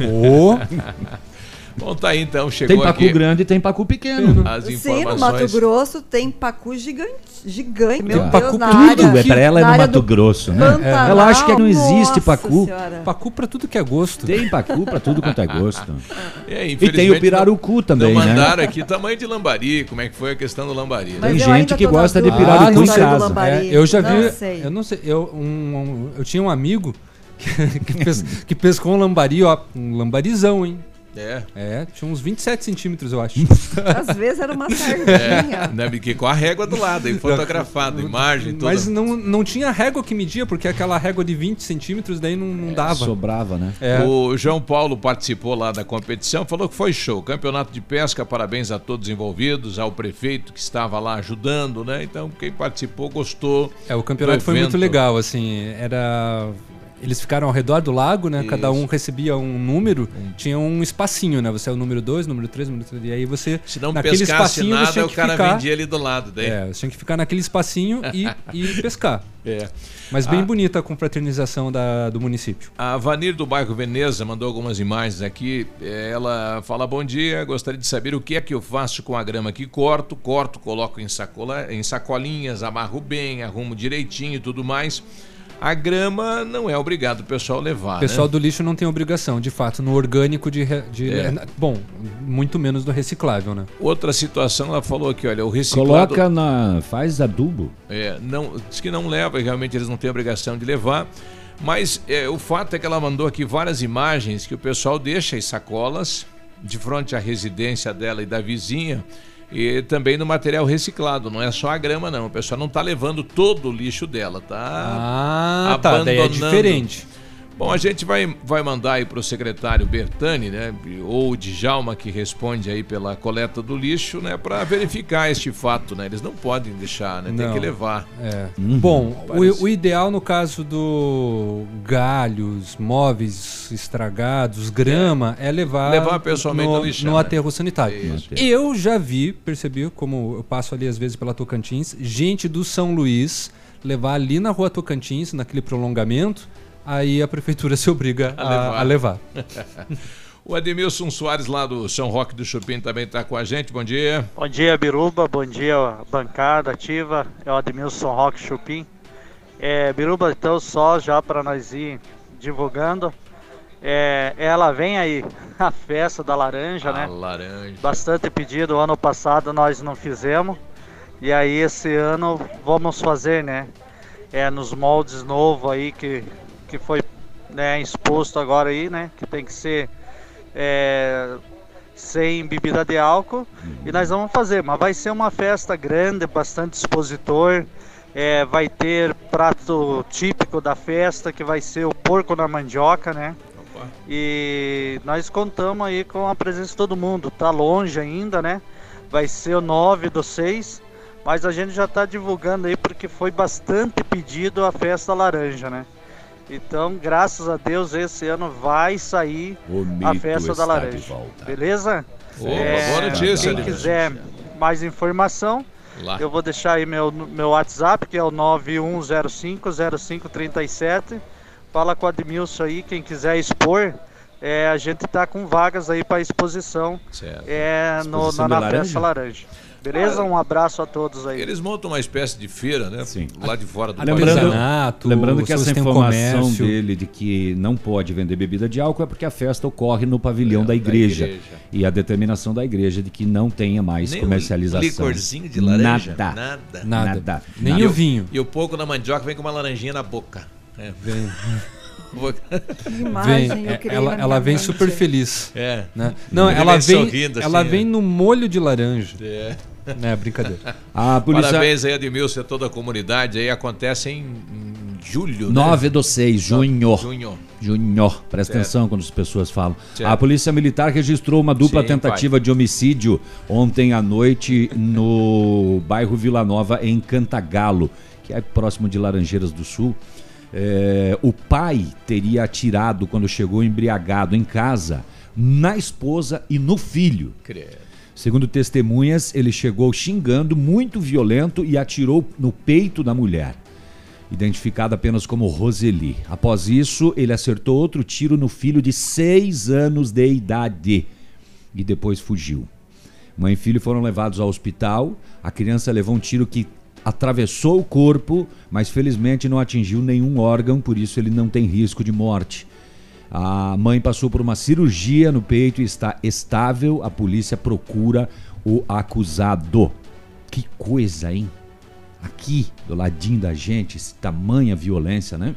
Ô. Bom, tá aí então, chegou Tem pacu aqui. grande e tem pacu pequeno. As Sim, no Mato informações. Grosso tem pacu gigante. gigante meu Tem Deus, pacu na pra área, tudo, é pra ela é no Mato Grosso, né? Pantanal, Ela acha que não existe pacu. Senhora. Pacu pra tudo que é gosto. Tem pacu pra tudo quanto é gosto. É, e tem o pirarucu não- também, não né? mandaram aqui tamanho de lambari, como é que foi a questão do lambari. Tem gente que gosta de Ah, pirarucu não em casa. É, eu já vi. Não sei. Eu não sei. Eu, um- um- eu tinha um amigo que, que, pes- que pescou um lambari, ó. Um lambarizão, hein? É. É, tinha uns 27 centímetros, eu acho. Às vezes era uma É, sardinha. né, porque com a régua do lado, aí fotografado, imagem, tudo. Mas não, não tinha régua que media, porque aquela régua de 20 centímetros daí não, não dava. Sobrava, né? É. O João Paulo participou lá da competição, falou que foi show. Campeonato de pesca, parabéns a todos envolvidos, ao prefeito que estava lá ajudando, né? Então, quem participou gostou. É, o campeonato foi muito legal, assim, era... Eles ficaram ao redor do lago, né? Cada um recebia um número, tinha um espacinho, né? Você é o número 2, número 3, número 3, e aí você... Se não naquele pescasse espacinho, você nada, tinha o que cara ficar- vendia ali do lado. Daí. É, você tinha que ficar naquele espacinho e, e pescar. É. Mas bem Ah. bonita a confraternização da, do município. A Vanir do bairro Veneza mandou algumas imagens aqui. Ela fala: Bom dia, gostaria de saber o que é que eu faço com a grama que corto. Corto, coloco em, sacola, em sacolinhas, amarro bem, arrumo direitinho e tudo mais. A grama não é obrigado o pessoal levar. O pessoal né? do lixo não tem obrigação, de fato, no orgânico de. de É. Bom, muito menos do reciclável, né? Outra situação, ela falou aqui: olha, o reciclado. Coloca na. faz adubo. É, não, diz que não leva, e realmente eles não têm obrigação de levar. Mas é, o fato é que ela mandou aqui várias imagens que o pessoal deixa as sacolas de frente à residência dela e da vizinha. E também no material reciclado, não é só a grama, não. O pessoal não está levando todo o lixo dela, tá? Ah, tá, daí é diferente. Bom, a gente vai, vai mandar aí para o secretário Bertani, né? Ou o Djalma, que responde aí pela coleta do lixo, né? Para verificar este fato, né? Eles não podem deixar, né? Tem Não. que levar. É. Uhum. Bom, o, o ideal no caso do galhos, móveis estragados, grama, é, levar, Levar pessoalmente no, no lixão, no né? aterro sanitário. Isso. Eu já vi, percebi, como eu passo ali às vezes pela Tocantins, gente do São Luís levar ali na rua Tocantins, naquele prolongamento, aí a prefeitura se obriga a, a levar. o Ademilson Soares, lá do São Roque do Chupim, também está com a gente. Bom dia. Bom dia, Biruba. Bom dia, bancada ativa. É o Admilson Roque Chupim. É, Biruba, então, só já para nós ir divulgando. É, ela vem aí, a festa da laranja, A né? laranja. Bastante pedido. Ano passado nós não fizemos. E aí esse ano vamos fazer, né? É, nos moldes novo aí que, que foi né, exposto agora aí, né? Que tem que ser é, sem bebida de álcool e nós vamos fazer, mas vai ser uma festa grande, bastante expositor. é, vai ter prato típico da festa que vai ser o porco na mandioca, né? E nós contamos aí com a presença de todo mundo. Tá longe ainda, né? Vai ser o 9 do 6, mas a gente já tá divulgando aí porque foi bastante pedido a festa laranja, né? Então, graças a Deus, esse ano vai sair a festa da está laranja. Beleza? Opa, boa notícia, Quem quiser mais informação, Lá. eu vou deixar aí meu, meu WhatsApp, que é o 91050537. Fala com o Admilson aí, quem quiser expor. É, a gente tá com vagas aí para exposição Certo. é, no, Exposição na, de na laranja? festa laranja. Beleza? Um abraço a todos aí. Eles montam uma espécie de feira, né? Sim. Lá de fora do Lembrando, Artesanato, lembrando que essa você tem um informação comércio. dele de que não pode vender bebida de álcool é porque a festa ocorre no pavilhão da, igreja, igreja. E a determinação da igreja de que não tenha mais Nem um comercialização. licorzinho de laranja? Nada. Nada. Nada. Nada. Nem Nada. o vinho. E o pouco na mandioca vem com uma laranjinha na boca. É. Vem. imagem Vem, eu é, ela, ela vem mente. super feliz. É. Né? Não, ela vem sorrindo, ela assim, vem né? no molho de laranja. É. É, brincadeira. A polícia... Parabéns aí, Admilson, a toda a comunidade. Aí acontece em, em julho, né? 9 do 6, junho. Junho. Junho. Presta Certo. atenção quando as pessoas falam. Certo. A Polícia Militar registrou uma dupla Sim, tentativa de homicídio ontem à noite no bairro Vila Nova, em Cantagalo, que é próximo de Laranjeiras do Sul. É, o pai teria atirado quando chegou embriagado em casa na esposa e no filho. Credo. Segundo testemunhas, ele chegou xingando, muito violento e atirou no peito da mulher, identificada apenas como Roseli. Após isso, ele acertou outro tiro no filho de seis anos de idade e depois fugiu. Mãe e filho foram levados ao hospital. A criança levou um tiro que atravessou o corpo, mas felizmente não atingiu nenhum órgão, por isso ele não tem risco de morte. A mãe passou por uma cirurgia no peito e está estável. A polícia procura o acusado. Que coisa, hein? Aqui, do ladinho da gente, tamanha violência, né?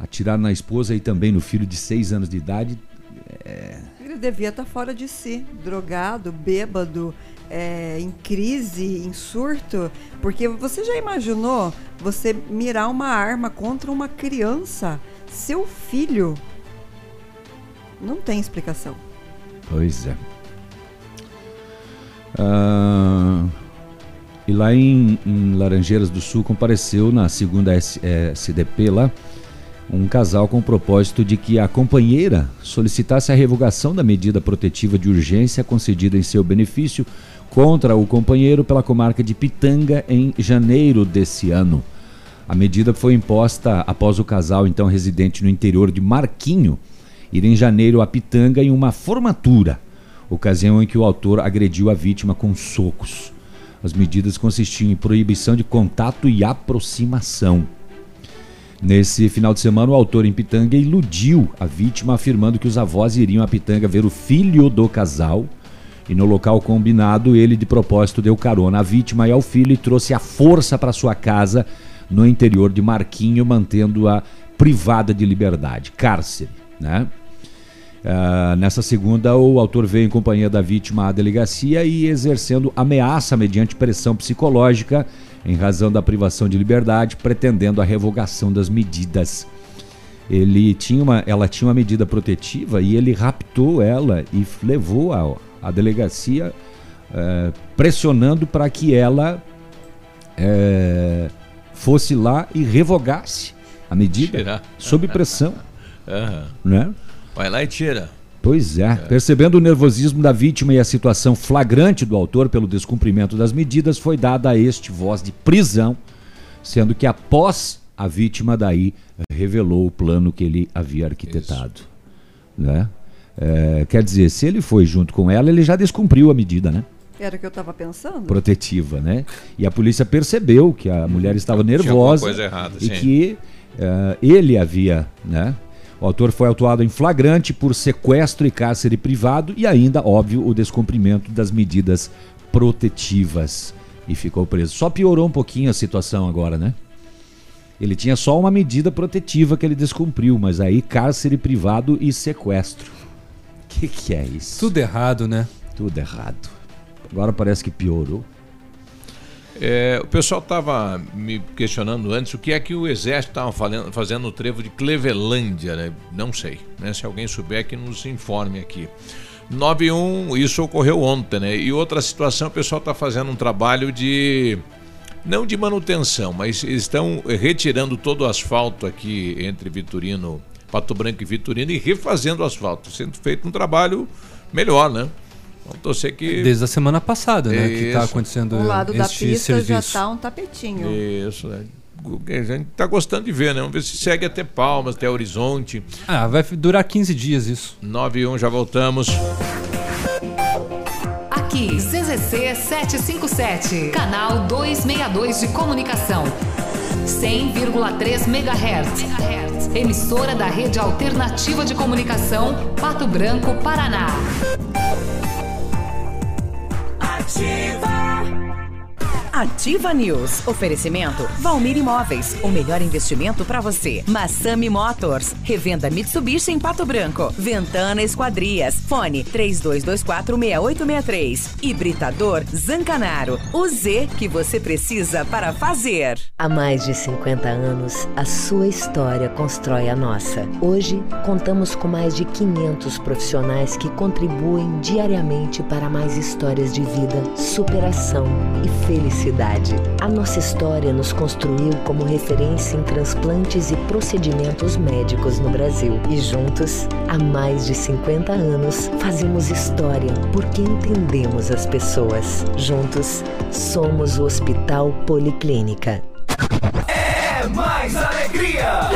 Atirar na esposa e também no filho de seis anos de idade. É... Ele devia estar fora de si, drogado, bêbado, é, em crise, em surto, porque você já imaginou você mirar uma arma contra uma criança, seu filho? Não tem explicação. Pois é. Ah, e lá em, em, Laranjeiras do Sul compareceu na segunda SDP lá um casal com o propósito de que a companheira solicitasse a revogação da medida protetiva de urgência concedida em seu benefício contra o companheiro pela comarca de Pitanga em janeiro desse ano. A medida foi imposta após o casal, então residente no interior de Marquinho, ir em janeiro a Pitanga em uma formatura, ocasião em que o autor agrediu a vítima com socos. As medidas consistiam em proibição de contato e aproximação. Nesse final de semana, o autor em Pitanga iludiu a vítima, afirmando que os avós iriam a Pitanga ver o filho do casal e no local combinado, ele de propósito deu carona à vítima e ao filho e trouxe a força para sua casa no interior de Marquinho, mantendo-a privada de liberdade, cárcere, né? Uh, nessa segunda, o autor veio em companhia da vítima à delegacia e exercendo ameaça mediante pressão psicológica em razão da privação de liberdade, pretendendo a revogação das medidas. Ele tinha uma, ela tinha uma medida protetiva e ele raptou ela e levou a, a delegacia é, pressionando para que ela é, fosse lá e revogasse a medida Tirar. sob pressão. uhum. né? Vai lá e tira. Pois é. é. Percebendo o nervosismo da vítima e a situação flagrante do autor pelo descumprimento das medidas, foi dada a este voz de prisão, sendo que após a vítima daí revelou o plano que ele havia arquitetado. Né? É, quer dizer, se ele foi junto com ela, ele já descumpriu a medida, né? Era o que eu estava pensando. Protetiva, né? E a polícia percebeu que a mulher estava nervosa errada, e sim. que uh, ele havia, né? O autor foi autuado em flagrante por sequestro e cárcere privado e ainda, óbvio, o descumprimento das medidas protetivas e ficou preso. Só piorou um pouquinho a situação agora, né? Ele tinha só uma medida protetiva que ele descumpriu, mas aí cárcere privado e sequestro que, que é isso? Tudo errado, né? Tudo errado. Agora parece que piorou. É, o pessoal estava me questionando antes o que é que o exército estava fazendo no trevo de Clevelândia, né? Não sei, né? Se alguém souber que nos informe aqui. 91, isso ocorreu ontem, né? E outra situação, o pessoal está fazendo um trabalho de não de manutenção, mas estão retirando todo o asfalto aqui entre Vitorino Pato Branco e Vitorino e refazendo o asfalto, sendo feito um trabalho melhor, né? Vamos torcer que. Desde a semana passada, né? Isso. Que está acontecendo. O lado da pista serviço. já está um tapetinho. Isso, né? A gente está gostando de ver, né? Vamos ver se segue até Palmas, até Horizonte. Ah, vai durar 15 dias isso. 9 e 1, já voltamos. Aqui, CZC 757, canal 262 de comunicação. 100,3 MHz. Emissora da Rede Alternativa de Comunicação, Pato Branco, Paraná. Ativa. Ativa News. Oferecimento Valmir Imóveis. O melhor investimento para você. Massami Motors. Revenda Mitsubishi em Pato Branco. Ventana Esquadrias. Fone 32246863. Hibridador Zancanaro. O Z que você precisa para fazer. Há mais de 50 anos, a sua história constrói a nossa. Hoje, contamos com mais de 500 profissionais que contribuem diariamente para mais histórias de vida, superação e felicidade cidade. A nossa história nos construiu como referência em transplantes e procedimentos médicos no Brasil. E juntos, há mais de 50 anos, fazemos história porque entendemos as pessoas. Juntos, somos o Hospital Policlínica. É mais alegria!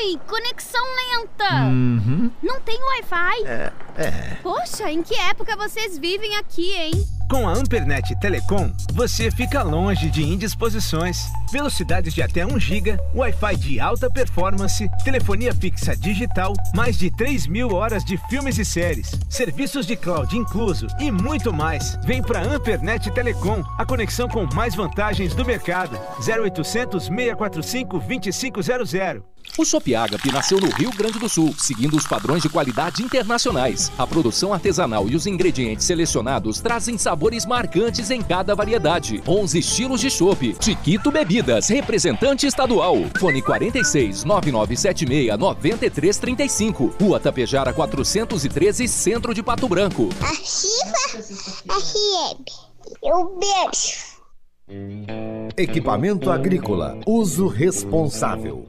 Oi, conexão lenta. Uhum. Não tem Wi-Fi. É, é. Poxa, em que época vocês vivem aqui, hein? Com a Ampernet Telecom, você fica longe de indisposições. Velocidades de até 1 GB, Wi-Fi de alta performance, telefonia fixa digital, mais de 3 mil horas de filmes e séries, serviços de cloud incluso e muito mais. Vem para Ampernet Telecom, a conexão com mais vantagens do mercado. 0800 645 2500. O Shop nasceu no Rio Grande do Sul, seguindo os padrões de qualidade internacionais. A produção artesanal e os ingredientes selecionados trazem sabores marcantes em cada variedade. 11 estilos de chopp. Chiquito Bebidas, representante estadual. Fone 46 9976 9335. Rua Tapejara 413, Centro de Pato Branco. Ativa FM. Eu beijo. Equipamento agrícola. Uso responsável.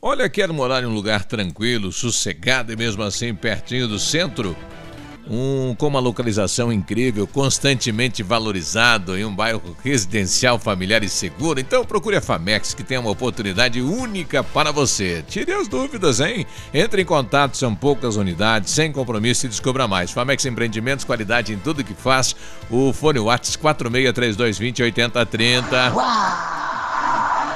Olha, quer morar em um lugar tranquilo, sossegado e mesmo assim pertinho do centro? Um, com uma localização incrível, constantemente valorizado em um bairro residencial, familiar e seguro. Então procure a Famex, que tem uma oportunidade única para você. Tire as dúvidas, hein? Entre em contato, são poucas unidades, sem compromisso e descubra mais. Famex Empreendimentos, qualidade em tudo que faz. O fone Whats 463220 8030.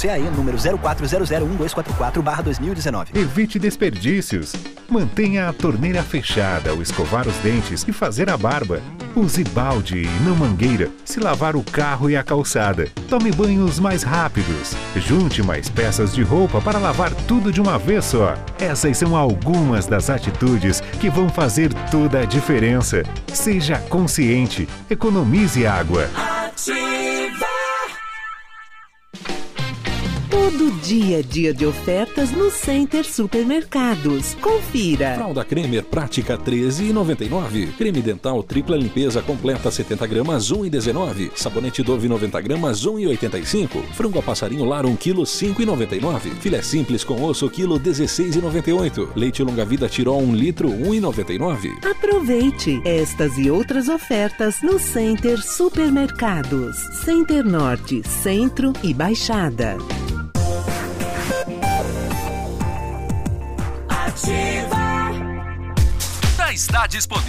CAE número 04001244-2019. Evite desperdícios. Mantenha a torneira fechada ao escovar os dentes e fazer a barba. Use balde e não mangueira se lavar o carro e a calçada. Tome banhos mais rápidos. Junte mais peças de roupa para lavar tudo de uma vez só. Essas são algumas das atitudes que vão fazer toda a diferença. Seja consciente. Economize água. Ativa. Todo dia é dia de ofertas no Center Supermercados. Confira. Fralda Cremer Prática 13,99. Creme dental tripla limpeza completa 70 gramas 1,19. Sabonete Dove 90 gramas 1,85. Frango a passarinho lar 1 kg 5,99. Filé simples com osso quilo 16,98. Leite longa vida Tirol 1 litro 1,99. Aproveite estas e outras ofertas no Center Supermercados. Center Norte, Centro e Baixada.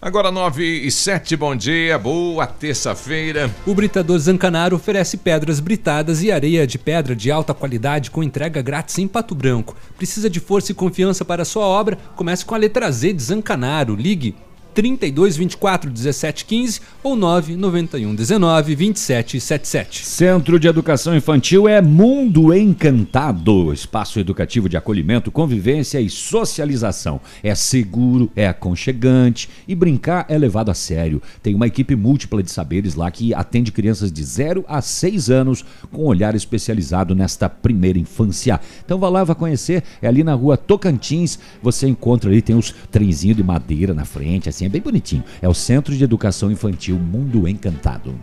Agora 9 e 7, bom dia, boa terça-feira. O Britador Zancanaro oferece pedras britadas e areia de pedra de alta qualidade com entrega grátis em Pato Branco. Precisa de força e confiança para sua obra? Comece com a letra Z de Zancanaro. Ligue 32 24 17 15 ou 991 19 27 77. Centro de Educação Infantil é Mundo Encantado, espaço educativo de acolhimento, convivência e socialização. É seguro, é aconchegante e brincar é levado a sério. Tem uma equipe múltipla de saberes lá que atende crianças de 0 a 6 anos com olhar especializado nesta primeira infância. Então vá lá, vá conhecer, é ali na rua Tocantins, você encontra ali, tem os trenzinhos de madeira na frente, assim, é bem bonitinho. É o Centro de Educação Infantil Mundo Encantado.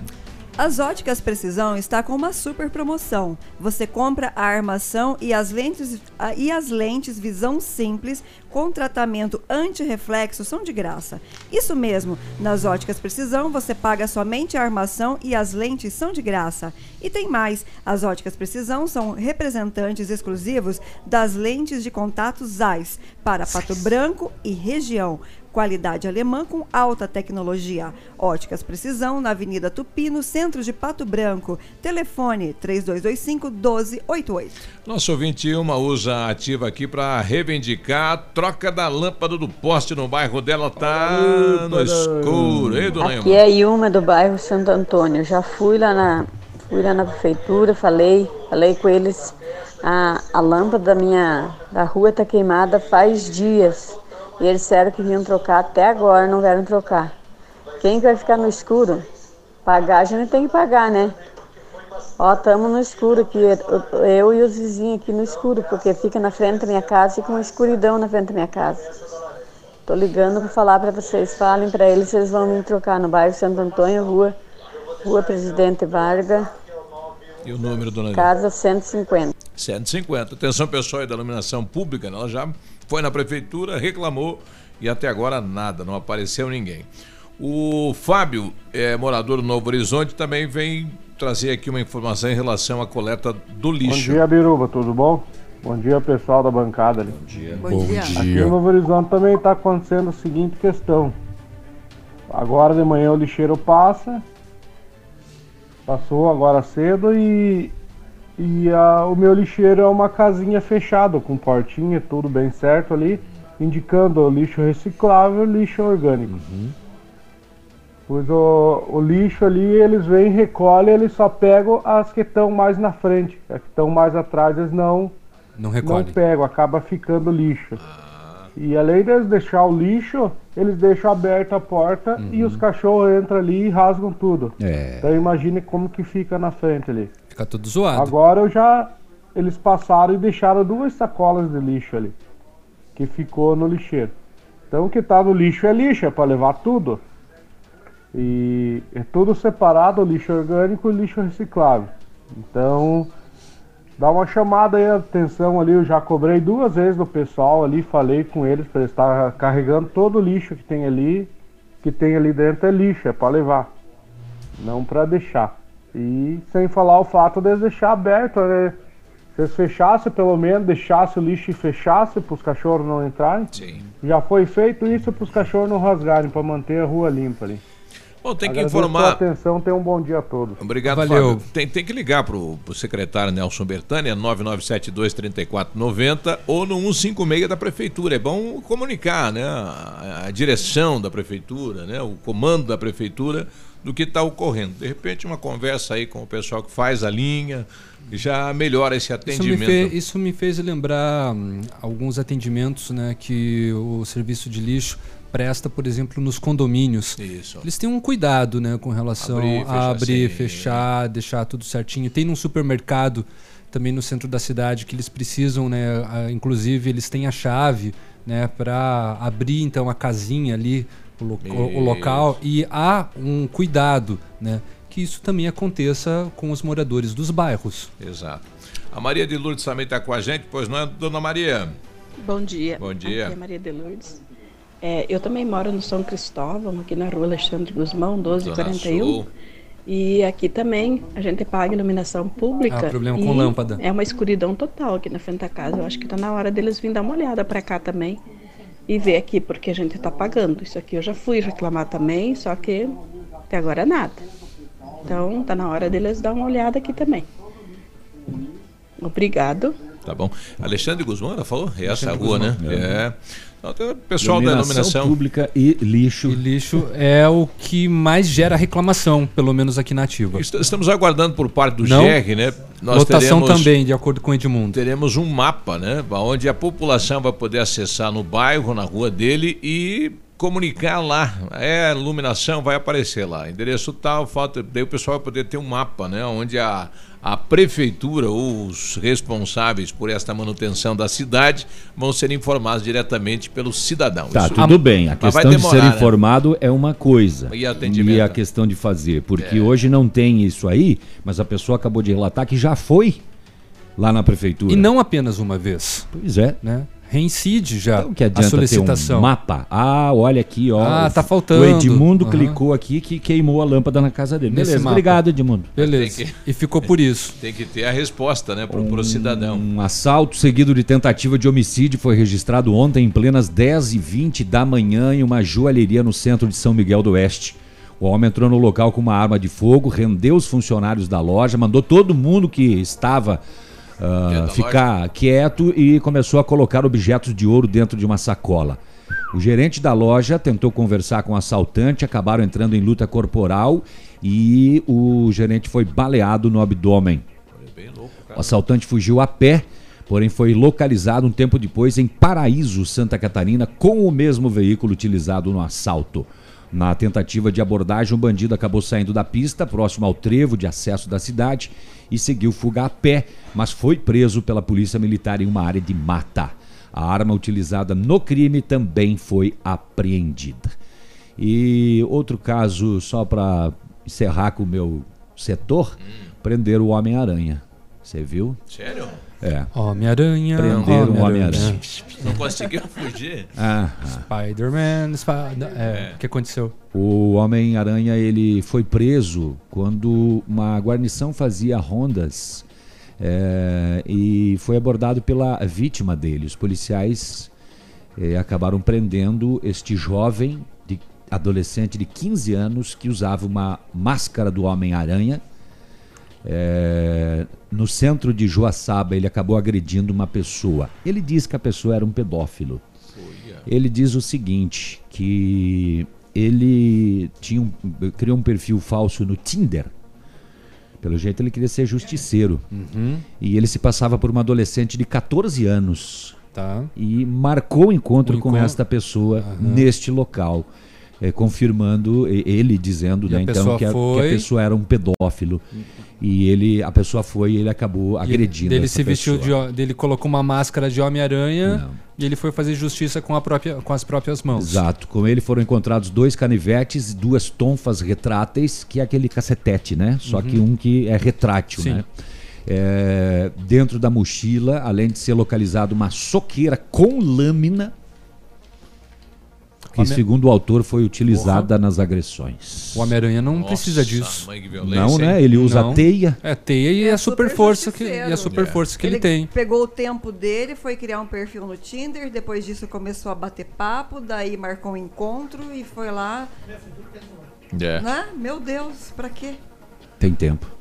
As óticas Precisão está com uma super promoção. Você compra a armação e as lentes a- e as lentes visão simples com tratamento anti-reflexo são de graça. Isso mesmo, nas óticas Precisão você paga somente a armação e as lentes são de graça. E tem mais, as óticas Precisão são representantes exclusivos das lentes de contato ZEISS para Pato Branco e região. Qualidade alemã com alta tecnologia. Óticas Precisão, na Avenida Tupi, no centro de Pato Branco. Telefone 3225 1288. Nosso ouvinte Ilma usa a ativa aqui para reivindicar a troca da lâmpada do poste no bairro dela. Tá no escuro, hein, dona Aqui Ilma? é a Ilma do bairro Santo Antônio. Já fui lá na, fui lá na prefeitura, falei, falei com eles. A, a lâmpada da minha da rua está queimada faz dias. E eles disseram que vinham trocar, até agora não vieram trocar. Quem que vai ficar no escuro? Pagar, a gente tem que pagar, né? Ó, estamos no escuro aqui, eu- e os vizinhos aqui no escuro, porque fica na frente da minha casa, fica uma escuridão na frente da minha casa. Tô ligando para falar para vocês, falem para eles eles vão me trocar no bairro Santo Antônio, rua, rua Presidente Vargas, E o número, dona casa 150. 150. Atenção, pessoal aí da iluminação pública, né? ela já foi na prefeitura, reclamou e até agora nada, não apareceu ninguém. O Fábio, é, morador do Novo Horizonte, também vem trazer aqui uma informação em relação à coleta do Bom lixo. dia, Biruba, tudo bom? Bom dia, pessoal da bancada ali. Bom dia. Bom dia. Aqui no Novo Horizonte também está acontecendo a seguinte questão. Agora de manhã o lixeiro passa, passou agora cedo e, e a- o meu lixeiro é uma casinha fechada, com portinha, tudo bem certo ali, indicando lixo reciclável e lixo orgânico. Pois o, o lixo ali, eles vêm, recolhem, eles só pegam as que estão mais na frente. As que estão mais atrás, eles não, Não não recolhe. pegam, acaba ficando lixo. E além deles deixar o lixo, eles deixam aberta a porta e os cachorros entram ali e rasgam tudo. É. Então imagine como que fica na frente ali. Fica tudo zoado. Agora eu já. Eles passaram e deixaram duas sacolas de lixo ali. Que ficou no lixeiro. Então o que tá no lixo é lixo, é para levar tudo. E é tudo separado, lixo orgânico e lixo reciclável. Então, dá uma chamada aí, atenção ali, eu já cobrei duas vezes do pessoal ali, falei com eles para eles estar carregando todo o lixo que tem ali, que tem ali dentro é lixo, é para levar, não para deixar. E sem falar o fato de eles deixar aberto, né? Se eles fechassem pelo menos, deixassem o lixo e fechassem para os cachorros não entrarem. Sim. Já foi feito isso para os cachorros não rasgarem, para manter a rua limpa ali. Bom, tem que Agradeço informar. pela atenção, tenham um bom dia a todos. Obrigado, Valeu. Fábio. Tem, tem que ligar pro, pro secretário Nelson Bertani, é 9972-3490 ou no 156 da prefeitura. É bom comunicar, né? A, a direção da prefeitura, né? O comando da prefeitura do que está ocorrendo. De repente, uma conversa aí com o pessoal que faz a linha já melhora esse Isso me, atendimento. fez, isso me fez lembrar hum, alguns atendimentos né, que o serviço de lixo presta, por exemplo, nos condomínios. Isso. Eles têm um cuidado né, com relação Abrir, a abrir, fechar, deixar tudo certinho. Tem num supermercado também no centro da cidade que eles precisam, né, inclusive eles têm a chave né, para abrir então a casinha ali, o, lo- o- o local, e há um cuidado né, que isso também aconteça com os moradores dos bairros. Exato. A Maria de Lourdes também está com a gente, pois não é, dona Maria? Bom dia. Bom dia. Aqui é Maria de Lourdes. É, eu também moro no São Cristóvão, aqui na rua Alexandre Guzmão, 1241. Sul. E aqui também a gente paga iluminação pública. Ah, problema com lâmpada. É uma escuridão total aqui na frente da casa. Eu acho que está na hora deles virem dar uma olhada para cá também e ver aqui, porque a gente está pagando. Isso aqui eu já fui reclamar também, só que até agora nada. Então está na hora deles dar uma olhada aqui também. Obrigado. Tá bom. Alexandre Guzmão, ela falou? É essa Alexandre rua, Guzmão, né? é. É. O pessoal da iluminação. pública e lixo. E lixo é o que mais gera reclamação, pelo menos aqui na ativa. Est- Estamos aguardando por parte do Não. GR, né? Lotação teremos- também, de acordo com o Edmundo. Teremos um mapa, né? Onde a população vai poder acessar no bairro, na rua dele e comunicar lá. É, iluminação vai aparecer lá. Endereço tal, falta. Daí o pessoal vai poder ter um mapa, né? Onde a, a prefeitura ou os responsáveis por esta manutenção da cidade vão ser informados diretamente pelo cidadão. Tá, Isso- tudo bem. A questão de ser demorar, né? informado é uma coisa. E atendimento? a questão de fazer. Porque É. hoje não tem isso aí, mas a pessoa acabou de relatar que já foi lá na prefeitura. E não apenas uma vez. Pois é. Né? Reincide já Então, que a adianta solicitação. ter um mapa? Ah, olha aqui, ó. Ah, tá O faltando. Edmundo Aham. clicou aqui que queimou a lâmpada na casa dele. Nesse Beleza, mapa. obrigado, Edmundo. Beleza. Que- E ficou por isso. Tem que ter a resposta, né? Pro, pro cidadão. Um assalto seguido de tentativa de homicídio foi registrado ontem em plenas 10h20 da manhã em uma joalheria no centro de São Miguel do Oeste. O homem entrou no local com uma arma de fogo, rendeu os funcionários da loja, mandou todo mundo que estava ah, ficar quieto e começou a colocar objetos de ouro dentro de uma sacola. O gerente da loja tentou conversar com o assaltante, acabaram entrando em luta corporal e o gerente foi baleado no abdômen. O assaltante fugiu a pé, porém foi localizado um tempo depois em Paraíso, Santa Catarina, com o mesmo veículo utilizado no assalto. Na tentativa de abordagem, o bandido acabou saindo da pista, próximo ao trevo de acesso da cidade, e seguiu fuga a pé, mas foi preso pela polícia militar em uma área de mata. A arma utilizada no crime também foi apreendida. E outro caso, só para encerrar com o meu setor, prenderam o Homem-Aranha. Você viu? Sério? É. Homem-Aranha. Prenderam o Homem-Aranha. Não conseguiu fugir? Ah, Spider-Man. Spi- é, O que aconteceu? O Homem-Aranha ele foi preso quando uma guarnição fazia rondas é, e foi abordado pela vítima dele. Os policiais é, acabaram prendendo este jovem, de, adolescente de 15 anos, que usava uma máscara do Homem-Aranha. É, no centro de Joaçaba, ele acabou agredindo uma pessoa. Ele diz que a pessoa era um pedófilo. Ele diz o seguinte, que ele tinha um, criou um perfil falso no Tinder. Pelo jeito ele queria ser justiceiro. Uhum. E ele se passava por uma adolescente de 14 anos. Tá. E marcou o encontro O com encontro. esta pessoa neste local. Eh, confirmando, ele dizendo, né, então, que a, que a foi- pessoa era um pedófilo. E ele, a pessoa foi e ele acabou agredindo Ele se vestiu pessoa. de, ho- dele colocou uma máscara de Homem-Aranha e ele foi fazer justiça com, a própria, com as próprias mãos. Exato. Com ele foram encontrados dois canivetes e duas tonfas retráteis, que é aquele cacetete, né? Só Uhum. que um que é retrátil, Sim. né? É, dentro da mochila, além de ser localizado uma soqueira com lâmina, que Homem- segundo o autor foi utilizada nas agressões. O Homem-Aranha não precisa disso. Não, né? Ele usa Não. a teia. É, teia e a super força que, e a super força que ele, tem. Pegou o tempo dele, foi criar um perfil no Tinder, depois disso começou a bater papo, daí marcou um encontro e foi lá. É. Né? Meu Deus, pra quê? Tem tempo.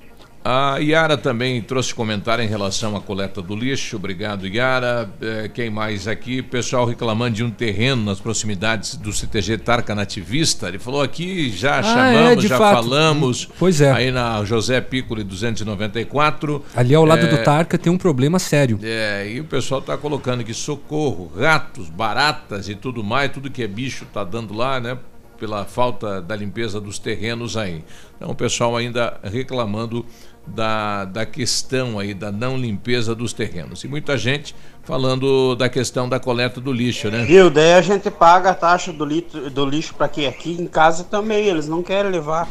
A Yara também trouxe comentário em relação à coleta do lixo. Obrigado, Yara. Eh, Quem mais aqui? Pessoal reclamando de um terreno nas proximidades do CTG Tarca Nativista. Ele falou aqui, já Ah, chamamos, é, já fato. falamos. Pois é. Aí na José Piccoli 294. Ali ao lado É, do Tarca tem um problema sério. É, e o pessoal tá colocando aqui socorro, ratos, baratas e tudo mais, tudo que é bicho tá dando lá, né? Pela falta da limpeza dos terrenos aí. Então o pessoal ainda reclamando da, da questão aí da não limpeza dos terrenos. E muita gente falando da questão da coleta do lixo, né? Viu? Daí a gente paga a taxa do, litro, do lixo pra quê? Aqui em casa também, eles não querem levar.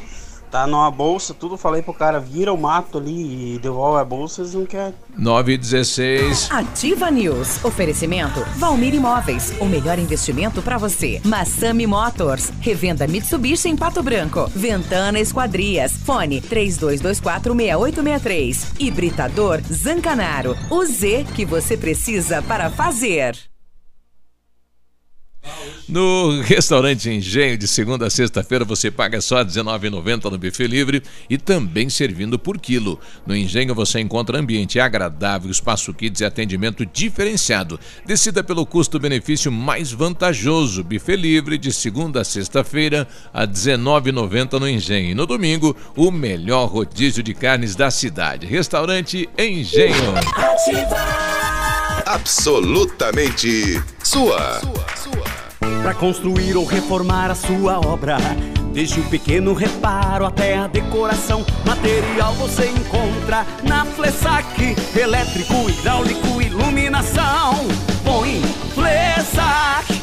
Tá numa bolsa, tudo falei pro cara, vira o mato ali e devolve a bolsa, eles não querem. 9 e 16. Ativa News. Oferecimento Valmir Imóveis. O melhor investimento para você. Massami Motors. Revenda Mitsubishi em Pato Branco. Ventana Esquadrias. Fone 32246863. Hibridador Zancanaro. O Z que você precisa para fazer. No restaurante Engenho, de segunda a sexta-feira, você paga só R$19,90 no buffet livre e também servindo por quilo. No Engenho você encontra ambiente agradável, espaço kids e atendimento diferenciado. Decida pelo custo-benefício mais vantajoso. Buffet livre de segunda a sexta-feira a R$19,90 no Engenho. E no domingo, o melhor rodízio de carnes da cidade. Restaurante Engenho. Absolutamente sua. Para construir ou reformar a sua obra, desde o pequeno reparo até a decoração, material você encontra na Flessac, elétrico, hidráulico, iluminação. Põe Flessac.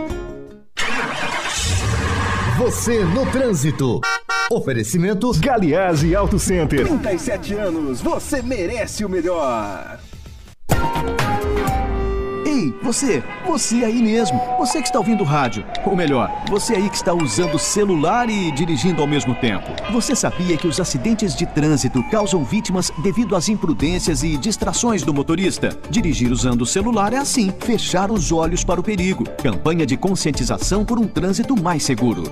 Você no trânsito. Oferecimento Galiase Auto Center. 37 anos, você merece o melhor. Ei, você, você aí mesmo, você que está ouvindo rádio, ou melhor, você aí que está usando celular e dirigindo ao mesmo tempo. Você sabia que os acidentes de trânsito causam vítimas devido às imprudências e distrações do motorista? Dirigir usando o celular é assim, fechar os olhos para o perigo. Campanha de conscientização por um trânsito mais seguro.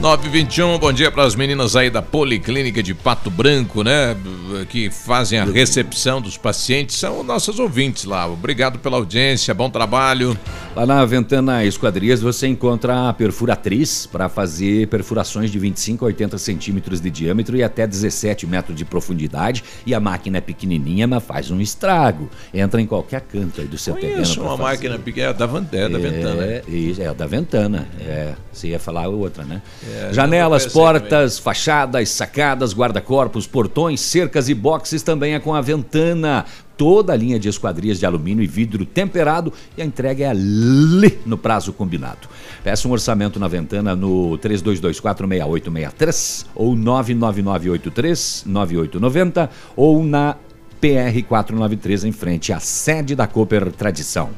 921, bom dia para as meninas aí da Policlínica de Pato Branco, né? Que fazem a recepção dos pacientes, são nossas ouvintes lá. Obrigado pela audiência, bom trabalho. Lá na Ventana Esquadrias você encontra a perfuratriz para fazer perfurações de 25 a 80 centímetros de diâmetro e até 17 metros de profundidade. E a máquina é pequenininha, mas faz um estrago. Entra em qualquer canto aí do seu terreno. Conheço pra uma fazer. máquina pequena, é da, Van- é da Ventana. É, isso, é da Ventana. É, você ia falar outra, né? É, Janelas, não conheço portas, fachadas, sacadas, guarda-corpos, portões, cercas e boxes também é com a Ventana. toda a linha de esquadrias de alumínio e vidro temperado e a entrega é ali no prazo combinado. Peça um orçamento na Ventana no 32246863 ou 999839890 ou na PR 493 em frente à sede da Cooper Tradição.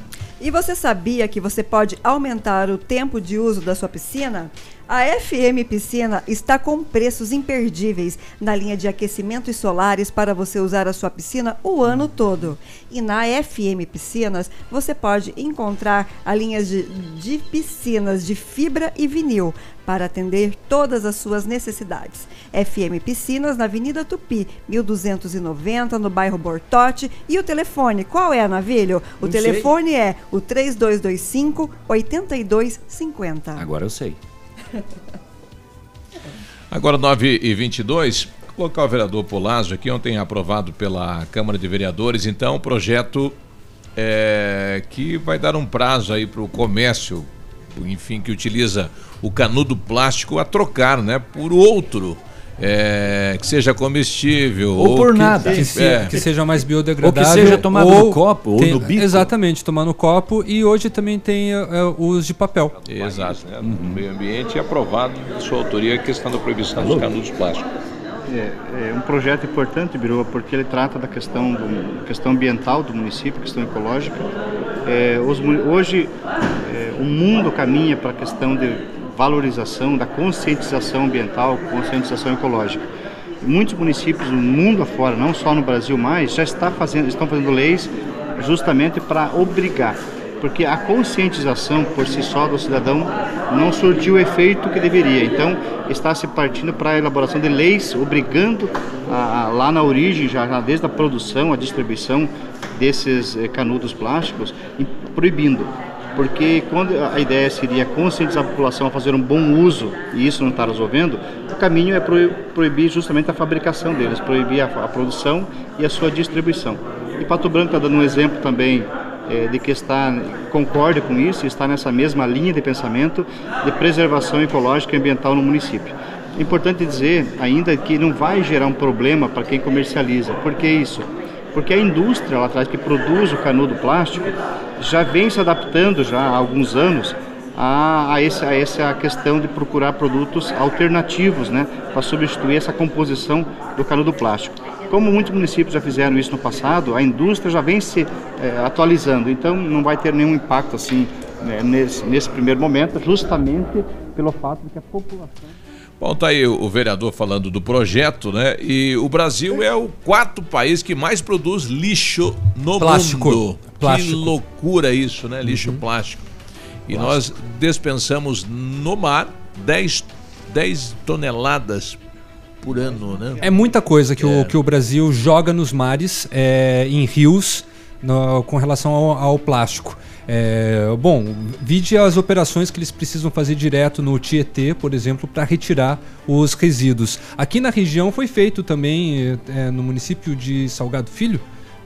E você sabia que você pode aumentar o tempo de uso da sua piscina? A FM Piscina está com preços imperdíveis na linha de aquecimento e solares para você usar a sua piscina o ano todo. E na FM Piscinas você pode encontrar a linha de, de piscinas de fibra e vinil para atender todas as suas necessidades. FM Piscinas na Avenida Tupi, 1290, no bairro Bortote. E o telefone, qual é, Navilho? O Não sei. telefone é o 3225 8250. Agora eu sei. Agora 9 e 22 colocar o vereador Polazzo aqui, ontem aprovado pela Câmara de Vereadores, então o projeto é, que vai dar um prazo aí para o comércio, enfim, que utiliza o canudo plástico a trocar, né, por outro. É, que seja comestível Ou por que- nada. Que, se- é. que seja mais biodegradável. Ou que seja tomado no copo ou no bico. Exatamente, tomar no copo. E hoje também tem é, é, os de papel. Exato. né, no meio ambiente aprovado de sua autoria a questão da proibição dos canudos plásticos. É, é um projeto importante, Biruba, porque ele trata da questão, do, questão ambiental do município, questão ecológica. É, os hoje, é, o mundo caminha para a questão de valorização, da conscientização ambiental, conscientização ecológica. Muitos municípios no mundo afora, não só no Brasil mais, já está fazendo, estão fazendo leis justamente para obrigar, porque a conscientização por si só do cidadão não surtiu o efeito que deveria. Então, está se partindo para a elaboração de leis obrigando a- a- lá na origem, já, já desde a produção, a distribuição desses eh, canudos plásticos, proibindo. Porque quando a ideia seria conscientizar a população a fazer um bom uso e isso não está resolvendo, o caminho é proib- proibir justamente a fabricação deles, proibir a, produção e a sua distribuição. E Pato Branco está dando um exemplo também eh, de que está concorde com isso, está nessa mesma linha de pensamento de preservação ecológica e ambiental no município. É importante dizer ainda que não vai gerar um problema para quem comercializa. Por que isso? Porque a indústria lá atrás que produz o canudo plástico já vem se adaptando já há alguns anos a, a, esse, a essa questão de procurar produtos alternativos, né, para substituir essa composição do canudo plástico. Como muitos municípios já fizeram isso no passado, a indústria já vem se eh, atualizando, então não vai ter nenhum impacto assim né, nesse, nesse primeiro momento, justamente pelo fato de que a população Bom, tá aí o vereador falando do projeto, né? E o Brasil é o quarto país que mais produz lixo no Plástico. mundo. Plástico. Que loucura isso, né? Lixo plástico. E nós dispensamos no mar 10, 10 toneladas por ano, né? É muita coisa que, o, que o Brasil joga nos mares, é, em rios, no- com relação ao, ao plástico. É, bom, vide as operações que eles precisam fazer direto no Tietê, por exemplo, para retirar os resíduos. Aqui na região foi feito também, é, no município de Salgado Filho,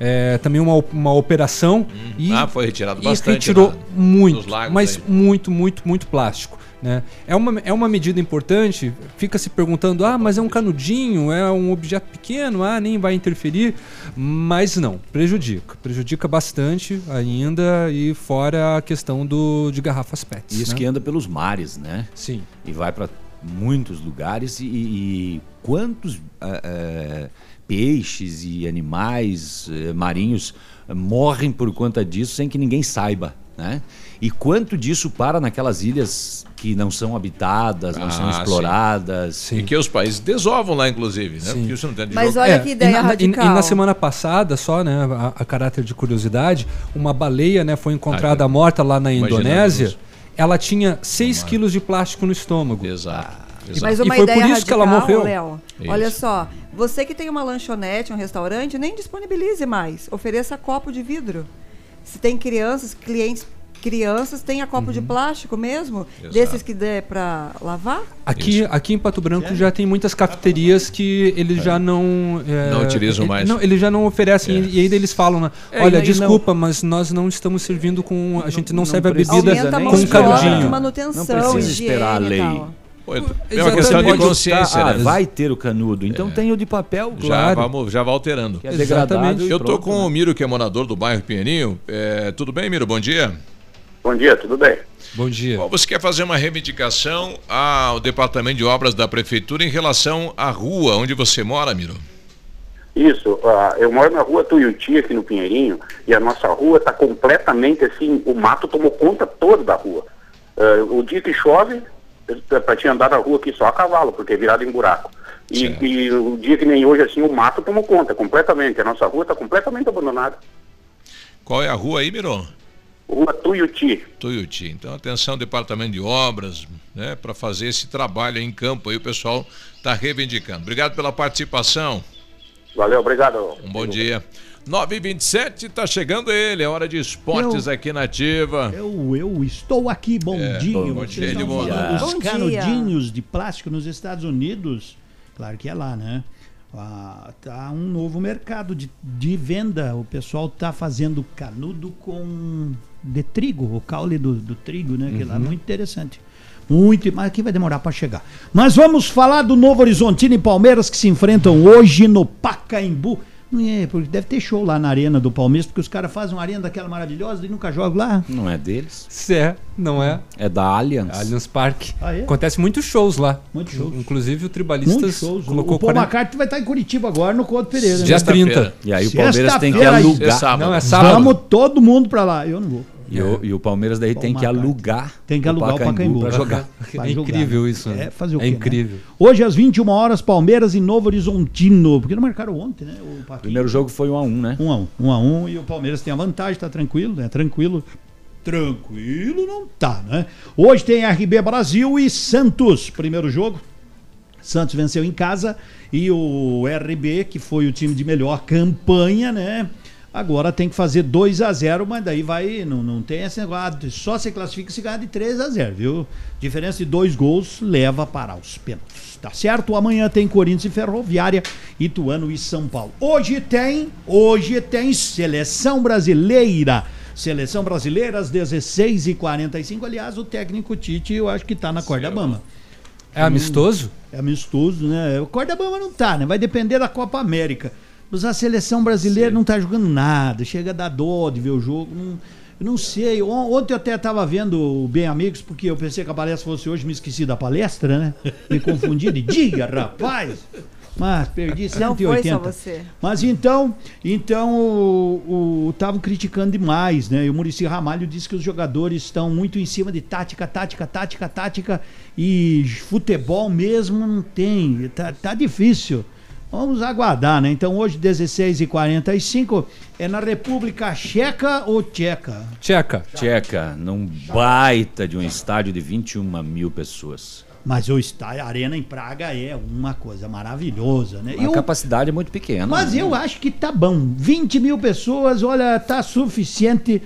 é, também uma, uma operação e, Ah, foi retirado e bastante retirou na- muito, mas aí. muito, muito, muito plástico. Né? É, uma, é uma medida importante, fica se perguntando, ah, mas é um canudinho, é um objeto pequeno, ah, nem vai interferir, mas não, prejudica, prejudica bastante ainda e fora a questão do, de garrafas PETs. Isso né? que anda pelos mares, né? Sim. E vai para muitos lugares e, e quantos ah, ah, peixes e animais eh, marinhos eh, morrem por conta disso sem que ninguém saiba, né? E quanto disso para naquelas ilhas que não são habitadas, não são Ah, sim. exploradas. E que os países desovam lá, inclusive, né? Sim. Porque isso não tem de Mas jogo. olha É, que e ideia na- e- radical. E, na semana passada, só, né, a, a caráter de curiosidade, uma baleia, né, foi encontrada morta lá na Indonésia. isso. Ela tinha 6 quilos de plástico no estômago. Exato. Mas E uma foi ideia por isso que ela radical, morreu. Léo. Olha só, você que tem uma lanchonete, um restaurante, nem disponibilize mais. Ofereça copo de vidro. Se tem crianças, clientes crianças, tenha copo Uhum. de plástico mesmo, Exato. desses que dê para lavar. Aqui, aqui em Pato Branco já tem muitas cafeterias que eles já não. é, Não utilizam eh, mais. Não, eles já não oferecem. E ainda eles falam, né? É, Olha, e não- desculpa, mas nós não estamos servindo com. A gente não, serve a bebida a com canudinho. de manutenção, Não precisa esperar a e lei. Pô, é uma Exatamente. questão de consciência, ah, né? vai ter o canudo. Então tem o de papel, Já, claro. vamos, já vai alterando. Que é degradável e Eu pronto, com o Miro, que é morador do bairro Pinheirinho. É, tudo bem, Miro? Bom dia. Bom dia, tudo bem? Bom dia. Bom, Você quer fazer uma reivindicação ao Departamento de Obras da Prefeitura em relação à rua onde você mora, Miro? Isso, ah, eu moro na rua Tuiuti, aqui no Pinheirinho, e a nossa rua está completamente assim, o mato tomou conta toda da rua. Ah, o dia que chove, para te andar na rua aqui só a cavalo, porque é virado em buraco. E, e o dia que nem hoje, assim, o mato tomou conta completamente. A nossa rua está completamente abandonada. Qual é a rua aí, Miro? Rua Tuiuti. Tuiuti. Então, atenção, Departamento de Obras, né, para fazer esse trabalho em campo aí, o pessoal está reivindicando. Obrigado pela participação. Valeu, obrigado. Um bom dia. 9h27, tá chegando ele, é hora de esportes Eu- aqui na Ativa. Eu, eu estou aqui, bom É, dia. bom dia, estão Edmundo. falando Bom Dos dia. canudinhos de plástico nos Estados Unidos. Claro que é lá, né? Ah, tá um novo mercado de, de venda. O pessoal tá fazendo canudo com de trigo, o caule do, do trigo, né? Que lá é Uhum. muito interessante. Muito, mas aqui vai demorar para chegar. Mas vamos falar do Novo Horizontino e Palmeiras que se enfrentam hoje no Pacaembu. É, porque deve ter show lá na arena do Palmeiras, porque os caras fazem uma arena daquela maravilhosa e nunca jogam lá. Não é deles? Se é, não é. É da Allianz. Allianz Parque. Ah, é? Acontece muitos shows lá. Muitos shows. Inclusive o Muitos Tribalistas shows. colocou o Paul 40 McCartney vai estar em Curitiba agora no Couto Pereira. Dia né? 30. E aí o Palmeiras tem que alugar. É sábado. Não, é sábado. Vamos todo mundo pra lá. Eu não vou. E, o, e o Palmeiras daí tem que alugar. Tem que alugar o Pacaembu para jogar. Pra É jogar, incrível né? isso, né? É fazer o É quê, né? incrível. Hoje às 21 horas Palmeiras e Novo Horizontino, porque não marcaram ontem, né? O. Primeiro jogo foi 1 um a 1 um, né? 1 a 1, 1 a 1 e o Palmeiras tem a vantagem, tá tranquilo, né? Tranquilo. Tranquilo não tá, né? Hoje tem RB Brasil e Santos, primeiro jogo. Santos venceu em casa e o RB, que foi o time de melhor campanha, né? Agora tem que fazer 2 a 0 mas daí vai. Não, não tem esse negócio. Só se classifica se ganhar de 3 a 0 viu? Diferença de dois gols leva para os pênaltis. Tá certo? Amanhã tem Corinthians e Ferroviária, Ituano e São Paulo. Hoje tem. Hoje tem seleção brasileira. Seleção brasileira às 16h45. Aliás, o técnico Tite, eu acho que tá na corda bamba. É amistoso? É amistoso, né? O corda bamba não tá, né? Vai depender da Copa América. Mas a seleção brasileira não tá jogando nada. Chega a dar dó de ver o jogo. Não, eu não sei. On- Ontem eu até tava vendo o Bem Amigos, porque eu pensei que a palestra fosse hoje, me esqueci da palestra, né? Me confundi de dia, rapaz. Mas perdi 180. Não foi só você. Mas então, então o estavam criticando demais, né? E o Murici Ramalho disse que os jogadores estão muito em cima de tática, tática, tática, tática e futebol mesmo não tem, tá, tá difícil. Vamos aguardar, né? Então hoje 16h45 é na República Checa ou Tcheca? Tcheca. Tcheca, num baita de um estádio de 21 mil pessoas. Mas o estádio, a arena em Praga é uma coisa maravilhosa, né? A o- capacidade é muito pequena. Mas né? eu acho que tá bom. 20 mil pessoas, olha, tá suficiente